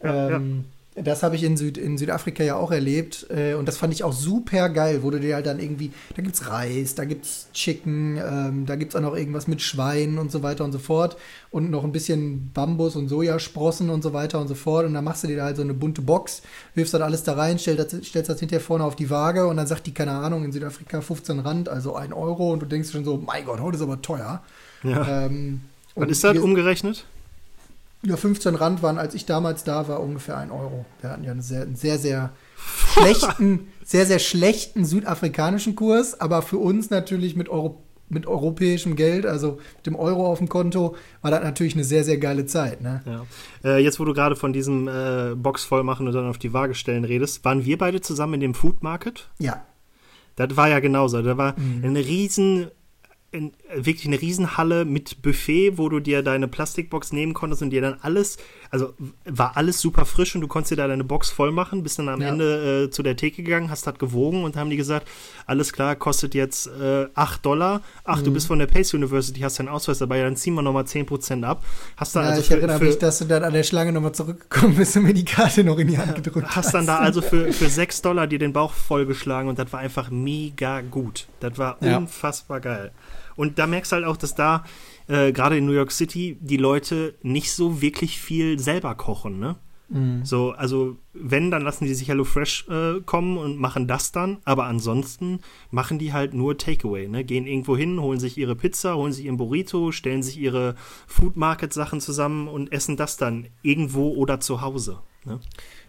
Ja, ähm, ja. Das habe ich in, Süd, in Südafrika ja auch erlebt äh, und das fand ich auch super geil, wo du dir halt dann irgendwie, da gibt's Reis, da gibt's Chicken, ähm, da gibt's auch noch irgendwas mit Schweinen und so weiter und so fort und noch ein bisschen Bambus und Sojasprossen und so weiter und so fort und dann machst du dir da halt so eine bunte Box, wirfst dann alles da rein, stellst das, stellst das hinterher vorne auf die Waage und dann sagt die, keine Ahnung, in Südafrika 15 Rand, also 1 Euro und du denkst schon so, mein Gott, heute ist aber teuer. Ja. Ähm, Was ist das umgerechnet? Ja, 15 Rand waren, als ich damals da war, ungefähr 1 Euro. Wir hatten ja einen sehr, einen sehr, sehr schlechten, *laughs* sehr, sehr schlechten südafrikanischen Kurs, aber für uns natürlich mit, Euro, mit europäischem Geld, also mit dem Euro auf dem Konto, war das natürlich eine sehr, sehr geile Zeit. Ne? Ja. Äh, jetzt, wo du gerade von diesem äh, Box voll machen und dann auf die Waage stellen redest, waren wir beide zusammen in dem Food Market? Ja. Das war ja genauso. Da war mhm. eine riesen in, wirklich eine Riesenhalle mit Buffet, wo du dir deine Plastikbox nehmen konntest und dir dann alles, also war alles super frisch und du konntest dir da deine Box voll machen, bist dann am ja. Ende äh, zu der Theke gegangen, hast das gewogen und haben die gesagt, alles klar, kostet jetzt äh, 8 Dollar. Ach, mhm. du bist von der Pace University, hast deinen Ausweis dabei, dann ziehen wir nochmal 10% ab. Hast dann ja, also ich für, erinnere für, mich, dass du dann an der Schlange nochmal zurückgekommen bist und mir die Karte noch in die Hand gedrückt hast. Hast dann da also für, *laughs* für 6 Dollar dir den Bauch vollgeschlagen und das war einfach mega gut. Das war ja. unfassbar geil. Und da merkst du halt auch, dass da äh, gerade in New York City die Leute nicht so wirklich viel selber kochen, ne? Mhm. So, also wenn, dann lassen die sich HelloFresh äh, kommen und machen das dann, aber ansonsten machen die halt nur Takeaway, ne? Gehen irgendwo hin, holen sich ihre Pizza, holen sich ihren Burrito, stellen sich ihre Food Market Sachen zusammen und essen das dann irgendwo oder zu Hause. Ne?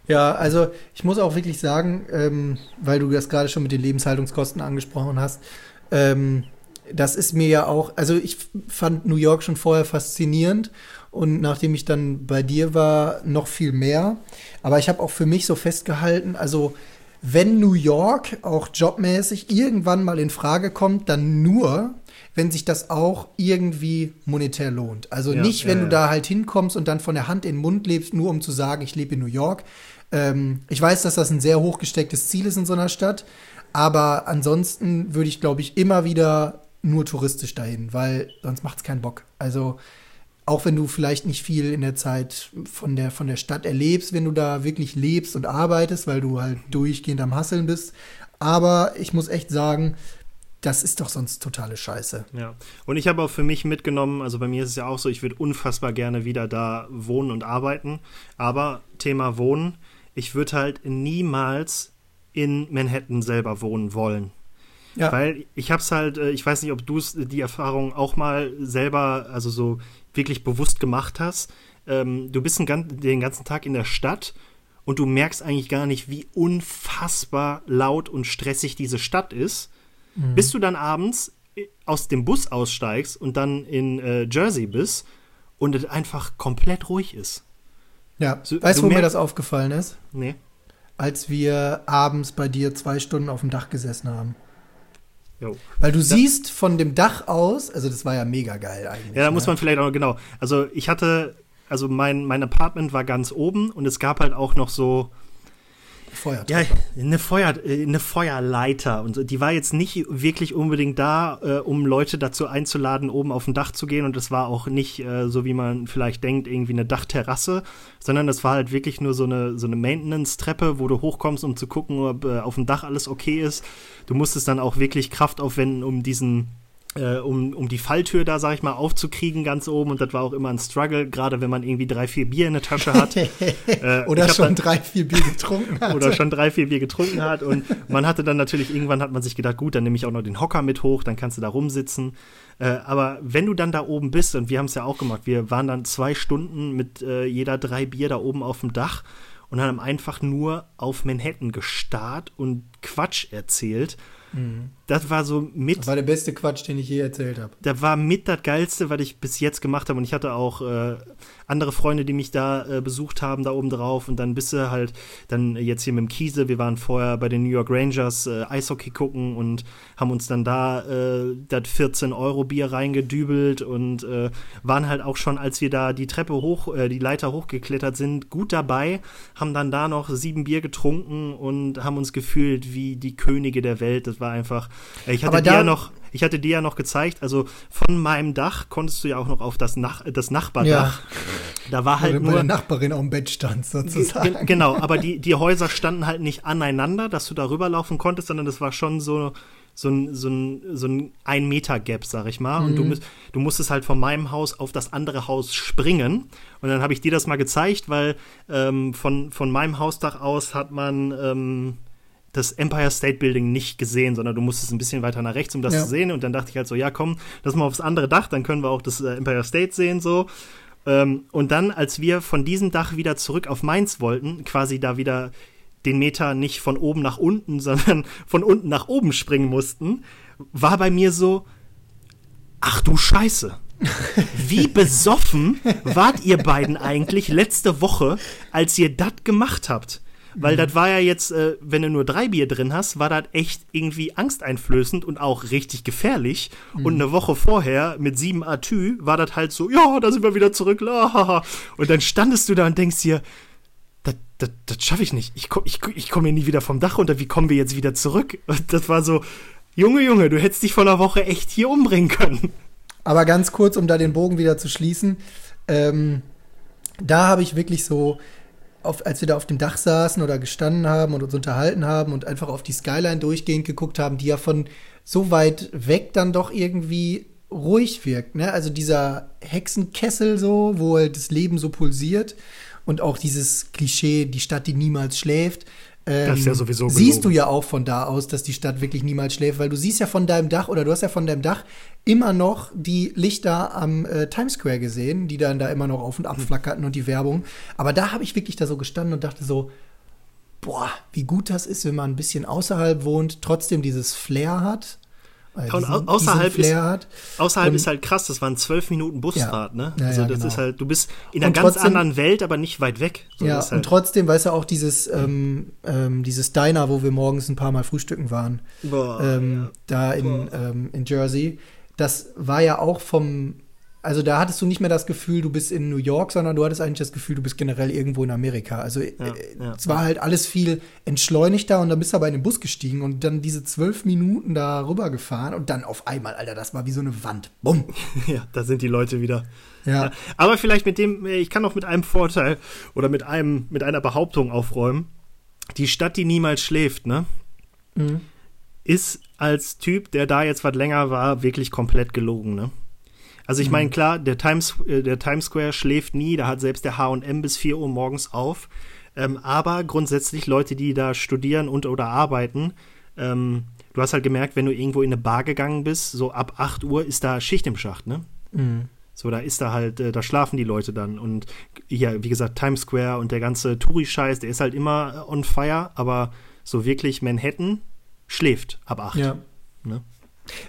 Ja, also ich muss auch wirklich sagen, ähm, weil du das gerade schon mit den Lebenshaltungskosten angesprochen hast, ähm, das ist mir ja auch, also ich fand New York schon vorher faszinierend und nachdem ich dann bei dir war, noch viel mehr. Aber ich habe auch für mich so festgehalten, also wenn New York auch jobmäßig irgendwann mal in Frage kommt, dann nur, wenn sich das auch irgendwie monetär lohnt. Also ja, nicht, wenn ja, du da halt hinkommst und dann von der Hand in den Mund lebst, nur um zu sagen, ich lebe in New York. Ähm, ich weiß, dass das ein sehr hochgestecktes Ziel ist in so einer Stadt, aber ansonsten würde ich, glaube ich, immer wieder nur touristisch dahin, weil sonst macht es keinen Bock. Also auch wenn du vielleicht nicht viel in der Zeit von der, von der Stadt erlebst, wenn du da wirklich lebst und arbeitest, weil du halt durchgehend am Hasseln bist. Aber ich muss echt sagen, das ist doch sonst totale Scheiße. Ja. Und ich habe auch für mich mitgenommen, also bei mir ist es ja auch so, ich würde unfassbar gerne wieder da wohnen und arbeiten. Aber Thema Wohnen, ich würde halt niemals in Manhattan selber wohnen wollen. Ja. Weil ich hab's halt, äh, ich weiß nicht, ob du die Erfahrung auch mal selber, also so wirklich bewusst gemacht hast. Ähm, du bist den ganzen Tag in der Stadt und du merkst eigentlich gar nicht, wie unfassbar laut und stressig diese Stadt ist, mhm. bis du dann abends äh, aus dem Bus aussteigst und dann in äh, Jersey bist und es einfach komplett ruhig ist. Ja, so, weißt du, wo mir das aufgefallen ist? Nee. Als wir abends bei dir zwei Stunden auf dem Dach gesessen haben. Jo. Weil du das siehst von dem Dach aus, also das war ja mega geil eigentlich. Ja, da ne? muss man vielleicht auch, genau. Also ich hatte, also mein, mein Apartment war ganz oben und es gab halt auch noch so, Feuertreppe. Ja, eine, Feuer, äh, eine Feuerleiter und so. Die war jetzt nicht wirklich unbedingt da, äh, um Leute dazu einzuladen, oben auf dem Dach zu gehen. Und es war auch nicht, äh, so wie man vielleicht denkt, irgendwie eine Dachterrasse, sondern das war halt wirklich nur so eine, so eine Maintenance-Treppe, wo du hochkommst, um zu gucken, ob äh, auf dem Dach alles okay ist. Du musstest dann auch wirklich Kraft aufwenden, um diesen äh, um, um die Falltür da, sag ich mal, aufzukriegen ganz oben. Und das war auch immer ein Struggle, gerade wenn man irgendwie drei, vier Bier in der Tasche hat. *laughs* äh, oder schon dann, drei, vier Bier getrunken *laughs* hat. oder schon drei, vier Bier getrunken hat. Und man hatte dann natürlich, irgendwann hat man sich gedacht, gut, dann nehme ich auch noch den Hocker mit hoch, dann kannst du da rumsitzen. Äh, aber wenn du dann da oben bist, und wir haben es ja auch gemacht, wir waren dann zwei Stunden mit äh, jeder drei Bier da oben auf dem Dach und haben einfach nur auf Manhattan gestarrt und Quatsch erzählt. Mhm das war so mit. Das war der beste Quatsch, den ich je erzählt habe. Das war mit das Geilste, was ich bis jetzt gemacht habe. Und ich hatte auch äh, andere Freunde, die mich da äh, besucht haben, da oben drauf. Und dann bist du halt dann jetzt hier mit dem Kiese. Wir waren vorher bei den New York Rangers äh, Eishockey gucken und haben uns dann da äh, das 14-Euro-Bier reingedübelt und äh, waren halt auch schon, als wir da die Treppe hoch, äh, die Leiter hochgeklettert sind, gut dabei. Haben dann da noch sieben Bier getrunken und haben uns gefühlt wie die Könige der Welt. Das war einfach. Ich hatte dir ja noch ich hatte dir ja noch gezeigt, also von meinem Dach konntest du ja auch noch auf das, Nach das Nachbardach. Ja. Da war halt nur. Meine Nachbarin auf dem Bett stand, sozusagen. Genau, aber die, die Häuser standen halt nicht aneinander, dass du da rüberlaufen konntest, sondern das war schon so, so ein, so ein, so ein Ein-Meter-Gap, sag ich mal. Mhm. Und du, mhm. du musstest halt von meinem Haus auf das andere Haus springen. Und dann habe ich dir das mal gezeigt, weil ähm, von, von meinem Hausdach aus hat man. Ähm, das Empire State Building nicht gesehen, sondern du musstest ein bisschen weiter nach rechts, um das ja. zu sehen. Und dann dachte ich halt so, ja, komm, lass mal aufs andere Dach, dann können wir auch das äh, Empire State sehen, so. Ähm, und dann, als wir von diesem Dach wieder zurück auf Mainz wollten, quasi da wieder den Meter nicht von oben nach unten, *laughs* sondern von unten nach oben springen mussten, war bei mir so, ach du Scheiße. Wie *laughs* besoffen wart ihr beiden eigentlich letzte Woche, als ihr das gemacht habt? Weil mhm. das war ja jetzt, äh, wenn du nur drei Bier drin hast, war das echt irgendwie angsteinflößend und auch richtig gefährlich. Mhm. Und eine Woche vorher mit sieben Atü war das halt so, ja, da sind wir wieder zurück. La, und dann standest du da und denkst dir, das, das, das schaffe ich nicht. Ich, ich, ich komme hier nie wieder vom Dach runter. Wie kommen wir jetzt wieder zurück? Und das war so, Junge, Junge, du hättest dich vor einer Woche echt hier umbringen können. Aber ganz kurz, um da den Bogen wieder zu schließen, ähm, da habe ich wirklich so auf, als wir da auf dem Dach saßen oder gestanden haben und uns unterhalten haben und einfach auf die Skyline durchgehend geguckt haben, die ja von so weit weg dann doch irgendwie ruhig wirkt. Ne? Also dieser Hexenkessel so, wo halt das Leben so pulsiert und auch dieses Klischee, die Stadt, die niemals schläft. Ähm, das ist ja sowieso gelogen. Siehst du ja auch von da aus, dass die Stadt wirklich niemals schläft, weil du siehst ja von deinem Dach oder du hast ja von deinem Dach immer noch die Lichter am äh, Times Square gesehen, die dann da immer noch auf und ab flackerten und die Werbung. Aber da habe ich wirklich da so gestanden und dachte so, boah, wie gut das ist, wenn man ein bisschen außerhalb wohnt, trotzdem dieses Flair hat diesen, und außerhalb, ist, hat. außerhalb und, ist halt krass, das waren zwölf Minuten Busfahrt, ja, ne? Also ja, das genau. ist halt, du bist in einer ganz anderen Welt, aber nicht weit weg. So ja, halt und trotzdem, weißt du, auch dieses, ähm, ähm, dieses Diner, wo wir morgens ein paar Mal frühstücken waren, Boah, ähm, da in, ähm, in Jersey, das war ja auch vom also da hattest du nicht mehr das Gefühl, du bist in New York, sondern du hattest eigentlich das Gefühl, du bist generell irgendwo in Amerika. Also ja, äh, ja. es war halt alles viel entschleunigter und dann bist du aber in den Bus gestiegen und dann diese zwölf Minuten da rüber gefahren und dann auf einmal, Alter, das war wie so eine Wand. Bumm. *laughs* Ja, da sind die Leute wieder. Ja. ja. Aber vielleicht mit dem, äh, ich kann auch mit einem Vorteil oder mit einem, mit einer Behauptung aufräumen. Die Stadt, die niemals schläft, ne? Mhm. Ist als Typ, der da jetzt was länger war, wirklich komplett gelogen, ne? Also ich meine, mhm. klar, der Times, äh, der Times Square schläft nie, da hat selbst der H&M bis 4 Uhr morgens auf. Ähm, aber grundsätzlich Leute, die da studieren und oder arbeiten, ähm, du hast halt gemerkt, wenn du irgendwo in eine Bar gegangen bist, so ab 8 Uhr ist da Schicht im Schacht, ne? Mhm. So, da ist da halt, äh, da schlafen die Leute dann. Und ja, wie gesagt, Times Square und der ganze Touri-Scheiß, der ist halt immer on fire, aber so wirklich Manhattan schläft ab 8. Ja. Ne?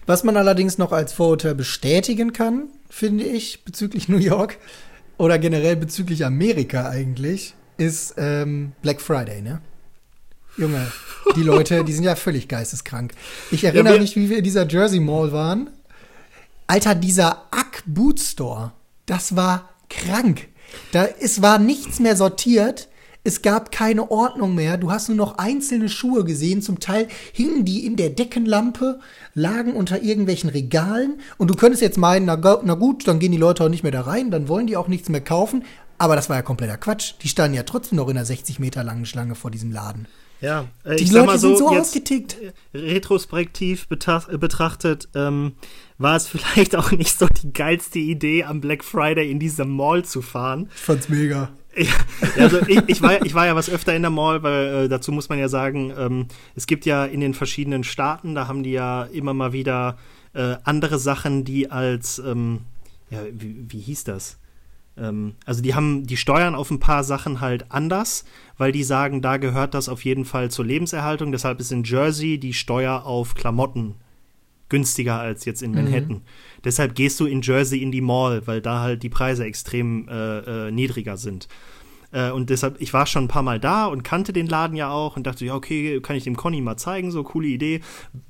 Was man allerdings noch als Vorurteil bestätigen kann, finde ich, bezüglich *laughs* New York oder generell bezüglich Amerika eigentlich, ist ähm, Black Friday, ne? Junge, die Leute, die sind ja völlig geisteskrank. Ich erinnere ja, mich, wie wir in dieser Jersey Mall waren. Alter, dieser Ack Boot Store, das war krank. Da es war nichts mehr sortiert. Es gab keine Ordnung mehr. Du hast nur noch einzelne Schuhe gesehen. Zum Teil hingen die in der Deckenlampe, lagen unter irgendwelchen Regalen. Und du könntest jetzt meinen, na, na gut, dann gehen die Leute auch nicht mehr da rein, dann wollen die auch nichts mehr kaufen. Aber das war ja kompletter Quatsch. Die standen ja trotzdem noch in einer 60 Meter langen Schlange vor diesem Laden. Ja, äh, die Leute so, sind so ausgetickt. Retrospektiv betrachtet ähm, war es *laughs* vielleicht auch nicht so die geilste Idee, am Black Friday in diese Mall zu fahren. Ich fand's mega. Ja, also ich, ich, war, ich war ja was öfter in der Mall, weil äh, dazu muss man ja sagen, ähm, es gibt ja in den verschiedenen Staaten, da haben die ja immer mal wieder äh, andere Sachen, die als, ähm, ja, wie, wie hieß das? Ähm, also die haben, die steuern auf ein paar Sachen halt anders, weil die sagen, da gehört das auf jeden Fall zur Lebenserhaltung. Deshalb ist in Jersey die Steuer auf Klamotten günstiger als jetzt in Manhattan. Mhm. Deshalb gehst du in Jersey in die Mall, weil da halt die Preise extrem äh, äh, niedriger sind. Äh, und deshalb, ich war schon ein paar Mal da und kannte den Laden ja auch und dachte, ja, okay, kann ich dem Conny mal zeigen, so coole Idee.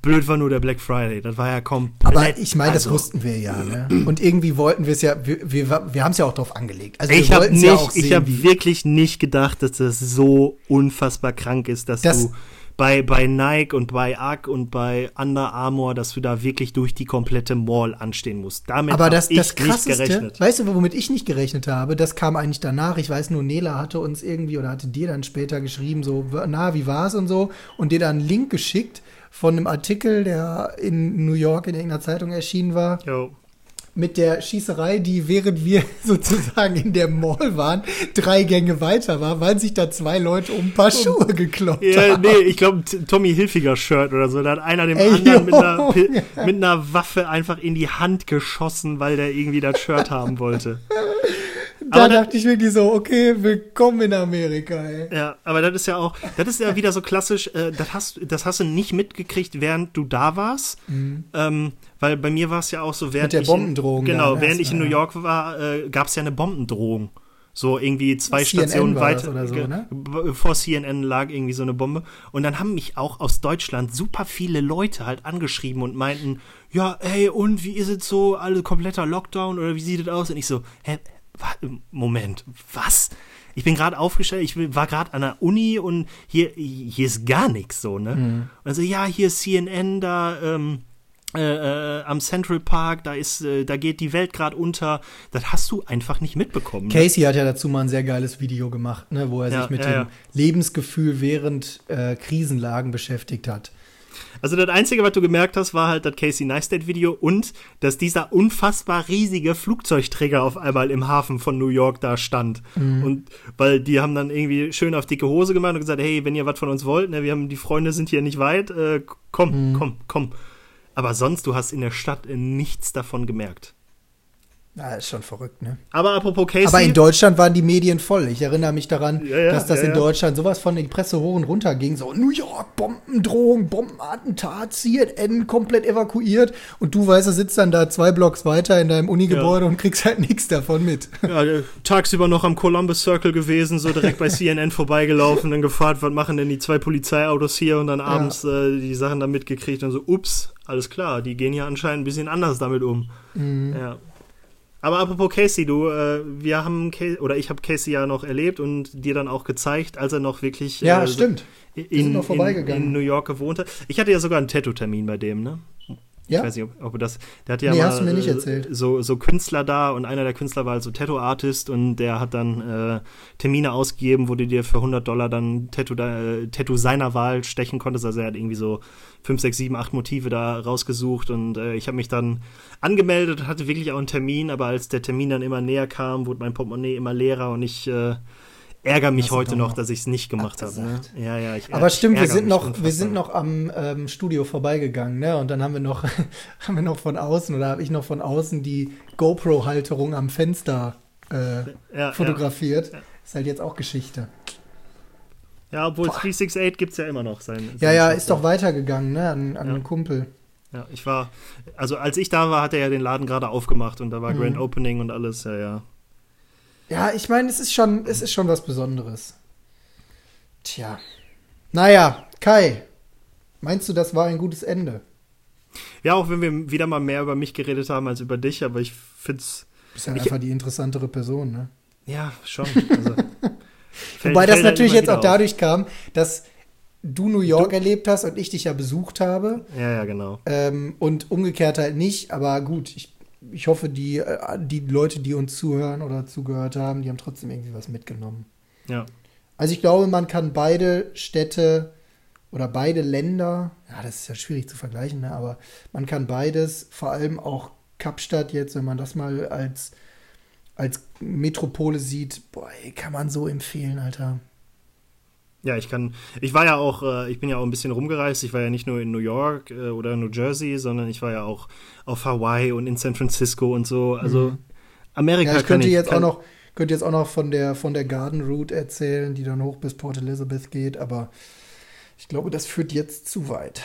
Blöd war nur der Black Friday, das war ja komplett. Aber ich meine, das also, wussten wir ja, ne? Und irgendwie wollten wir es ja, wir, wir, wir haben es ja auch drauf angelegt. Also ich habe ja ich habe wirklich nicht gedacht, dass das so unfassbar krank ist, dass das, du bei, bei Nike und bei UGG und bei Under Armour, dass du da wirklich durch die komplette Mall anstehen musst. Damit habe ich das nicht gerechnet. Weißt du, womit ich nicht gerechnet habe? Das kam eigentlich danach. Ich weiß nur, Nela hatte uns irgendwie oder hatte dir dann später geschrieben, so, na, wie war's und so, und dir dann einen Link geschickt von einem Artikel, der in New York in irgendeiner Zeitung erschienen war. Jo mit der Schießerei, die während wir *laughs* sozusagen in der Mall waren, drei Gänge weiter war, weil sich da zwei Leute um ein paar Schuhe gekloppt ja, haben. Nee, ich glaube Tommy Hilfiger Shirt oder so. Da hat einer dem Ey, anderen mit einer, *laughs* mit einer Waffe einfach in die Hand geschossen, weil der irgendwie das Shirt haben wollte. *laughs* Da dachte ich wirklich so, okay, willkommen in Amerika, ey. Ja, aber das ist ja auch, das ist ja wieder so klassisch, äh, das, hast, das hast du nicht mitgekriegt, während du da warst. Mhm. Ähm, weil bei mir war es ja auch so, während Mit der Bombendrohung. Ich in, genau, während ich in New York war, äh, gab es ja eine Bombendrohung. So irgendwie zwei CNN Stationen weiter. Oder so, ne? Vor CNN lag irgendwie so eine Bombe. Und dann haben mich auch aus Deutschland super viele Leute halt angeschrieben und meinten, ja, ey, und wie ist es so? Alle kompletter Lockdown oder wie sieht es aus? Und ich so, hä, Moment, was? Ich bin gerade aufgestellt, ich war gerade an der Uni und hier, hier ist gar nichts so, ne? Mhm. Also ja, hier ist CNN, da ähm, äh, äh, am Central Park, da ist, äh, da geht die Welt gerade unter. Das hast du einfach nicht mitbekommen. Ne? Casey hat ja dazu mal ein sehr geiles Video gemacht, ne, wo er ja, sich mit ja, dem ja. Lebensgefühl während äh, Krisenlagen beschäftigt hat. Also das Einzige, was du gemerkt hast, war halt das Casey Neistat-Video und dass dieser unfassbar riesige Flugzeugträger auf einmal im Hafen von New York da stand. Mhm. Und weil die haben dann irgendwie schön auf dicke Hose gemacht und gesagt, hey, wenn ihr was von uns wollt, ne, wir haben die Freunde sind hier nicht weit, äh, komm, mhm. komm, komm. Aber sonst, du hast in der Stadt nichts davon gemerkt. Ja, ist schon verrückt, ne? Aber apropos Casey. Aber in Deutschland waren die Medien voll. Ich erinnere mich daran, ja, ja, dass das ja, in Deutschland sowas von den Presse hoch und runter ging. So, New York, Bombendrohung, Bombenattentat, CNN komplett evakuiert. Und du weißt, du sitzt dann da zwei Blocks weiter in deinem Unigebäude und kriegst halt nichts davon mit. Ja, tagsüber noch am Columbus Circle gewesen, so direkt bei CNN vorbeigelaufen, dann gefragt, was machen denn die zwei Polizeiautos hier und dann abends äh, die Sachen da mitgekriegt und so, ups, alles klar, die gehen hier anscheinend ein bisschen anders damit um. Mhm. Ja. Aber apropos Casey, du, äh, wir haben Casey, oder ich habe Casey ja noch erlebt und dir dann auch gezeigt, als er noch wirklich ja, äh, stimmt. In, in, in, New York gewohnt hat. Ich hatte ja sogar einen Tattoo-Termin bei dem, ne? Ja? Ich weiß nicht, ob, ob das. Der hat ja nee, mal, hast du mir nicht erzählt. So, so Künstler da und einer der Künstler war also Tattoo-Artist und der hat dann äh, Termine ausgegeben, wo du dir für 100 Dollar dann Tattoo, äh, Tattoo seiner Wahl stechen konntest. Also er hat irgendwie so 5, 6, 7, 8 Motive da rausgesucht und äh, ich habe mich dann angemeldet und hatte wirklich auch einen Termin, aber als der Termin dann immer näher kam, wurde mein Portemonnaie immer leerer und ich äh, ärgere mich heute noch, dass ich es nicht gemacht habe. Ne? Ja, ja, ich, Aber stimmt, wir sind noch, wir sind noch am ähm, Studio vorbeigegangen, ne? Und dann haben wir noch, *laughs* haben wir noch von außen oder habe ich noch von außen die GoPro-Halterung am Fenster äh, ja, fotografiert. Ja. Ist halt jetzt auch Geschichte. Ja, obwohl Boah. 368 gibt es ja immer noch sein. Ja, ja, ist doch weitergegangen, ne? An, an ja. einen Kumpel. Ja, ich war, also als ich da war, hat er ja den Laden gerade aufgemacht und da war mhm. Grand Opening und alles, ja, ja. Ja, ich meine, es ist schon, es ist schon was Besonderes. Tja. Naja, Kai, meinst du, das war ein gutes Ende? Ja, auch wenn wir wieder mal mehr über mich geredet haben als über dich, aber ich find's. Du bist ja einfach die interessantere Person, ne? Ja, schon. Also, *laughs* fällt, Wobei das natürlich jetzt auch dadurch kam, dass du New York du? erlebt hast und ich dich ja besucht habe. Ja, ja, genau. Ähm, und umgekehrt halt nicht, aber gut, ich ich hoffe, die, äh, die Leute, die uns zuhören oder zugehört haben, die haben trotzdem irgendwie was mitgenommen. Ja. Also ich glaube, man kann beide Städte oder beide Länder, ja, das ist ja schwierig zu vergleichen, ne, aber man kann beides, vor allem auch Kapstadt jetzt, wenn man das mal als, als Metropole sieht, boah, ey, kann man so empfehlen, Alter. Ja, ich kann. Ich war ja auch, äh, ich bin ja auch ein bisschen rumgereist. Ich war ja nicht nur in New York äh, oder New Jersey, sondern ich war ja auch auf Hawaii und in San Francisco und so. Also mhm. Amerika ja, ich könnte ich, jetzt kann, auch noch, könnte jetzt auch noch von der von der Garden Route erzählen, die dann hoch bis Port Elizabeth geht, aber ich glaube, das führt jetzt zu weit.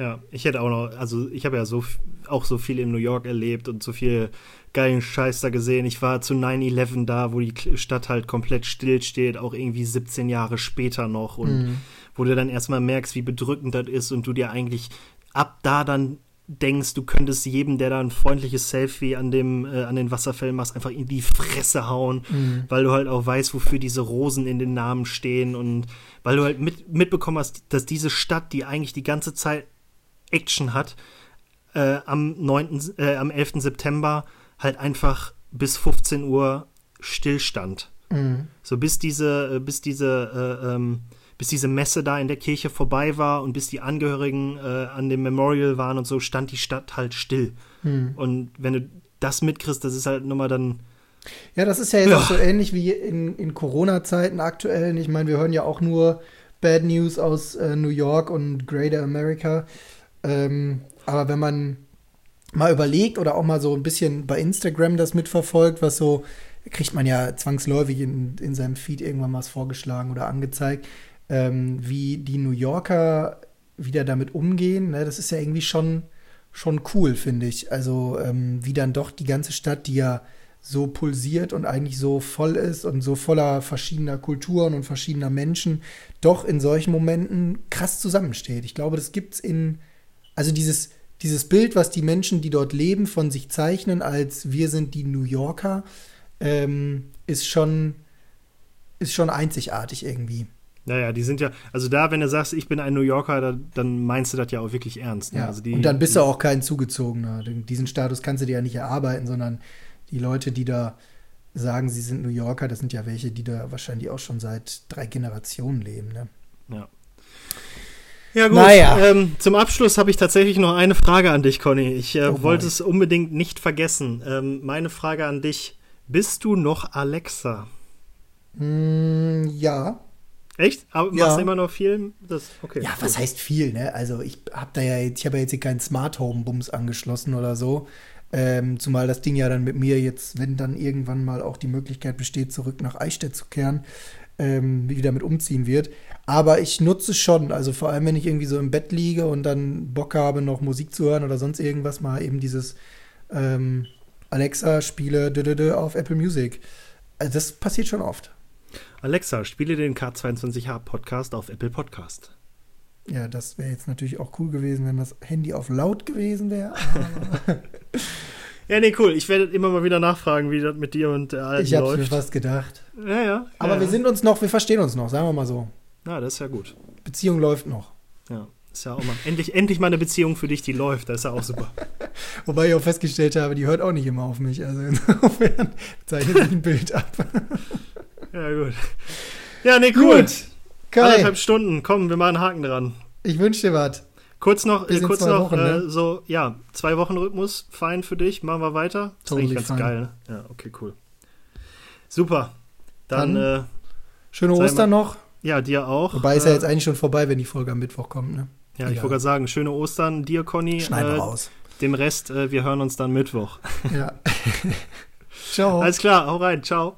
Ja, ich hätte auch noch, also ich habe ja so auch so viel in New York erlebt und so viel geilen Scheiß da gesehen. Ich war zu 9-11 da, wo die Stadt halt komplett stillsteht, auch irgendwie 17 Jahre später noch und mhm. wo du dann erstmal merkst, wie bedrückend das ist und du dir eigentlich ab da dann denkst, du könntest jedem, der da ein freundliches Selfie an dem äh, an den Wasserfällen machst, einfach in die Fresse hauen, mhm. weil du halt auch weißt, wofür diese Rosen in den Namen stehen und weil du halt mit, mitbekommen hast, dass diese Stadt, die eigentlich die ganze Zeit Action hat, äh, am 9., äh, am 11. September halt einfach bis 15 Uhr Stillstand. Mhm. So bis diese, äh, bis diese äh, ähm, bis diese Messe da in der Kirche vorbei war und bis die Angehörigen äh, an dem Memorial waren und so, stand die Stadt halt still. Hm. Und wenn du das mitkriegst, das ist halt nochmal dann. Ja, das ist ja jetzt ja. auch so ähnlich wie in, in Corona-Zeiten aktuell. Ich meine, wir hören ja auch nur Bad News aus äh, New York und Greater America. Ähm, aber wenn man mal überlegt oder auch mal so ein bisschen bei Instagram das mitverfolgt, was so, kriegt man ja zwangsläufig in, in seinem Feed irgendwann mal vorgeschlagen oder angezeigt, ähm, wie die New Yorker wieder damit umgehen. Ne? Das ist ja irgendwie schon, schon cool, finde ich. Also ähm, wie dann doch die ganze Stadt, die ja so pulsiert und eigentlich so voll ist und so voller verschiedener Kulturen und verschiedener Menschen, doch in solchen Momenten krass zusammensteht. Ich glaube, das gibt es in, also dieses, dieses Bild, was die Menschen, die dort leben, von sich zeichnen, als wir sind die New Yorker, ähm, ist schon, ist schon einzigartig irgendwie. Naja, die sind ja, also da, wenn du sagst, ich bin ein New Yorker, da, dann meinst du das ja auch wirklich ernst. Ne? Ja. Also die, und dann bist du auch kein Zugezogener. Diesen Status kannst du dir ja nicht erarbeiten, sondern die Leute, die da sagen, sie sind New Yorker, das sind ja welche, die da wahrscheinlich auch schon seit drei Generationen leben. Ne? Ja. Ja gut, naja. ähm, zum Abschluss habe ich tatsächlich noch eine Frage an dich, Conny. Ich äh, oh wollte es unbedingt nicht vergessen. Ähm, meine Frage an dich, bist du noch Alexa? Mm, ja. Echt? Aber ja. machst du immer noch viel? Das, okay, ja, cool. was heißt viel, ne? Also ich habe da ja jetzt, ich habe ja jetzt hier keinen Smart Home Bums angeschlossen oder so. Ähm, zumal das Ding ja dann mit mir jetzt, wenn dann irgendwann mal auch die Möglichkeit besteht, zurück nach Eichstätt zu kehren, ähm, wieder mit umziehen wird. Aber ich nutze es schon, also vor allem, wenn ich irgendwie so im Bett liege und dann Bock habe, noch Musik zu hören oder sonst irgendwas, mal eben dieses ähm, Alexa spiele auf Apple Music. Also das passiert schon oft. Alexa, spiele den K22H Podcast auf Apple Podcast. Ja, das wäre jetzt natürlich auch cool gewesen, wenn das Handy auf laut gewesen wäre. *laughs* ja, nee, cool. Ich werde immer mal wieder nachfragen, wie das mit dir und der Alten ich läuft. Ich habe mir fast gedacht. Ja, ja. Aber ja. wir sind uns noch, wir verstehen uns noch, sagen wir mal so. Ja, das ist ja gut. Beziehung läuft noch. Ja, ist ja auch mal. endlich, endlich mal eine Beziehung für dich, die läuft. Das ist ja auch super. *laughs* Wobei ich auch festgestellt habe, die hört auch nicht immer auf mich. Also insofern *laughs* zeichnet sich ein Bild ab. *laughs* Ja, gut. Ja, nee, cool. Gut. Kai. Anderthalb Stunden. Komm, wir machen einen Haken dran. Ich wünsche dir was. Kurz noch, äh, kurz noch Wochen, äh, ne? so, ja, zwei Wochen Rhythmus, fein für dich. Machen wir weiter. Das totally ist eigentlich ganz fine. geil. Ne? Ja, okay, cool. Super. Dann, Dann äh, schöne Ostern noch. Ja, dir auch. Wobei ist ja äh, jetzt eigentlich schon vorbei, wenn die Folge am Mittwoch kommt, ne? Ja, Egal. ich wollte gerade sagen, schöne Ostern dir, Conny. Schneiden wir raus. Dem Rest, äh, wir hören uns dann Mittwoch. Ja. *laughs* Ciao. Alles klar, hau rein. Ciao.